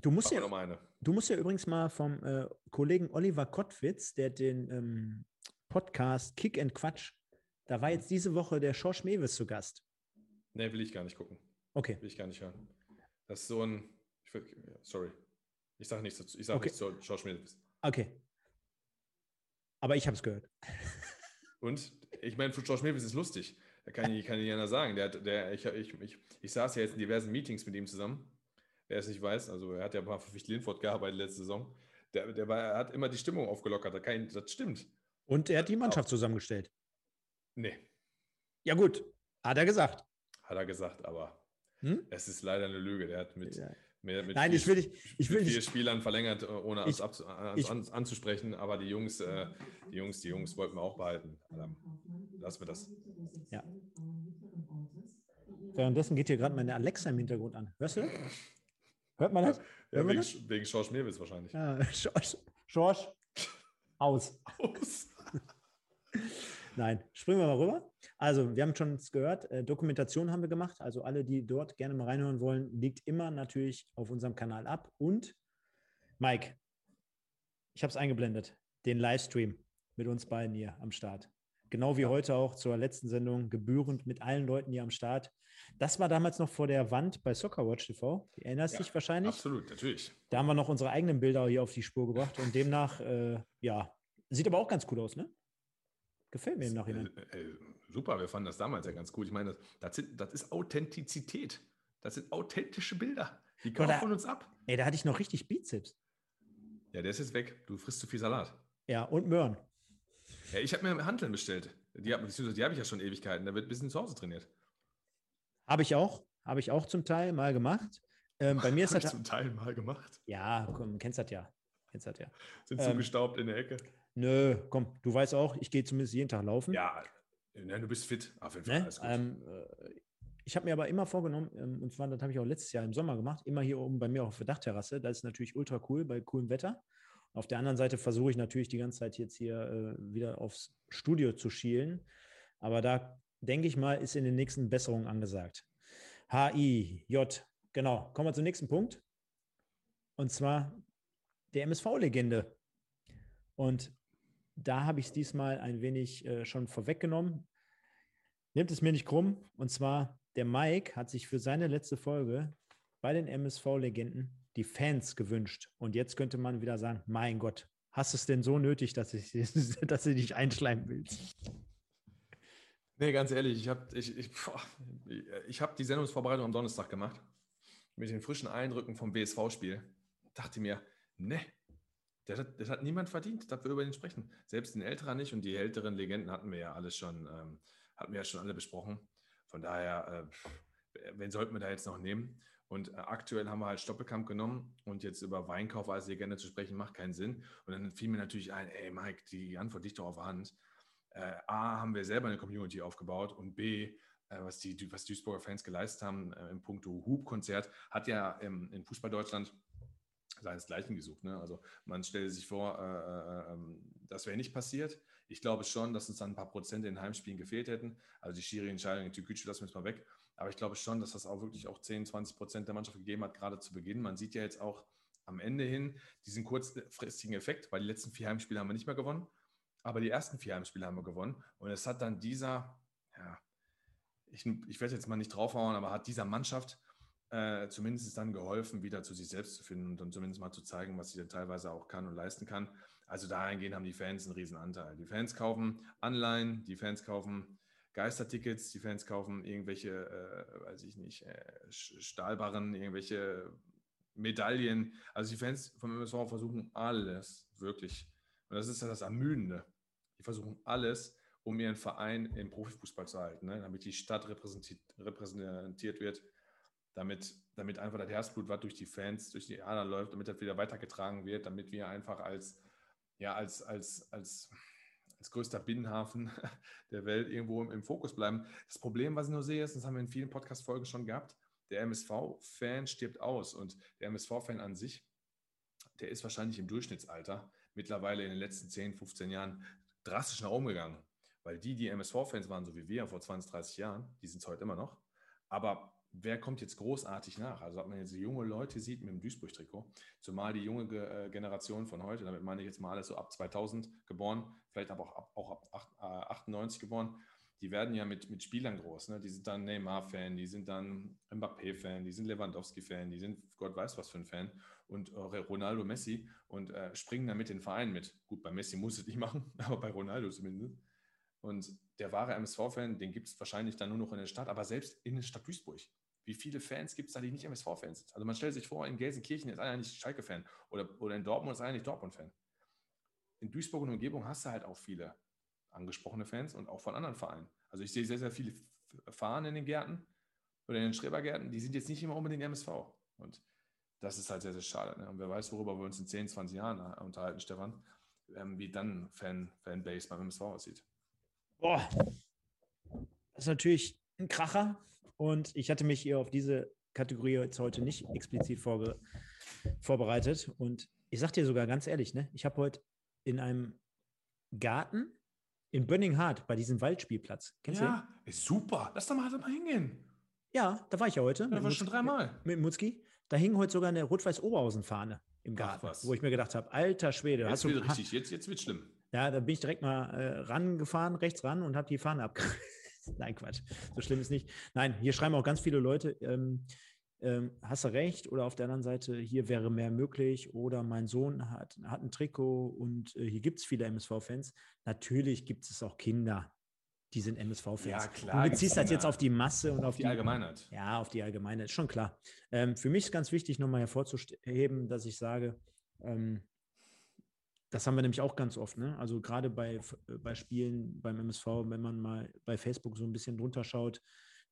Du musst, ja, du musst ja übrigens mal vom äh, Kollegen Oliver Kottwitz, der den ähm, Podcast Kick and Quatsch, da war jetzt diese Woche der Schorsch Mewes zu Gast. Nee, will ich gar nicht gucken. Okay. Will ich gar nicht hören. Das ist so ein, ich will, sorry, ich sage nichts dazu. Ich sage okay. nichts zu Schorsch Mewes. Okay. Aber ich habe es gehört. Und ich meine, für George Mewes ist lustig. Da kann ich, kann ich ja sagen. Der, der, ich, ich, ich, ich saß ja jetzt in diversen Meetings mit ihm zusammen wer es nicht weiß, also er hat ja mal für Ficht Linford gearbeitet letzte Saison. Der, der war, er hat immer die Stimmung aufgelockert. Das stimmt. Und er hat die Mannschaft zusammengestellt. Nee. Ja, gut. Hat er gesagt. Hat er gesagt, aber hm? es ist leider eine Lüge. Der hat mit, ja. mit, mit Nein, vier, ich will nicht. Ich will vier nicht. Spielern verlängert, ohne ich, uns an, anzusprechen. Aber die Jungs, äh, die Jungs, die Jungs wollten wir auch behalten. Ähm, lassen wir das. Ja. Währenddessen geht hier gerade meine Alexa im Hintergrund an. Hörst du? Hört man das? Ja, wegen, das? wegen Schorsch Mewis wahrscheinlich. Ja, Schorsch, Schorsch aus. Aus. Nein, springen wir mal rüber. Also, wir haben schon gehört, äh, Dokumentation haben wir gemacht. Also, alle, die dort gerne mal reinhören wollen, liegt immer natürlich auf unserem Kanal ab. Und Mike, ich habe es eingeblendet, den Livestream mit uns beiden hier am Start. Genau wie heute auch zur letzten Sendung, gebührend mit allen Leuten hier am Start. Das war damals noch vor der Wand bei Soccerwatch TV. Du erinnerst ja, dich wahrscheinlich? Absolut, natürlich. Da haben wir noch unsere eigenen Bilder hier auf die Spur gebracht und demnach, äh, ja, sieht aber auch ganz cool aus, ne? Gefällt mir im Nachhinein. Äh, äh, super, wir fanden das damals ja ganz gut. Ich meine, das, sind, das ist Authentizität. Das sind authentische Bilder. Die kaufen von uns ab. Ey, da hatte ich noch richtig Bizeps. Ja, der ist jetzt weg. Du frisst zu viel Salat. Ja, und Möhren. Ja, ich habe mir Handeln bestellt. Die, die habe ich ja schon Ewigkeiten. Da wird ein bisschen zu Hause trainiert. Habe ich auch. Habe ich auch zum Teil mal gemacht. Ähm, bei mir ist das. zum Teil mal gemacht. Ja, komm, kennst das ja. Kennst das ja. Sind ähm, zugestaubt in der Ecke? Nö, komm, du weißt auch, ich gehe zumindest jeden Tag laufen. Ja, ja du bist fit. Auf jeden Fall. Ne? Ähm, äh, ich habe mir aber immer vorgenommen, ähm, und zwar, das habe ich auch letztes Jahr im Sommer gemacht, immer hier oben bei mir auf der Dachterrasse. Das ist natürlich ultra cool bei coolem Wetter. Auf der anderen Seite versuche ich natürlich die ganze Zeit jetzt hier äh, wieder aufs Studio zu schielen. Aber da denke ich mal, ist in den nächsten Besserungen angesagt. H-I-J, genau. Kommen wir zum nächsten Punkt. Und zwar der MSV-Legende. Und da habe ich es diesmal ein wenig äh, schon vorweggenommen. Nehmt es mir nicht krumm. Und zwar, der Mike hat sich für seine letzte Folge bei den MSV-Legenden die Fans gewünscht. Und jetzt könnte man wieder sagen: Mein Gott, hast du es denn so nötig, dass, ich, dass du dich einschleimen willst? Nee, ganz ehrlich, ich habe ich, ich, ich hab die Sendungsvorbereitung am Donnerstag gemacht. Mit den frischen Eindrücken vom BSV-Spiel. Dachte mir, ne, das, das, hat niemand verdient, dass wir über den sprechen. Selbst den Älteren nicht und die älteren Legenden hatten wir ja alles schon, ähm, hatten wir ja schon alle besprochen. Von daher, äh, wen sollten wir da jetzt noch nehmen? Und äh, aktuell haben wir halt Stoppelkamp genommen und jetzt über Weinkauf als Legende zu sprechen, macht keinen Sinn. Und dann fiel mir natürlich ein, ey Mike, die Antwort liegt doch auf der Hand äh, A, haben wir selber eine Community aufgebaut und B, äh, was, die, was Duisburger Fans geleistet haben äh, im Punkto Hub-Konzert, hat ja im, in Fußball Deutschland seinesgleichen gesucht. Ne? Also man stellt sich vor, äh, äh, ähm, das wäre nicht passiert. Ich glaube schon, dass uns dann ein paar Prozent in Heimspielen gefehlt hätten. Also die Schiri-Entscheidung in Türkgücü lassen wir jetzt mal weg. Aber ich glaube schon, dass das auch wirklich auch 10, 20 Prozent der Mannschaft gegeben hat, gerade zu Beginn. Man sieht ja jetzt auch am Ende hin diesen kurzfristigen Effekt, weil die letzten vier Heimspiele haben wir nicht mehr gewonnen. Aber die ersten vier Heimspiele haben wir gewonnen. Und es hat dann dieser, ja, ich, ich werde jetzt mal nicht draufhauen, aber hat dieser Mannschaft äh, zumindest dann geholfen, wieder zu sich selbst zu finden und dann zumindest mal zu zeigen, was sie denn teilweise auch kann und leisten kann. Also dahingehend haben die Fans einen riesen Anteil. Die Fans kaufen Anleihen, die Fans kaufen Geistertickets, die Fans kaufen irgendwelche, äh, weiß ich nicht, äh, Stahlbarren, irgendwelche Medaillen. Also die Fans vom MSV versuchen alles wirklich. Und das ist ja das Ermüdende. Die versuchen alles, um ihren Verein im Profifußball zu halten, ne? damit die Stadt repräsentiert, repräsentiert wird. damit, damit einfach das Herzblut, was durch die Fans, durch die Adern läuft, damit das wieder weitergetragen wird, damit wir einfach als, ja, als, als, als, als größter Binnenhafen der Welt irgendwo im, im Fokus bleiben. Das Problem, was ich nur sehe, ist, das haben wir in vielen Podcast-Folgen schon gehabt, der MSV-Fan stirbt aus und der MSV-Fan an sich, der ist wahrscheinlich im Durchschnittsalter mittlerweile in den letzten 10, 15 Jahren drastisch nach oben gegangen. Weil die, die MSV-Fans waren, so wie wir vor 20, 30 Jahren, die sind es heute immer noch. Aber wer kommt jetzt großartig nach? Also, ob man jetzt junge Leute sieht mit dem Duisburg-Trikot, zumal die junge äh, Generation von heute, damit meine ich jetzt mal alles so ab 2000 geboren, vielleicht aber auch ab, auch ab 98 äh, geboren, die werden ja mit, mit Spielern groß. Ne? Die sind dann Neymar-Fan, die sind dann Mbappé-Fan, die sind Lewandowski-Fan, die sind Gott weiß was für ein Fan und äh, Ronaldo, Messi und äh, springen dann mit den Vereinen mit. Gut, bei Messi muss es nicht machen, aber bei Ronaldo zumindest. Und der wahre MSV-Fan, den gibt es wahrscheinlich dann nur noch in der Stadt, aber selbst in der Stadt Duisburg. Wie viele Fans gibt es da, die nicht MSV-Fans sind? Also man stellt sich vor, in Gelsenkirchen ist einer nicht Schalke-Fan oder, oder in Dortmund ist einer nicht Dortmund-Fan. In Duisburg und Umgebung hast du halt auch viele angesprochene Fans und auch von anderen Vereinen. Also ich sehe sehr, sehr viele Fahnen in den Gärten oder in den Schrebergärten, die sind jetzt nicht immer unbedingt MSV. Und das ist halt sehr, sehr schade. Ne? Und wer weiß, worüber wir uns in 10, 20 Jahren unterhalten, Stefan, ähm, wie dann Fan, Fanbase beim MSV aussieht. Boah, das ist natürlich ein Kracher. Und ich hatte mich hier auf diese Kategorie jetzt heute nicht explizit vorge vorbereitet. Und ich sag dir sogar ganz ehrlich, ne, ich habe heute in einem Garten in Bönning Hart bei diesem Waldspielplatz. Kennst ja, du ist super. Lass doch mal, mal hingehen. Ja, da war ich ja heute. Da war schon dreimal. Mit, Mutzki. Da hing heute sogar eine Rot-Weiß-Oberhausen-Fahne im Garten, wo ich mir gedacht habe, alter Schwede. Jetzt wird richtig, jetzt, jetzt wird schlimm. Ja, da bin ich direkt mal äh, rangefahren, rechts ran und habe die Fahne abgerissen. Nein, Quatsch. So schlimm ist nicht. Nein, hier schreiben auch ganz viele Leute, ähm, ähm, hast du recht, oder auf der anderen Seite, hier wäre mehr möglich, oder mein Sohn hat, hat ein Trikot und äh, hier gibt es viele MSV-Fans. Natürlich gibt es auch Kinder, die sind MSV-Fans. Ja, klar. Du beziehst das jetzt auf die Masse und auf, auf die, die, Allgemeinheit. Ja, auf die Allgemeinheit, schon klar. Ähm, für mich ist ganz wichtig, nochmal hervorzuheben, dass ich sage, ähm, das haben wir nämlich auch ganz oft. Ne? Also gerade bei, äh, bei Spielen beim MSV, wenn man mal bei Facebook so ein bisschen drunter schaut,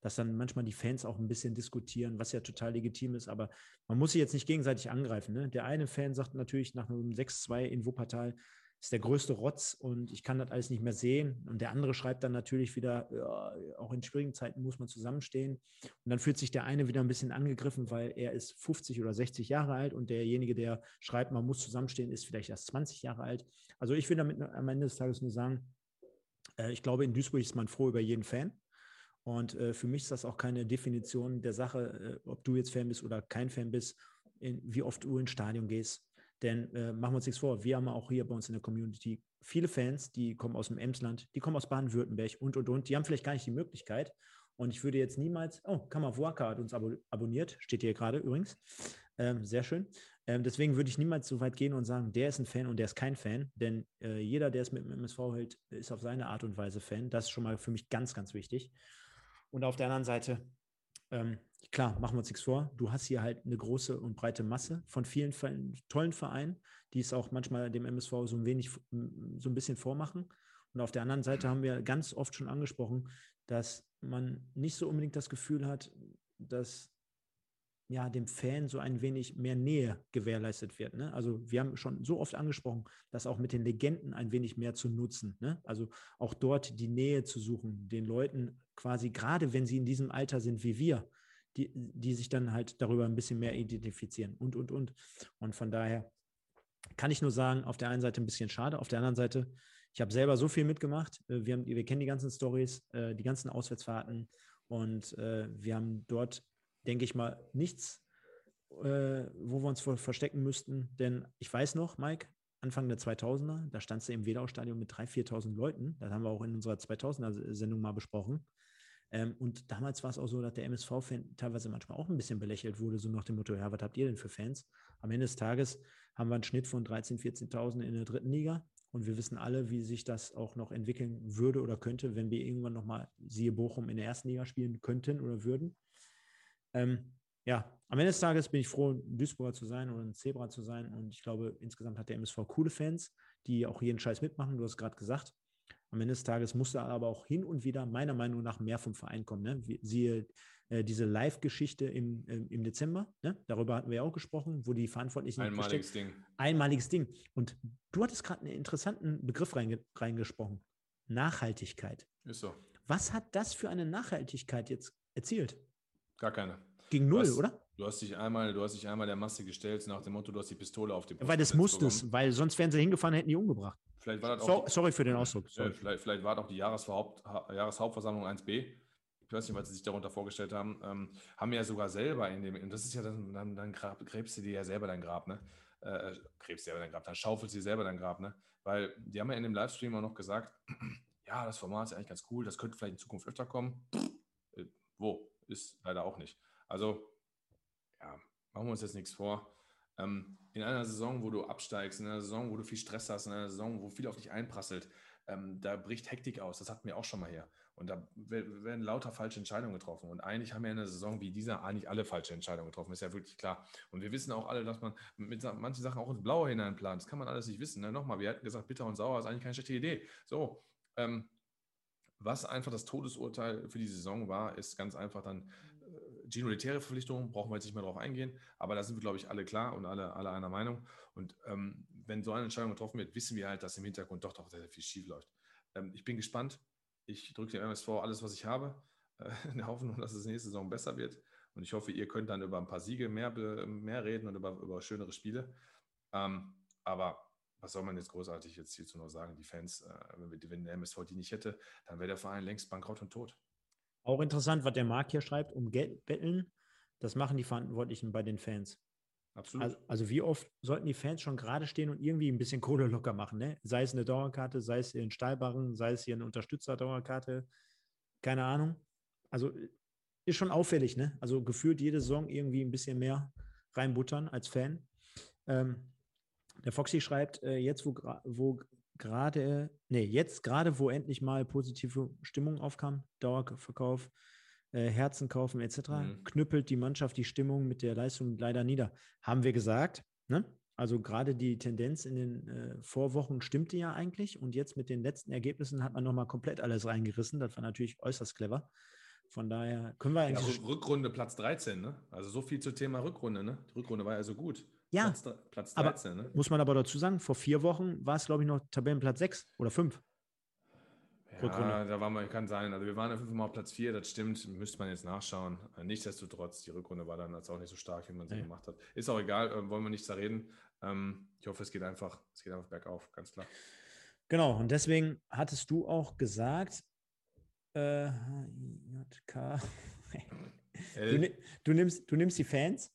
dass dann manchmal die Fans auch ein bisschen diskutieren, was ja total legitim ist, aber man muss sie jetzt nicht gegenseitig angreifen. Ne? Der eine Fan sagt natürlich nach einem 6-2 in Wuppertal, ist der größte Rotz und ich kann das alles nicht mehr sehen. Und der andere schreibt dann natürlich wieder, ja, auch in schwierigen Zeiten muss man zusammenstehen. Und dann fühlt sich der eine wieder ein bisschen angegriffen, weil er ist 50 oder 60 Jahre alt und derjenige, der schreibt, man muss zusammenstehen, ist vielleicht erst 20 Jahre alt. Also ich will damit am Ende des Tages nur sagen, äh, ich glaube, in Duisburg ist man froh über jeden Fan. Und äh, für mich ist das auch keine Definition der Sache, äh, ob du jetzt Fan bist oder kein Fan bist, in, wie oft du ins Stadion gehst. Denn äh, machen wir uns nichts vor, wir haben auch hier bei uns in der Community viele Fans, die kommen aus dem Emsland, die kommen aus Baden-Württemberg und, und, und. Die haben vielleicht gar nicht die Möglichkeit. Und ich würde jetzt niemals, oh, Kammerwaka hat uns abonniert, steht hier gerade übrigens. Ähm, sehr schön. Ähm, deswegen würde ich niemals so weit gehen und sagen, der ist ein Fan und der ist kein Fan. Denn äh, jeder, der es mit dem MSV hält, ist auf seine Art und Weise Fan. Das ist schon mal für mich ganz, ganz wichtig. Und auf der anderen Seite, ähm, klar, machen wir uns nichts vor. Du hast hier halt eine große und breite Masse von vielen tollen Vereinen, die es auch manchmal dem MSV so ein wenig, so ein bisschen vormachen. Und auf der anderen Seite haben wir ganz oft schon angesprochen, dass man nicht so unbedingt das Gefühl hat, dass ja, dem Fan so ein wenig mehr Nähe gewährleistet wird. Ne? Also wir haben schon so oft angesprochen, dass auch mit den Legenden ein wenig mehr zu nutzen. Ne? Also auch dort die Nähe zu suchen, den Leuten quasi, gerade wenn sie in diesem Alter sind wie wir, die, die sich dann halt darüber ein bisschen mehr identifizieren und, und, und. Und von daher kann ich nur sagen, auf der einen Seite ein bisschen schade, auf der anderen Seite, ich habe selber so viel mitgemacht. Äh, wir, haben, wir kennen die ganzen Stories, äh, die ganzen Auswärtsfahrten und äh, wir haben dort denke ich mal, nichts, wo wir uns verstecken müssten. Denn ich weiß noch, Mike, Anfang der 2000er, da standst du im Wedau-Stadion mit 3.000, 4.000 Leuten. Das haben wir auch in unserer 2000er-Sendung mal besprochen. Ähm, und damals war es auch so, dass der MSV-Fan teilweise manchmal auch ein bisschen belächelt wurde, so nach dem Motto, ja, was habt ihr denn für Fans? Am Ende des Tages haben wir einen Schnitt von 13.000, 14.000 in der dritten Liga. Und wir wissen alle, wie sich das auch noch entwickeln würde oder könnte, wenn wir irgendwann nochmal, siehe Bochum, in der ersten Liga spielen könnten oder würden. Ähm, ja, am Ende des Tages bin ich froh, Duisburger zu sein oder ein Zebra zu sein. Und ich glaube, insgesamt hat der MSV coole Fans, die auch jeden Scheiß mitmachen. Du hast gerade gesagt. Am Ende des Tages musste aber auch hin und wieder meiner Meinung nach mehr vom Verein kommen. Ne? Siehe äh, diese Live-Geschichte im, äh, im Dezember, ne? darüber hatten wir ja auch gesprochen, wo die Verantwortlichen. Einmaliges Ding. Einmaliges Ding. Und du hattest gerade einen interessanten Begriff reinge reingesprochen. Nachhaltigkeit. Ist so. Was hat das für eine Nachhaltigkeit jetzt erzielt? Gar keine. Gegen null, Was? oder? Du hast dich einmal, du hast dich einmal der Masse gestellt nach dem Motto, du hast die Pistole auf die Brust Weil das musste es, weil sonst wären sie hingefahren, hätten die umgebracht. Vielleicht war das auch So, die- sorry für den Ausdruck. Sorry. vielleicht, vielleicht war doch die Jahresverhaupt, Ha- Jahreshauptversammlung 1b. Ich weiß nicht, was sie sich darunter vorgestellt haben. Ähm, haben ja sogar selber in dem, und das ist ja dann, dann, dann grab, gräbst du dir ja selber dein Grab, ne? Äh, gräbst dir selber dein Grab, dann schaufelst du dir selber dein Grab, ne? Weil die haben ja in dem Livestream auch noch gesagt, ja, das Format ist eigentlich ganz cool, das könnte vielleicht in Zukunft öfter kommen. Äh, wo? Ist leider auch nicht. Also, ja, machen wir uns jetzt nichts vor. Ähm, in einer Saison, wo du absteigst, in einer Saison, wo du viel Stress hast, in einer Saison, wo viel auf dich einprasselt, ähm, da bricht Hektik aus. Das hatten wir auch schon mal her. Und da we- werden lauter falsche Entscheidungen getroffen. Und eigentlich haben wir in einer Saison wie dieser eigentlich alle falsche Entscheidungen getroffen. Ist ja wirklich klar. Und wir wissen auch alle, dass man mit manchen Sachen auch ins Blaue hineinplant. Das kann man alles nicht wissen. Ne? Nochmal, wir hatten gesagt, bitter und sauer ist eigentlich keine schlechte Idee. So, ähm, was einfach das Todesurteil für die Saison war, ist ganz einfach dann äh, Gino Lettiere Verpflichtung, brauchen wir jetzt nicht mehr drauf eingehen, aber da sind wir, glaube ich, alle klar und alle, alle einer Meinung. Und ähm, wenn so eine Entscheidung getroffen wird, wissen wir halt, dass im Hintergrund doch, doch sehr, sehr viel schief läuft. Ähm, ich bin gespannt. Ich drücke dem MSV alles, was ich habe, äh, in der Hoffnung, dass es nächste Saison besser wird. Und ich hoffe, ihr könnt dann über ein paar Siege mehr, mehr reden und über, über schönere Spiele. Ähm, aber was soll man jetzt großartig jetzt hierzu noch sagen? Die Fans, äh, wenn, wenn der MSV die nicht hätte, dann wäre der Verein längst bankrott und tot. Auch interessant, was der Marc hier schreibt, um Geld betteln. Das machen die Verantwortlichen bei den Fans. Absolut. Also, also wie oft sollten die Fans schon gerade stehen und irgendwie ein bisschen Kohle locker machen, ne? Sei es eine Dauerkarte, sei es hier ein Stahlbarren, sei es hier eine Unterstützerdauerkarte, keine Ahnung. Also ist schon auffällig, ne? Also gefühlt jede Saison irgendwie ein bisschen mehr reinbuttern als Fan. Ähm, der Foxy schreibt, äh, jetzt wo, wo gerade, nee, jetzt gerade, wo endlich mal positive Stimmung aufkam, Dauerverkauf, äh, Herzen kaufen etc., Mhm. knüppelt die Mannschaft die Stimmung mit der Leistung leider nieder. Haben wir gesagt, ne? Also gerade die Tendenz in den äh, Vorwochen stimmte ja eigentlich und jetzt mit den letzten Ergebnissen hat man nochmal komplett alles reingerissen. Das war natürlich äußerst clever. Von daher können wir Ja, eigentlich. Rück- Rückrunde Platz 13, ne? Also so viel zum Thema Rückrunde, ne? Die Rückrunde war ja so gut. Ja, Platz, Platz aber- 13, ne? muss man aber dazu sagen, vor vier Wochen war es, glaube ich, noch Tabellenplatz 6 oder 5. Rückrunde. Ja, da waren wir, kann sein. Also wir waren ja fünfmal auf Platz 4, das stimmt, müsste man jetzt nachschauen. Äh, Nichtsdestotrotz, die Rückrunde war dann jetzt auch nicht so stark, wie man sie Nee. gemacht hat. Ist auch egal, äh, wollen wir nicht da reden. Ähm, ich hoffe, es geht einfach, es geht einfach bergauf, ganz klar. Genau, und deswegen hattest du auch gesagt, äh, JK, du, du, nimmst, du nimmst die Fans,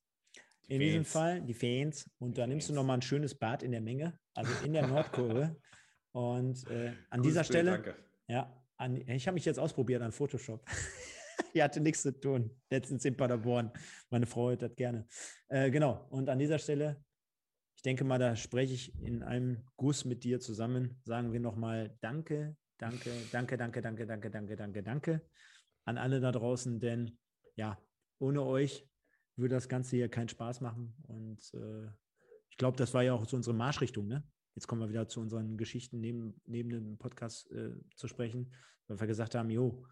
die in diesem Fans. Fall die Fans, und da nimmst du nochmal ein schönes Bad in der Menge, also in der Nordkurve. und äh, an Gutes dieser Bild, Stelle, Danke. ja, an, ich habe mich jetzt ausprobiert an Photoshop. Die hatte nichts zu tun, letztens in Paderborn. Meine Frau hört das gerne. Äh, genau, und an dieser Stelle, ich denke mal, da spreche ich in einem Guss mit dir zusammen. Sagen wir nochmal Danke, danke, danke, danke, danke, danke, danke, danke, danke an alle da draußen, denn ja, ohne euch würde das Ganze hier keinen Spaß machen. Und äh, ich glaube, das war ja auch so unsere Marschrichtung, ne? Jetzt kommen wir wieder zu unseren Geschichten neben, neben dem Podcast äh, zu sprechen, weil wir gesagt haben, jo,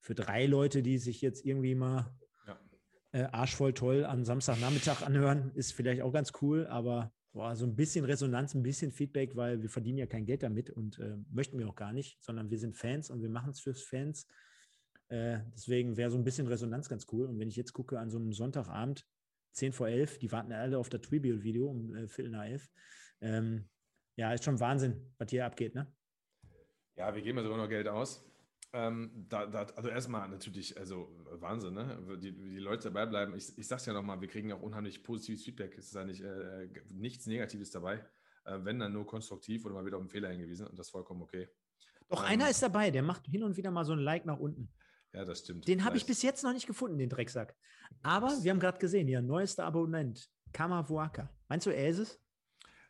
für drei Leute, die sich jetzt irgendwie mal Ja. äh, arschvoll toll am Samstagnachmittag anhören, ist vielleicht auch ganz cool, aber boah, so ein bisschen Resonanz, ein bisschen Feedback, weil wir verdienen ja kein Geld damit und äh, möchten wir auch gar nicht, sondern wir sind Fans und wir machen es fürs Fans. Äh, deswegen wäre so ein bisschen Resonanz ganz cool. Und wenn ich jetzt gucke an so einem Sonntagabend, 10 vor 11, die warten alle auf das Tribute-Video um äh, Viertel nach 11. Ähm, ja, ist schon Wahnsinn, was hier abgeht, ne? Ja, wir geben ja sogar noch Geld aus. Ähm, da, da, also erstmal natürlich, also Wahnsinn, ne? Die, die Leute dabei bleiben. Ich, ich sag's ja nochmal, wir kriegen ja auch unheimlich positives Feedback. Es ist eigentlich äh, nichts Negatives dabei. Äh, wenn dann nur konstruktiv oder mal wieder auf einen Fehler hingewiesen und das ist vollkommen okay. Doch Ähm, einer ist dabei, der macht hin und wieder mal so ein Like nach unten. Ja, das stimmt. Den habe ich bis jetzt noch nicht gefunden, den Drecksack. Aber wir haben gerade gesehen, hier, neuester Abonnent, Kamavuaka. Meinst du, er ist es?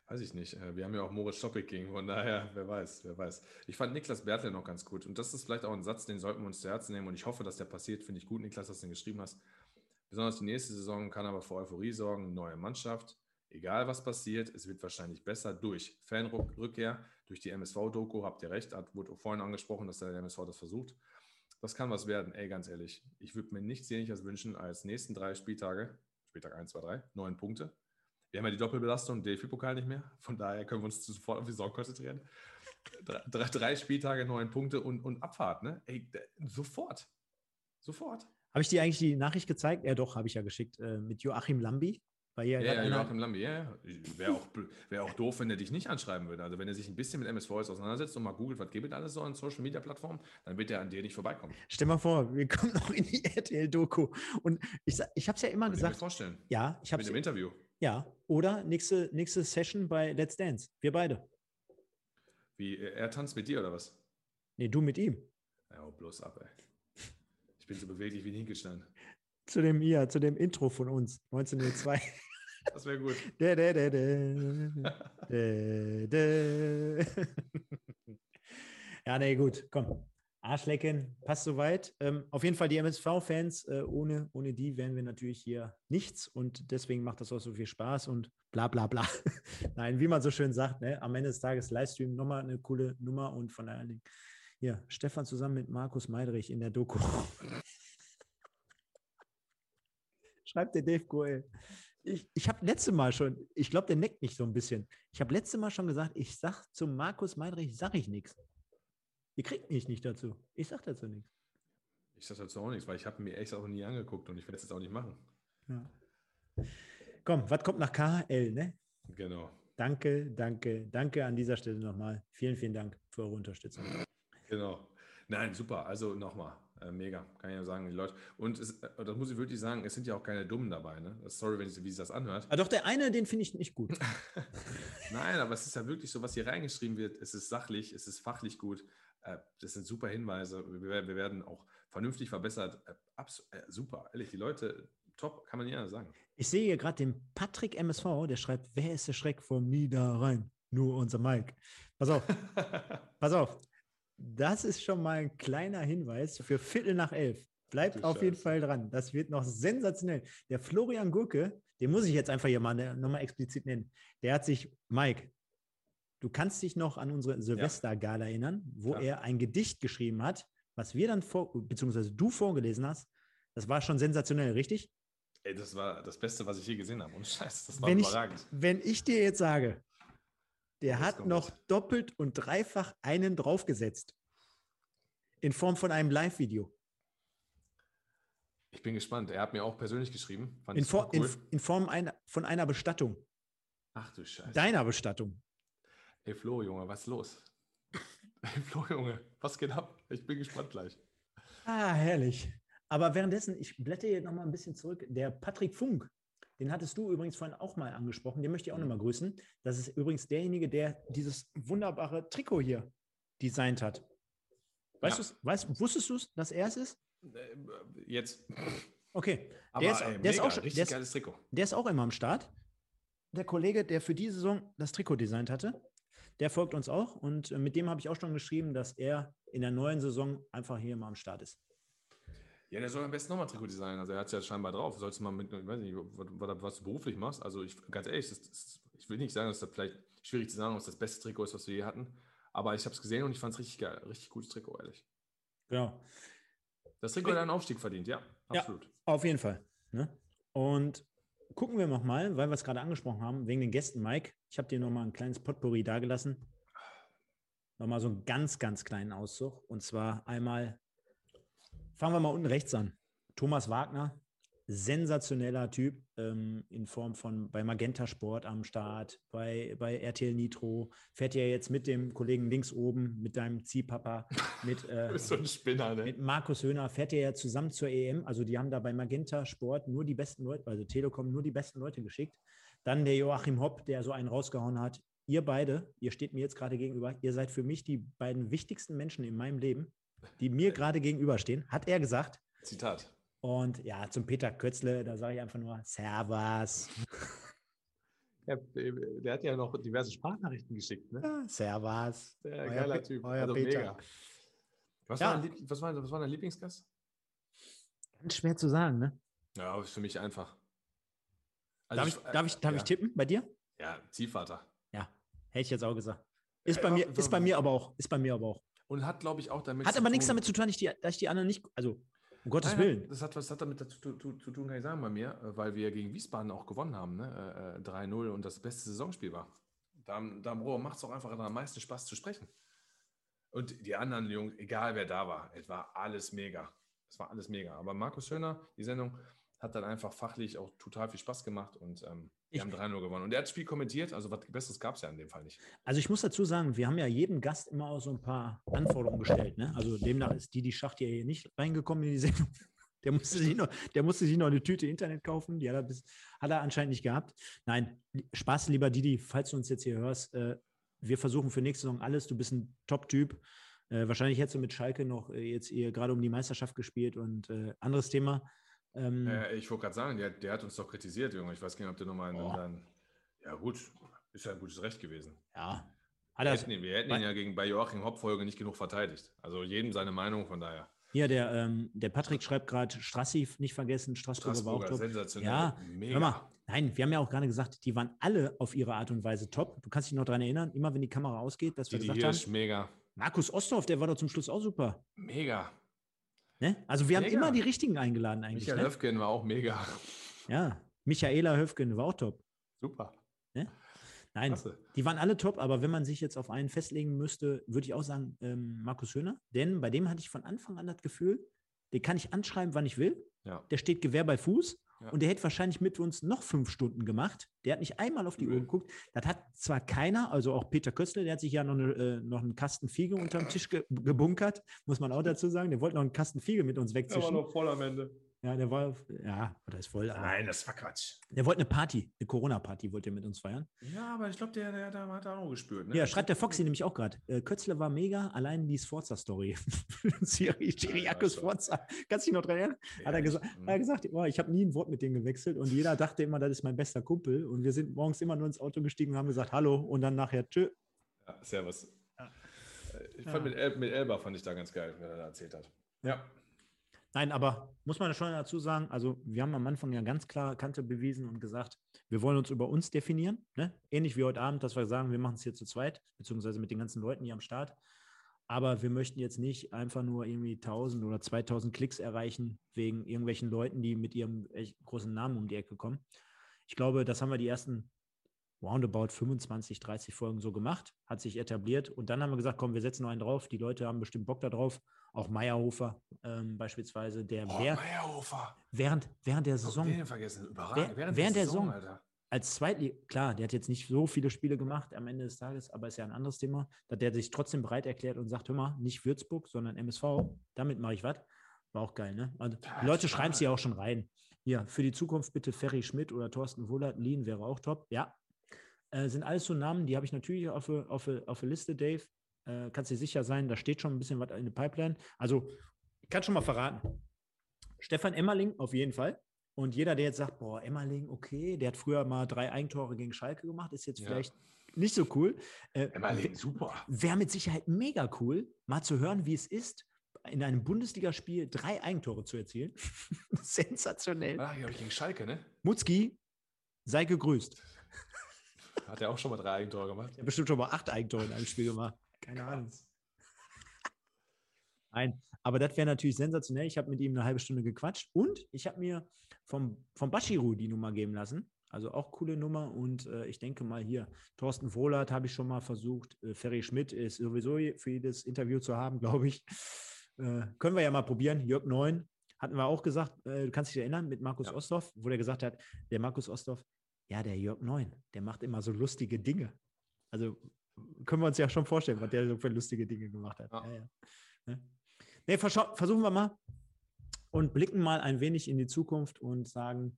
Weiß ich nicht. Äh, Wir haben ja auch Moritz Stoppig gegen, von daher, wer weiß, wer weiß. Ich fand Niklas Bertel noch ganz gut. Und das ist vielleicht auch ein Satz, den sollten wir uns zu Herzen nehmen. Und ich hoffe, dass der passiert. Finde ich gut, Niklas, dass du den geschrieben hast. Besonders die nächste Saison kann aber für Euphorie sorgen. Neue Mannschaft. Egal was passiert, es wird wahrscheinlich besser durch Fanrückkehr, durch die MSV-Doku. Habt ihr recht, hat, wurde vorhin angesprochen, dass der MSV das versucht. Das kann was werden. Ey, ganz ehrlich, ich würde mir nichts sehnliches wünschen als nächsten drei Spieltage, Spieltag 1, 2, 3, neun Punkte. Wir haben ja die Doppelbelastung, DFB-Pokal nicht mehr. Von daher können wir uns sofort auf die Saison konzentrieren. Drei, drei, Spieltage, neun Punkte und, und Abfahrt, ne? Ey, sofort. Sofort. Habe ich dir eigentlich die Nachricht gezeigt? Ja, doch, habe ich ja geschickt. Äh, mit Joachim Lambi. Weil ja, ja, ja Joachim Lambi, ja, ja. Wäre auch, wär auch doof, wenn er dich nicht anschreiben würde. Also wenn er sich ein bisschen mit MSV auseinandersetzt und mal googelt, was gibt es alles so an Social Media Plattformen, dann wird er an dir nicht vorbeikommen. Stell mal vor, wir kommen noch in die RTL-Doku. Und ich, ich habe es ja immer Kann gesagt. Ich mir vorstellen. Ja, ich habe es. Mit dem Interview. Ja, oder nächste, nächste Session bei Let's Dance. Wir beide. Wie, er tanzt mit dir oder was? Nee, du mit ihm. Ja, bloß ab, ey. Ich bin so beweglich wie ein Hinkelstein. Zu dem, ja, zu dem Intro von uns, 1902. Das wäre gut. Da, da, da, da, ja, nee, gut, komm. Arschlecken, passt soweit. Ähm, auf jeden Fall die MSV-Fans, äh, ohne, ohne die wären wir natürlich hier nichts und deswegen macht das auch so viel Spaß und bla bla bla. Nein, wie man so schön sagt, ne? am Ende des Tages Livestream nochmal eine coole Nummer und von allen Dingen, hier, Stefan zusammen mit Markus Meidrich in der Doku. Schreibt der Dave Goel. Ich, ich habe letzte Mal schon, ich glaube, der neckt mich so ein bisschen. Ich habe letzte Mal schon gesagt, ich sag zu Markus Meidrich, sag ich nichts. Ihr kriegt mich nicht dazu. Ich sage dazu nichts. Ich sage dazu auch nichts, weil ich habe mir echt auch nie angeguckt und ich werde es jetzt auch nicht machen. Ja. Komm, was kommt nach KL, ne? Genau. Danke, danke, danke an dieser Stelle nochmal. Vielen, vielen Dank für eure Unterstützung. Genau. Nein, super. Also nochmal, mega, kann ich ja sagen, die Leute. Und es, äh, das muss ich wirklich sagen, es sind ja auch keine Dummen dabei. Ne? Sorry, wenn ich, wie sich das anhört. Ah, doch, der eine, den finde ich nicht gut. Nein, aber es ist ja wirklich so, was hier reingeschrieben wird. Es ist sachlich, es ist fachlich gut. Äh, das sind super Hinweise. Wir, werden auch vernünftig verbessert. Äh, äh, super, ehrlich, die Leute, top, kann man ja sagen. Ich sehe hier gerade den Patrick MSV, der schreibt, wer ist der Schreck vom Niederrhein? Nur unser Mike. Pass auf, pass auf. Das ist schon mal ein kleiner Hinweis für Viertel nach elf. Bleibt auf jeden Fall dran. Das wird noch sensationell. Der Florian Gurke, den muss ich jetzt einfach hier mal ne, nochmal explizit nennen. Der hat sich, Mike, Du kannst dich noch an unsere Silvestergala ja. erinnern, wo ja. er ein Gedicht geschrieben hat, was wir dann vor, beziehungsweise du vorgelesen hast. Das war schon sensationell, richtig? Ey, das war das Beste, was ich je gesehen habe. Und Scheiß, das war wenn überragend. Ich, wenn ich dir jetzt sage, der hat noch mit. doppelt und dreifach einen draufgesetzt. In Form von einem Live-Video. Ich bin gespannt. Er hat mir auch persönlich geschrieben. In, For cool. in, in, Form einer, von einer Bestattung. Ach du Scheiße. Deiner Bestattung. Ey Flo, Junge, was ist los? Ey Flo, Junge, was geht ab? Ich bin gespannt gleich. Ah, herrlich. Aber währenddessen, ich blätter hier nochmal ein bisschen zurück. Der Patrick Funk, den hattest du übrigens vorhin auch mal angesprochen. Den möchte ich auch nochmal grüßen. Das ist übrigens derjenige, der dieses wunderbare Trikot hier designt hat. Weißt ja. du weißt, wusstest du es, dass er es ist? Äh, jetzt. Okay. Aber der ist, ey, der ist auch, richtig der ist, geiles Trikot. Der ist auch immer am Start. Der Kollege, der für diese Saison das Trikot designt hatte der folgt uns auch und äh, mit dem habe ich auch schon geschrieben, dass er in der neuen Saison einfach hier mal am Start ist. Ja, der soll am besten nochmal Trikot designen. Also er hat es ja scheinbar drauf. Sollst du mal mit, ich weiß nicht, was, was, du beruflich machst. Also ich, ganz ehrlich, das, das, ich will nicht sagen, dass das vielleicht schwierig zu sagen, was das beste Trikot ist, was wir je hatten. Aber ich habe es gesehen und ich fand es richtig geil. Richtig gutes Trikot, ehrlich. Genau. Das Trikot hat einen Aufstieg verdient, ja, absolut. Ja, auf jeden Fall. Ne? Und gucken wir nochmal, weil wir es gerade angesprochen haben, wegen den Gästen, Mike. Ich habe dir nochmal ein kleines Potpourri dagelassen. Nochmal so einen ganz, ganz kleinen Auszug. Und zwar einmal, fangen wir mal unten rechts an. Thomas Wagner, sensationeller Typ ähm, in Form von bei Magenta Sport am Start, bei, bei RTL Nitro, fährt ja jetzt mit dem Kollegen links oben, mit deinem Ziehpapa, mit, äh, so Spinner, ne? mit Markus Höhner, fährt ja zusammen zur EM. Also die haben da bei Magenta Sport nur die besten Leute, also Telekom nur die besten Leute geschickt. Dann der Joachim Hopp, der so einen rausgehauen hat. Ihr beide, ihr steht mir jetzt gerade gegenüber, ihr seid für mich die beiden wichtigsten Menschen in meinem Leben, die mir gerade gegenüberstehen, hat er gesagt. Zitat. Und ja, zum Peter Kötzle, da sage ich einfach nur Servus. Ja, der hat ja noch diverse Sprachnachrichten geschickt. Ne? Ja, servus. Der geiler Typ. Also Peter. mega. Was, ja. war dein, was, war, was war dein Lieblingsgast? Ganz schwer zu sagen, ne? Ja, ist für mich einfach. Also darf ich, ich, darf, ich, darf ja. ich tippen bei dir? Ja, Ziehvater. Ja, hätte ich jetzt auch gesagt. Ist, bei, mir, ist bei mir aber auch. Ist bei mir aber auch. Und hat, glaube ich, auch damit Hat aber nichts damit zu tun, dass ich, die, dass ich die anderen nicht, also um Gottes Nein, Willen. Das hat was hat damit zu, zu, zu, tun, kann ich sagen, bei mir, äh, weil wir gegen Wiesbaden auch gewonnen haben, ne? Äh, 3-0 und das beste Saisonspiel war. Da, da macht es auch einfach am meisten Spaß zu sprechen. Und die anderen Jungs, egal wer da war, es war alles mega. Es war alles mega. Aber Markus Schöner, die Sendung, hat dann einfach fachlich auch total viel Spaß gemacht und ähm, wir Ich- haben 3-0 gewonnen. Und er hat das Spiel kommentiert, also was Besseres gab es ja in dem Fall nicht. Also ich muss dazu sagen, wir haben ja jedem Gast immer auch so ein paar Anforderungen gestellt. Ne? Also demnach ist Didi Schacht ja hier nicht reingekommen in die Sendung. Der musste, sich noch, der musste sich noch eine Tüte Internet kaufen. Die hat er, bis, hat er anscheinend nicht gehabt. Nein, Spaß, lieber Didi, falls du uns jetzt hier hörst. Äh, wir versuchen für nächste Saison alles. Du bist ein Top-Typ. Äh, wahrscheinlich hättest du mit Schalke noch äh, jetzt hier gerade um die Meisterschaft gespielt und äh, anderes Thema. Ähm, Äh, ich wollte gerade sagen, der, der hat uns doch kritisiert, Junge. Ich weiß gar nicht, ob der nochmal Boah. dann. Ja, gut, ist ja ein gutes Recht gewesen. ja, Wir hätten, ihn, wir hätten ihn ja gegen bei Joachim Hopp-Folge nicht genug verteidigt. Also jedem seine Meinung, von daher. hier, der, ähm, der Patrick schreibt gerade Strassi nicht vergessen. Straßburger war auch Straßburger, top. sensationell. Ja, mega. Hör mal, nein, wir haben ja auch gerade gesagt, die waren alle auf ihre Art und Weise top. Du kannst dich noch daran erinnern, immer wenn die Kamera ausgeht, dass wir Didi gesagt Hirsch, haben, mega. Markus Osthoff, der war doch zum Schluss auch super. Mega. Ne? Also wir haben Mega. immer die richtigen eingeladen eigentlich. Michael Ne? Höfgen war auch mega. Ja, Michaela Höfgen war auch top. Super. Nein, Klasse. die waren alle top, aber wenn man sich jetzt auf einen festlegen müsste, würde ich auch sagen, ähm, Markus Höhner. Denn bei dem hatte ich von Anfang an das Gefühl, den kann ich anschreiben, wann ich will. Ja. Der steht Gewehr bei Fuß Ja. und der hätte wahrscheinlich mit uns noch fünf Stunden gemacht. Der hat nicht einmal auf die. Uhr geguckt. Das hat zwar keiner, also auch Peter Köstler, der hat sich ja noch, eine, äh, noch einen Kasten Fiege unterm Tisch ge gebunkert, muss man auch dazu sagen. Der wollte noch einen Kasten Fiege mit uns wegzischen. voll am Ende. Ja, der war, ja, oder ist voll. Nein, das war Quatsch. der wollte eine Party, eine Corona-Party wollte er mit uns feiern. Ja, aber ich glaube, der, der, der hat auch gespürt. Ne? Ja, schreibt der Foxy nämlich auch gerade. Äh, Kötzle war mega, allein die Sforza-Story. Chiriakos Ja, Sforza. Kannst du dich noch dran erinnern? Hat er, gesa Mhm. hat er gesagt, oh, ich habe nie ein Wort mit dem gewechselt und jeder dachte immer, das ist mein bester Kumpel. Und wir sind morgens immer nur ins Auto gestiegen und haben gesagt, hallo und dann nachher tschö. Ja, servus. Ja. Äh, Ich Ja. fand mit, El mit Elba fand ich da ganz geil, wer er da erzählt hat. Ja. Nein, aber muss man schon dazu sagen, also wir haben am Anfang ja ganz klar Kante bewiesen und gesagt, wir wollen uns über uns definieren. Ne? Ähnlich wie heute Abend, dass wir sagen, wir machen es hier zu zweit, beziehungsweise mit den ganzen Leuten hier am Start. Aber wir möchten jetzt nicht einfach nur irgendwie 1000 oder 2000 Klicks erreichen wegen irgendwelchen Leuten, die mit ihrem großen Namen um die Ecke kommen. Ich glaube, das haben wir die ersten roundabout 25, 30 Folgen so gemacht, hat sich etabliert und dann haben wir gesagt, komm, wir setzen noch einen drauf. Die Leute haben bestimmt Bock da drauf. Auch Meyerhofer ähm, beispielsweise, der Oh, Meyerhofer. während, während der Saison. Den vergessen. Überragend. Während- Während, während der Saison, Saison. Alter. als Zweitliga, klar, der hat jetzt nicht so viele Spiele gemacht am Ende des Tages, aber ist ja ein anderes Thema, dass der sich trotzdem bereit erklärt und sagt, hör mal, nicht Würzburg, sondern MSV, damit mache ich was. War auch geil, ne? Also, die Leute schreiben es ja auch schon rein. Hier, für die Zukunft bitte Ferry Schmidt oder Thorsten Wohlert, Lien wäre auch top. Ja, äh, sind alles so Namen, die habe ich natürlich auf der auf, auf Liste, Dave. Äh, kannst dir sicher sein, da steht schon ein bisschen was in der Pipeline. Also, ich kann schon mal verraten. Stefan Emmerling auf jeden Fall. Und jeder, der jetzt sagt, boah, Emmerling, okay, der hat früher mal drei Eigentore gegen Schalke gemacht, ist jetzt Ja. vielleicht nicht so cool. Äh, Emmerling, super. Wäre mit Sicherheit mega cool, mal zu hören, wie es ist, in einem Bundesligaspiel drei Eigentore zu erzielen. Sensationell. Ach, hier habe ich gegen Schalke, ne? Mutzki, sei gegrüßt. Hat er auch schon mal drei Eigentore gemacht? Er hat bestimmt schon mal acht Eigentore in einem Spiel gemacht. Keine Ahnung. Nein, aber das wäre natürlich sensationell. Ich habe mit ihm eine halbe Stunde gequatscht und ich habe mir vom, vom Bashiru die Nummer geben lassen. Also auch coole Nummer und äh, ich denke mal hier, Thorsten Wohlert habe ich schon mal versucht. Äh, Ferry Schmidt ist sowieso für jedes Interview zu haben, glaube ich. Äh, können wir ja mal probieren. Jörg Neun hatten wir auch gesagt, äh, du kannst dich erinnern, mit Markus Ja. Osthoff, wo der gesagt hat, der Markus Osthoff, ja, der Jörg Neun, der macht immer so lustige Dinge. Also können wir uns ja schon vorstellen, was der so für lustige Dinge gemacht hat. Ja. Ja, ja. Ne? Nee, versuchen wir mal und blicken mal ein wenig in die Zukunft und sagen,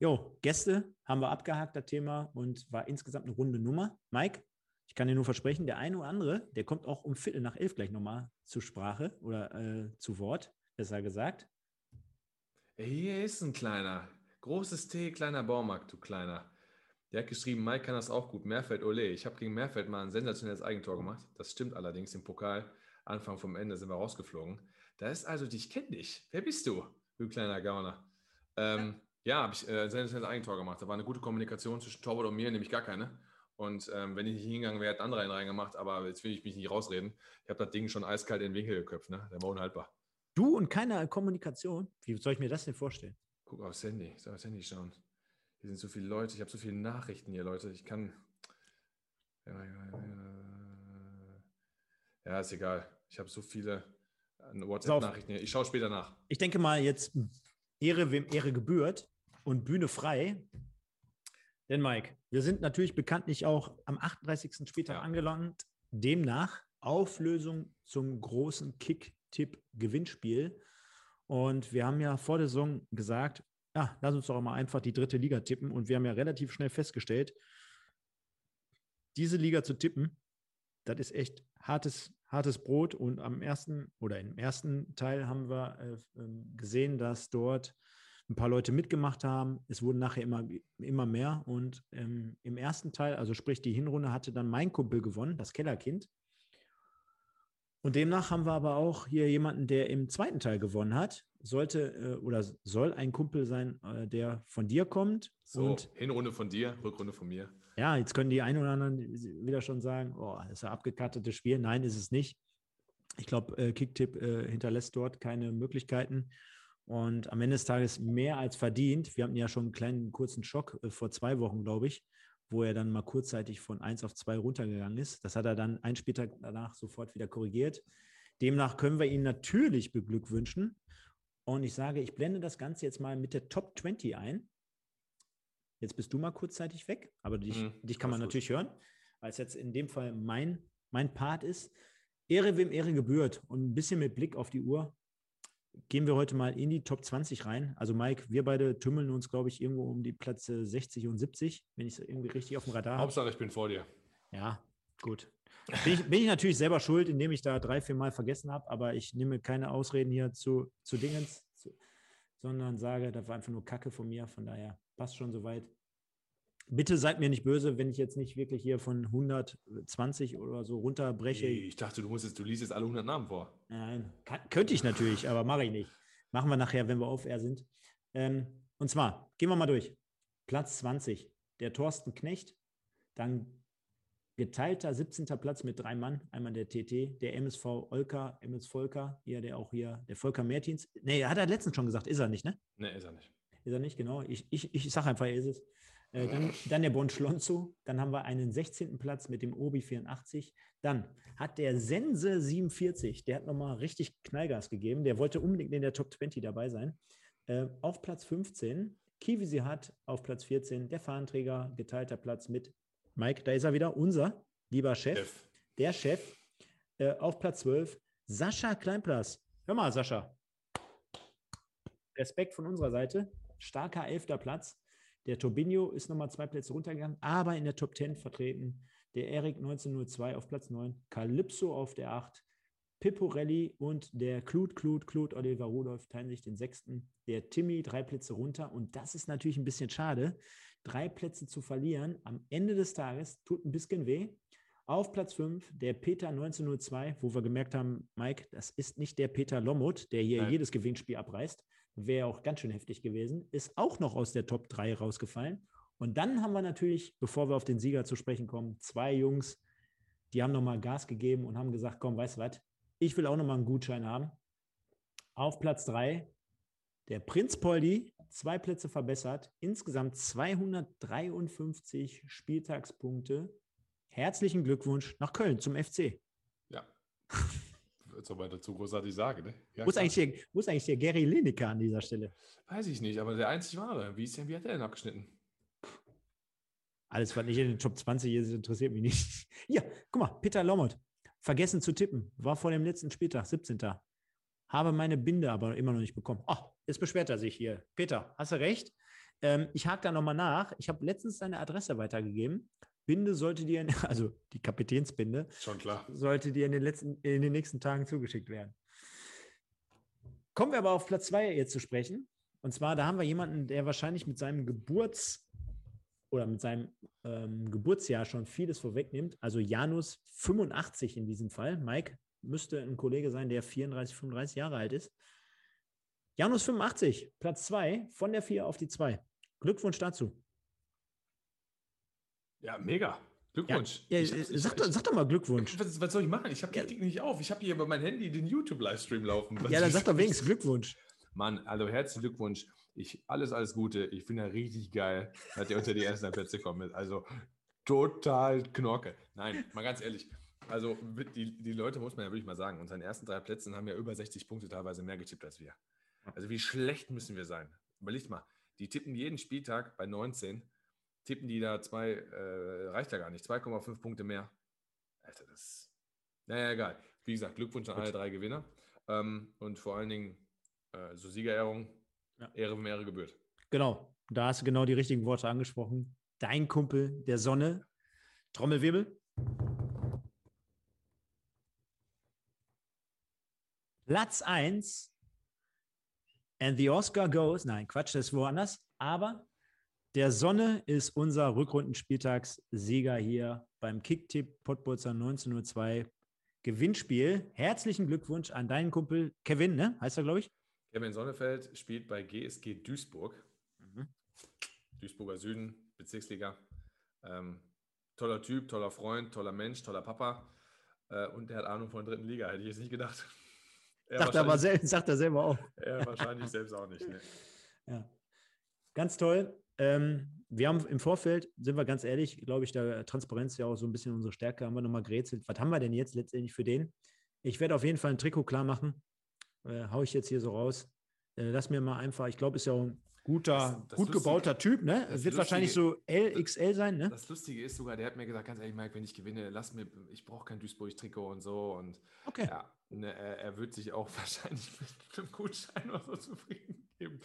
jo, Gäste haben wir abgehakt, das Thema, und war insgesamt eine runde Nummer. Mike, ich kann dir nur versprechen, der eine oder andere, der kommt auch um Viertel nach elf gleich nochmal zur Sprache oder äh, zu Wort, besser gesagt. Hier ist ein kleiner. Großes T, kleiner Baumarkt, du kleiner. Der hat geschrieben, Mike kann das auch gut. Mehrfeld Ole. Ich habe gegen Mehrfeld mal ein sensationelles Eigentor gemacht. Das stimmt allerdings im Pokal. Anfang vom Ende sind wir rausgeflogen. Da ist also, ich kenne dich. Wer bist du, du kleiner Gauner? Ähm, ja, habe ich äh, ein sensationelles Eigentor gemacht. Da war eine gute Kommunikation zwischen Torwart und mir, nämlich gar keine. Und ähm, wenn ich nicht hingegangen wäre, hätte andere einen reingemacht, aber jetzt will ich mich nicht rausreden. Ich habe das Ding schon eiskalt in den Winkel geköpft, ne? Der war unhaltbar. Du und keine Kommunikation? Wie soll ich mir das denn vorstellen? Guck aufs Handy, ich soll aufs Handy schauen. Hier sind so viele Leute, ich habe so viele Nachrichten hier, Leute. Ich kann. Ja, ja, ja. ja ist egal. Ich habe so viele äh, WhatsApp-Nachrichten hier. Ich schaue später nach. Ich denke mal, jetzt Ehre, wem Ehre gebührt und Bühne frei. Denn Mike, wir sind natürlich bekanntlich auch am 38. Spieltag ja. angelangt. Demnach Auflösung zum großen Kick-Tipp-Gewinnspiel. Und wir haben ja vor der Saison gesagt, ja, lass uns doch mal einfach die dritte Liga tippen. Und wir haben ja relativ schnell festgestellt, diese Liga zu tippen, das ist echt hartes, hartes Brot. Und am ersten oder im ersten Teil haben wir äh, ähm, gesehen, dass dort ein paar Leute mitgemacht haben. Es wurden nachher immer, immer mehr. Und ähm, im ersten Teil, also sprich die Hinrunde, hatte dann mein Kumpel gewonnen, das Kellerkind. Und demnach haben wir aber auch hier jemanden, der im zweiten Teil gewonnen hat. Sollte äh, oder soll ein Kumpel sein, äh, der von dir kommt. So, und Hinrunde von dir, Rückrunde von mir. Ja, jetzt können die einen oder anderen wieder schon sagen, oh, das ist ein abgekartetes Spiel. Nein, ist es nicht. Ich glaube, äh, Kicktipp äh, hinterlässt dort keine Möglichkeiten. Und am Ende des Tages mehr als verdient. Wir hatten ja schon einen kleinen kurzen Schock äh, vor zwei Wochen, glaube ich, wo er dann mal kurzzeitig von 1 auf 2 runtergegangen ist. Das hat er dann ein Spieltag danach sofort wieder korrigiert. Demnach können wir ihn natürlich beglückwünschen. Und ich sage, ich blende das Ganze jetzt mal mit der Top 20 ein. Jetzt bist du mal kurzzeitig weg, aber dich, mhm, dich kann man natürlich hören, weil es jetzt in dem Fall mein, mein Part ist. Ehre wem Ehre gebührt und ein bisschen mit Blick auf die Uhr gehen wir heute mal in die Top 20 rein. Also Mike, wir beide tümmeln uns, glaube ich, irgendwo um die Plätze 60 und 70, wenn ich es irgendwie richtig auf dem Radar habe. Hauptsache, ich bin vor dir. Ja, gut. Bin ich, bin ich, natürlich selber schuld, indem ich da drei, vier Mal vergessen habe, aber ich nehme keine Ausreden hier zu, zu Dingens, zu, sondern sage, das war einfach nur Kacke von mir, von daher passt schon soweit. Bitte seid mir nicht böse, wenn ich jetzt nicht wirklich hier von 120 oder so runterbreche. Ich dachte, du musst jetzt, du liest jetzt alle 100 Namen vor. Nein, kann, könnte ich natürlich, aber mache ich nicht. Machen wir nachher, wenn wir auf Air sind. Ähm, und zwar, gehen wir mal durch. Platz 20, der Thorsten Knecht. Dann geteilter 17. Platz mit drei Mann. Einmal der TT, der MSV Olka, MS Volker, hier, der auch hier, der Volker Mertins. Nee, hat er letztens schon gesagt, ist er nicht, ne? Nee, ist er nicht. Ist er nicht, genau. Ich, ich, ich sage einfach, er ist es. Äh, dann, dann, der Bon Schlonzo, dann haben wir einen 16. Platz mit dem Obi 84. Dann hat der Sense 47, der hat nochmal richtig Knallgas gegeben. Der wollte unbedingt in der Top 20 dabei sein. Äh, auf Platz 15, Kivisi hat auf Platz 14, der Fahnenträger, geteilter Platz mit Mike, da ist er wieder, unser lieber Chef, Chef. der Chef. Äh, auf Platz 12, Sascha Kleinplatz. Hör mal, Sascha. Respekt von unserer Seite. Starker elfter Platz. Der Turbinho ist nochmal zwei Plätze runtergegangen, aber in der Top 10 vertreten. Der Erik 1902 auf Platz 9, Calypso auf der 8, Pipporelli und der Klut, Klut, Klut Oliver Rudolph teilen sich den sechsten. Der Timmy drei Plätze runter. Und das ist natürlich ein bisschen schade, drei Plätze zu verlieren. Am Ende des Tages tut ein bisschen weh. Auf Platz 5 der Peter 1902, wo wir gemerkt haben, Mike, das ist nicht der Peter Lommut, der hier Nein. jedes Gewinnspiel abreißt wäre auch ganz schön heftig gewesen, ist auch noch aus der Top 3 rausgefallen. Und dann haben wir natürlich, bevor wir auf den Sieger zu sprechen kommen, zwei Jungs, die haben nochmal Gas gegeben und haben gesagt, komm, weißt du was, ich will auch nochmal einen Gutschein haben. Auf Platz 3 der Prinz Poldi, zwei Plätze verbessert, insgesamt 253 Spieltagspunkte. Herzlichen Glückwunsch nach Köln zum FC. Ja. soll man dazu großartig sagen. Ne? Ja, wo, ist eigentlich der, wo ist eigentlich der Gary Lineker an dieser Stelle? Weiß ich nicht, aber der einzig wahre. Wie, ist denn, wie hat der denn abgeschnitten? Alles, was nicht in den Top 20 ist, interessiert mich nicht. Ja, guck mal, Peter Lommert. Vergessen zu tippen. War vor dem letzten Spieltag, 17. Habe meine Binde aber immer noch nicht bekommen. Ach, oh, jetzt beschwert er sich hier. Peter, hast du recht? Ähm, ich hake da nochmal nach. Ich habe letztens deine Adresse weitergegeben. Binde sollte dir, also die Kapitänsbinde, Schon klar. sollte dir in den, letzten, in den nächsten Tagen zugeschickt werden. Kommen wir aber auf Platz 2 jetzt zu sprechen. Und zwar, da haben wir jemanden, der wahrscheinlich mit seinem Geburts- oder mit seinem ähm, Geburtsjahr schon vieles vorwegnimmt. Also Janus 85 in diesem Fall. Mike müsste ein Kollege sein, der 34, 35 Jahre alt ist. Janus 85, Platz 2, von der 4 auf die 2. Glückwunsch dazu. Ja, mega. Glückwunsch. Ja, ja, sag, doch, sag, doch, mal Glückwunsch. Was, was soll ich machen? Ich habe ja. nicht auf. Ich habe hier über mein Handy den YouTube-Livestream laufen. Was ja, dann sag doch wenigstens Glückwunsch. Mann, also herzlichen Glückwunsch. Ich, alles, alles Gute. Ich finde er richtig geil, dass er unter die ersten Plätze kommt. Also total Knorke. Nein, mal ganz ehrlich. Also die, die Leute, muss man ja wirklich mal sagen, unseren ersten drei Plätzen haben ja über 60 Punkte teilweise mehr getippt als wir. Also wie schlecht müssen wir sein? Überlegt mal, die tippen jeden Spieltag bei 19, tippen die da zwei, äh, reicht ja gar nicht, 2,5 Punkte mehr. Alter, das. Naja, egal. Wie gesagt, Glückwunsch an alle drei Gewinner. Ähm, und vor allen Dingen äh, so Siegerehrung, ja. Ehre vom Ehre gebührt. Genau, da hast du genau die richtigen Worte angesprochen. Dein Kumpel der Sonne, Trommelwirbel. Platz 1 And the Oscar goes, nein, Quatsch, das ist woanders, aber der Sonne ist unser Rückrundenspieltagssieger hier beim Kicktipp Pottbolzer 1902 Gewinnspiel. Herzlichen Glückwunsch an deinen Kumpel Kevin, ne? Heißt er, glaube ich? Kevin Sonnefeld spielt bei GSG Duisburg. Mhm. Duisburger Süden, Bezirksliga. Ähm, toller Typ, toller Freund, toller Mensch, toller Papa. Äh, und der hat Ahnung von der dritten Liga, hätte ich jetzt nicht gedacht. Er sagt, aber sel sagt er selber auch. Er wahrscheinlich selbst auch nicht. Ne? Ja. Ganz toll. Ähm, wir haben im Vorfeld, sind wir ganz ehrlich, glaube ich, da Transparenz ja auch so ein bisschen unsere Stärke, haben wir nochmal gerätselt. Was haben wir denn jetzt letztendlich für den? Ich werde auf jeden Fall ein Trikot klar machen. Äh, hau ich jetzt hier so raus. Äh, lass mir mal einfach, ich glaube, ist ja auch ein guter, das, das gut Lustige, gebauter Typ, ne? Wird Lustige, wahrscheinlich so LXL sein, ne? Das Lustige ist sogar, der hat mir gesagt, ganz ehrlich, Mike, wenn ich gewinne, lass mir, ich brauche kein Duisburg-Trikot und so. Und okay. ja, ne, er, er, wird sich auch wahrscheinlich mit einem Gutschein oder so zufrieden geben.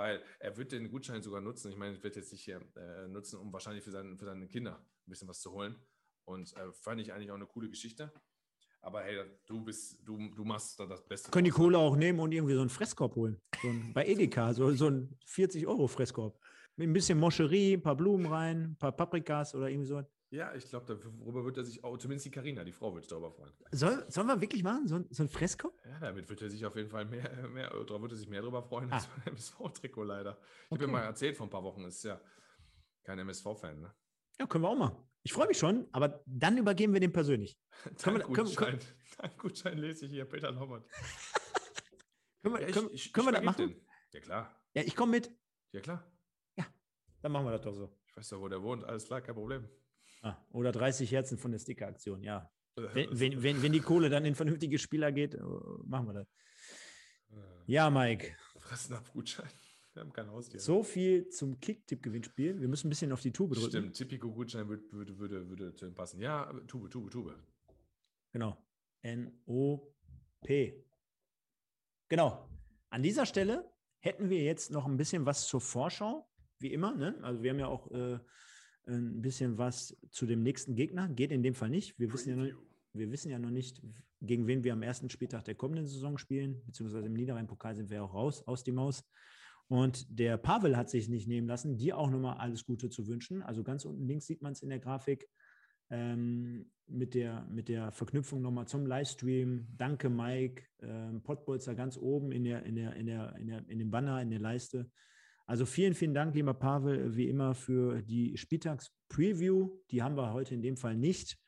Weil er wird den Gutschein sogar nutzen. Ich meine, ich werde jetzt nicht hier äh, nutzen, um wahrscheinlich für, seinen, für seine Kinder ein bisschen was zu holen. Und äh, fand ich eigentlich auch eine coole Geschichte. Aber hey, du bist, du, du machst da das Beste. Können die Kohle auch nehmen und irgendwie so einen Fresskorb holen. So ein, bei Edeka, so, so ein 40-Euro-Fresskorb. Mit ein bisschen Moscherie, ein paar Blumen rein, ein paar Paprikas oder irgendwie so. Ja, ich glaube, darüber wird er sich auch, zumindest die Karina, die Frau, wird sich darüber freuen. Soll, sollen wir wirklich machen? So, so ein Fresskorb? Ja, damit wird er sich auf jeden Fall mehr, mehr wird er sich mehr darüber freuen ah. als beim MSV-Trikot leider. Ich okay. habe mir mal erzählt vor ein paar Wochen, ist ja kein MSV-Fan, ne? Ja, können wir auch mal. Ich freue mich schon, aber dann übergeben wir den persönlich. Dein Gutschein, dein Gutschein lese ich hier, Peter Norbert. können wir, ja, können, ich, können wir das machen? Den. Ja, klar. Ja, ich komme mit. Ja, klar. Ja, dann machen wir das doch so. Ich weiß doch, wo der wohnt. Alles klar, kein Problem. Ah, oder 30 Herzen von der Sticker-Aktion, ja. Wenn, wenn, wenn, wenn die Kohle dann in vernünftige Spieler geht, äh, machen wir das. Äh. Ja, Mike. Fressen ab Gutschein. Wir haben kein Haustier. So viel zum Kick-Tipp-Gewinnspiel. Wir müssen ein bisschen auf die Tube drücken. Stimmt, Tipico-Gutschein würde, würde, würde, würde zu ihm passen. Ja, Tube, Tube, Tube. Genau. N-O-P. Genau. An dieser Stelle hätten wir jetzt noch ein bisschen was zur Vorschau, wie immer. Ne? Also wir haben ja auch äh, ein bisschen was zu dem nächsten Gegner. Geht in dem Fall nicht. Wir wissen, ja noch, wir wissen ja noch nicht, gegen wen wir am ersten Spieltag der kommenden Saison spielen, beziehungsweise im Niederrhein-Pokal sind wir auch raus aus die Maus. Und der Pavel hat sich nicht nehmen lassen, dir auch nochmal alles Gute zu wünschen. Also ganz unten links sieht man es in der Grafik ähm, mit, der, mit der Verknüpfung nochmal zum Livestream. Danke, Mike. Ähm, Pottbolzer ganz oben in, der, in, der, in, der, in, der, in dem Banner, in der Leiste. Also vielen, vielen Dank, lieber Pavel, wie immer für die Spieltags-Preview. Die haben wir heute in dem Fall nicht.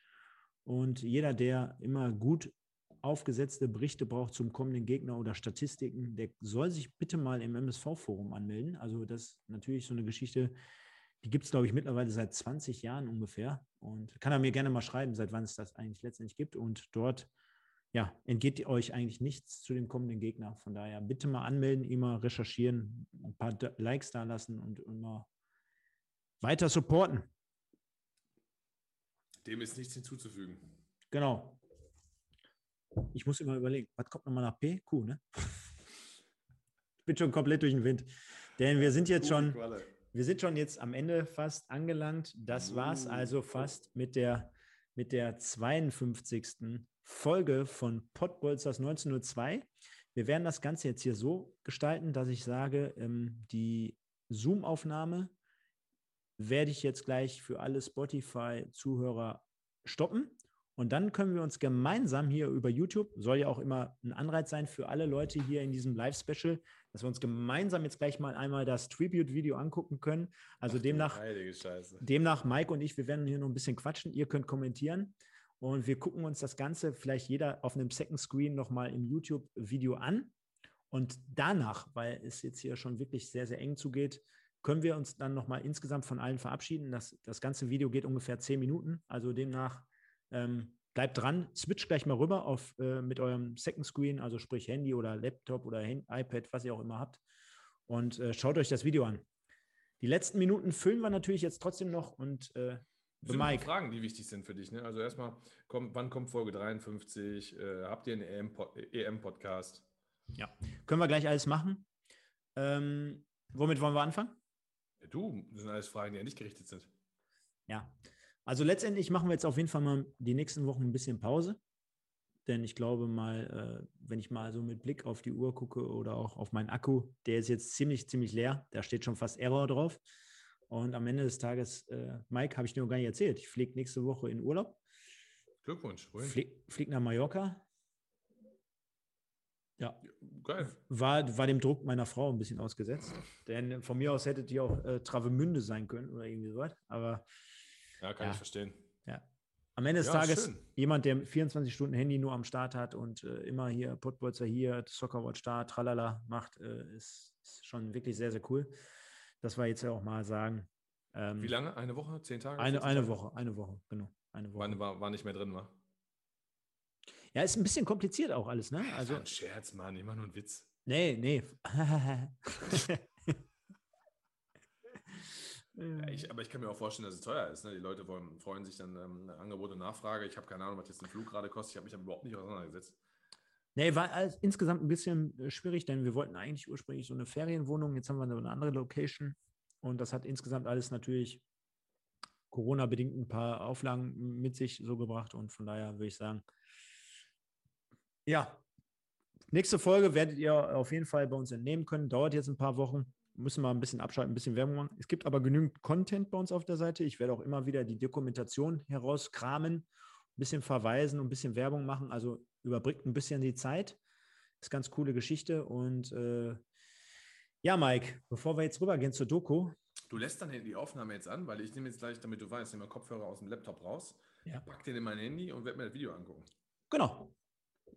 Und jeder, der immer gut aufgesetzte Berichte braucht zum kommenden Gegner oder Statistiken, der soll sich bitte mal im MSV-Forum anmelden. Also das ist natürlich so eine Geschichte, die gibt es, glaube ich, mittlerweile seit 20 Jahren ungefähr. Und kann er mir gerne mal schreiben, seit wann es das eigentlich letztendlich gibt. Und dort ja, entgeht euch eigentlich nichts zu dem kommenden Gegner. Von daher bitte mal anmelden, immer recherchieren, ein paar Likes da lassen und immer weiter supporten. Dem ist nichts hinzuzufügen. Genau. Ich muss immer überlegen, was kommt nochmal nach P? Q, ne? ich bin schon komplett durch den Wind. Denn wir sind jetzt schon, wir sind schon jetzt am Ende fast angelangt. Das war es also fast mit der, mit der 52. Folge von Pottbolzers 1902. Wir werden das Ganze jetzt hier so gestalten, dass ich sage, ähm, die Zoom-Aufnahme werde ich jetzt gleich für alle Spotify-Zuhörer stoppen Und dann können wir uns gemeinsam hier über YouTube, soll ja auch immer ein Anreiz sein für alle Leute hier in diesem Live-Special, dass wir uns gemeinsam jetzt gleich mal einmal das Tribute-Video angucken können. Also Ach, demnach, demnach, Mike und ich, wir werden hier noch ein bisschen quatschen. Ihr könnt kommentieren und wir gucken uns das Ganze vielleicht jeder auf einem Second Screen nochmal im YouTube-Video an. Und danach, weil es jetzt hier schon wirklich sehr, sehr eng zugeht, können wir uns dann nochmal insgesamt von allen verabschieden. Das, das ganze Video geht ungefähr zehn Minuten. Also demnach ähm, bleibt dran, switcht gleich mal rüber auf, äh, mit eurem Second Screen, also sprich Handy oder Laptop oder Hand iPad, was ihr auch immer habt. Und äh, schaut euch das Video an. Die letzten Minuten füllen wir natürlich jetzt trotzdem noch und äh, sind Mike. Fragen, die wichtig sind für dich. Ne? Also erstmal, komm, wann kommt Folge 53? Äh, habt ihr einen EM-Podcast? Ja, können wir gleich alles machen. Ähm, womit wollen wir anfangen? Ja, du, das sind alles Fragen, die ja nicht gerichtet sind. Ja, also letztendlich machen wir jetzt auf jeden Fall mal die nächsten Wochen ein bisschen Pause. Denn ich glaube mal, äh, wenn ich mal so mit Blick auf die Uhr gucke oder auch auf meinen Akku, der ist jetzt ziemlich, ziemlich leer. Da steht schon fast Error drauf. Und am Ende des Tages, äh, Mike, habe ich dir noch gar nicht erzählt. Ich fliege nächste Woche in Urlaub. Glückwunsch. Flieg, flieg nach Mallorca. Ja. Geil. War, war dem Druck meiner Frau ein bisschen ausgesetzt. Denn von mir aus hättet ihr auch äh, Travemünde sein können oder irgendwie sowas. Aber. Ja, kann ja. ich verstehen. Ja. Am Ende des ja, Tages schön. jemand, der 24 Stunden Handy nur am Start hat und äh, immer hier Podbolzer hier, Soccerwatch da, tralala macht, äh, ist, ist, schon wirklich sehr, sehr cool. Das war jetzt ja auch mal sagen. Ähm, Wie lange? Eine Woche? Zehn Tage? Eine, eine Woche, eine Woche, genau. Eine Woche. War, war nicht mehr drin, war? Ja, ist ein bisschen kompliziert auch alles, ne? Also, ein Scherz, Mann, immer nur ein Witz. Nee, nee. ja, ich, aber ich kann mir auch vorstellen, dass es teuer ist. Ne? Die Leute wollen, freuen sich dann ähm, Angebot und Nachfrage. Ich habe keine Ahnung, was jetzt ein Flug gerade kostet. Ich habe mich aber überhaupt nicht auseinandergesetzt. Nee, war alles insgesamt ein bisschen äh, schwierig, denn wir wollten eigentlich ursprünglich so eine Ferienwohnung. Jetzt haben wir eine andere Location. Und das hat insgesamt alles natürlich Corona-bedingt ein paar Auflagen mit sich so gebracht. Und von daher würde ich sagen, ja, nächste Folge werdet ihr auf jeden Fall bei uns entnehmen können. Dauert jetzt ein paar Wochen. Müssen wir ein bisschen abschalten, ein bisschen Werbung machen. Es gibt aber genügend Content bei uns auf der Seite. Ich werde auch immer wieder die Dokumentation herauskramen, ein bisschen verweisen und ein bisschen Werbung machen. Also überbrückt ein bisschen die Zeit. Ist ganz coole Geschichte. Und äh, ja, Mike, bevor wir jetzt rübergehen zur Doku. Du lässt dann die Aufnahme jetzt an, weil ich nehme jetzt gleich, damit du weißt, nehme Kopfhörer aus dem Laptop raus, ja. pack den in mein Handy und werde mir das Video angucken. Genau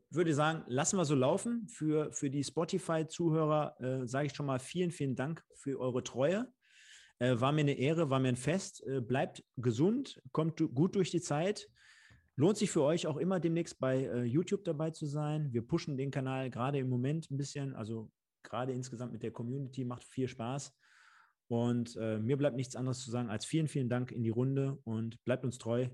würde sagen, lassen wir so laufen. Für, für die Spotify-Zuhörer äh, sage ich schon mal vielen, vielen Dank für eure Treue. Äh, war mir eine Ehre, war mir ein Fest. Äh, bleibt gesund, kommt gut durch die Zeit. Lohnt sich für euch auch immer demnächst bei äh, YouTube dabei zu sein. Wir pushen den Kanal gerade im Moment ein bisschen, also gerade insgesamt mit der Community, macht viel Spaß. Und äh, mir bleibt nichts anderes zu sagen als vielen, vielen Dank in die Runde und bleibt uns treu.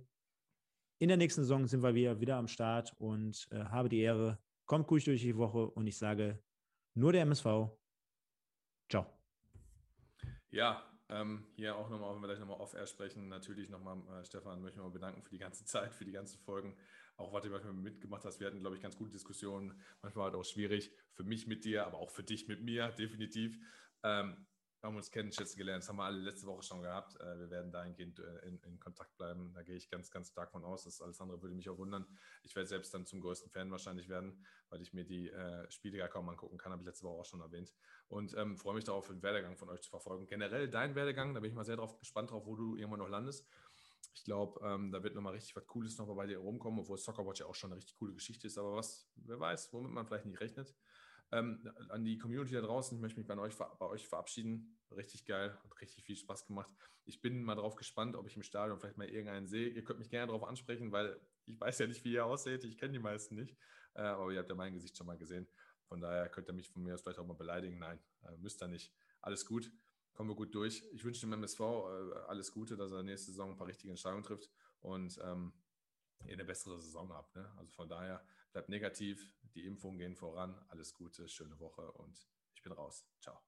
In der nächsten Saison sind wir wieder, am Start und äh, habe die Ehre. Kommt gut durch die Woche und ich sage nur der MSV. Ciao. Ja, ähm, hier auch nochmal, wenn wir gleich nochmal off-air sprechen, natürlich nochmal, äh, Stefan, möchte ich mal bedanken für die ganze Zeit, für die ganzen Folgen. Auch was du manchmal mitgemacht hast. Wir hatten, glaube ich, ganz gute Diskussionen. Manchmal halt auch schwierig. Für mich mit dir, aber auch für dich mit mir, definitiv. Ähm, haben uns kennen, schätzen gelernt. Das haben wir alle letzte Woche schon gehabt. Äh, wir werden dahingehend äh, in, in, Kontakt bleiben. Da gehe ich ganz, ganz stark von aus. Das alles andere würde mich auch wundern. Ich werde selbst dann zum größten Fan wahrscheinlich werden, weil ich mir die äh, Spiele gar kaum angucken kann. Habe ich letzte Woche auch schon erwähnt. Und ähm, freue mich darauf, den Werdegang von euch zu verfolgen. Generell dein Werdegang, da bin ich mal sehr drauf gespannt drauf, wo du irgendwann noch landest. Ich glaube, ähm, da wird nochmal richtig was Cooles noch bei dir rumkommen, obwohl Soccerwatch ja auch schon eine richtig coole Geschichte ist. Aber was, wer weiß, womit man vielleicht nicht rechnet. Ähm, an die Community da draußen, ich möchte mich bei euch, bei euch verabschieden. Richtig geil, hat richtig viel Spaß gemacht. Ich bin mal drauf gespannt, ob ich im Stadion vielleicht mal irgendeinen sehe. Ihr könnt mich gerne darauf ansprechen, weil ich weiß ja nicht, wie ihr ausseht. Ich kenne die meisten nicht. Äh, aber ihr habt ja mein Gesicht schon mal gesehen. Von daher könnt ihr mich von mir aus vielleicht auch mal beleidigen. Nein, äh, müsst ihr nicht. Alles gut. Kommen wir gut durch. Ich wünsche dem MSV äh, alles Gute, dass er nächste Saison ein paar richtige Entscheidungen trifft und ähm, ihr eine bessere Saison habt. Ne? Also von daher bleibt negativ, die Impfungen gehen voran, alles Gute, schöne Woche und ich bin raus. Ciao.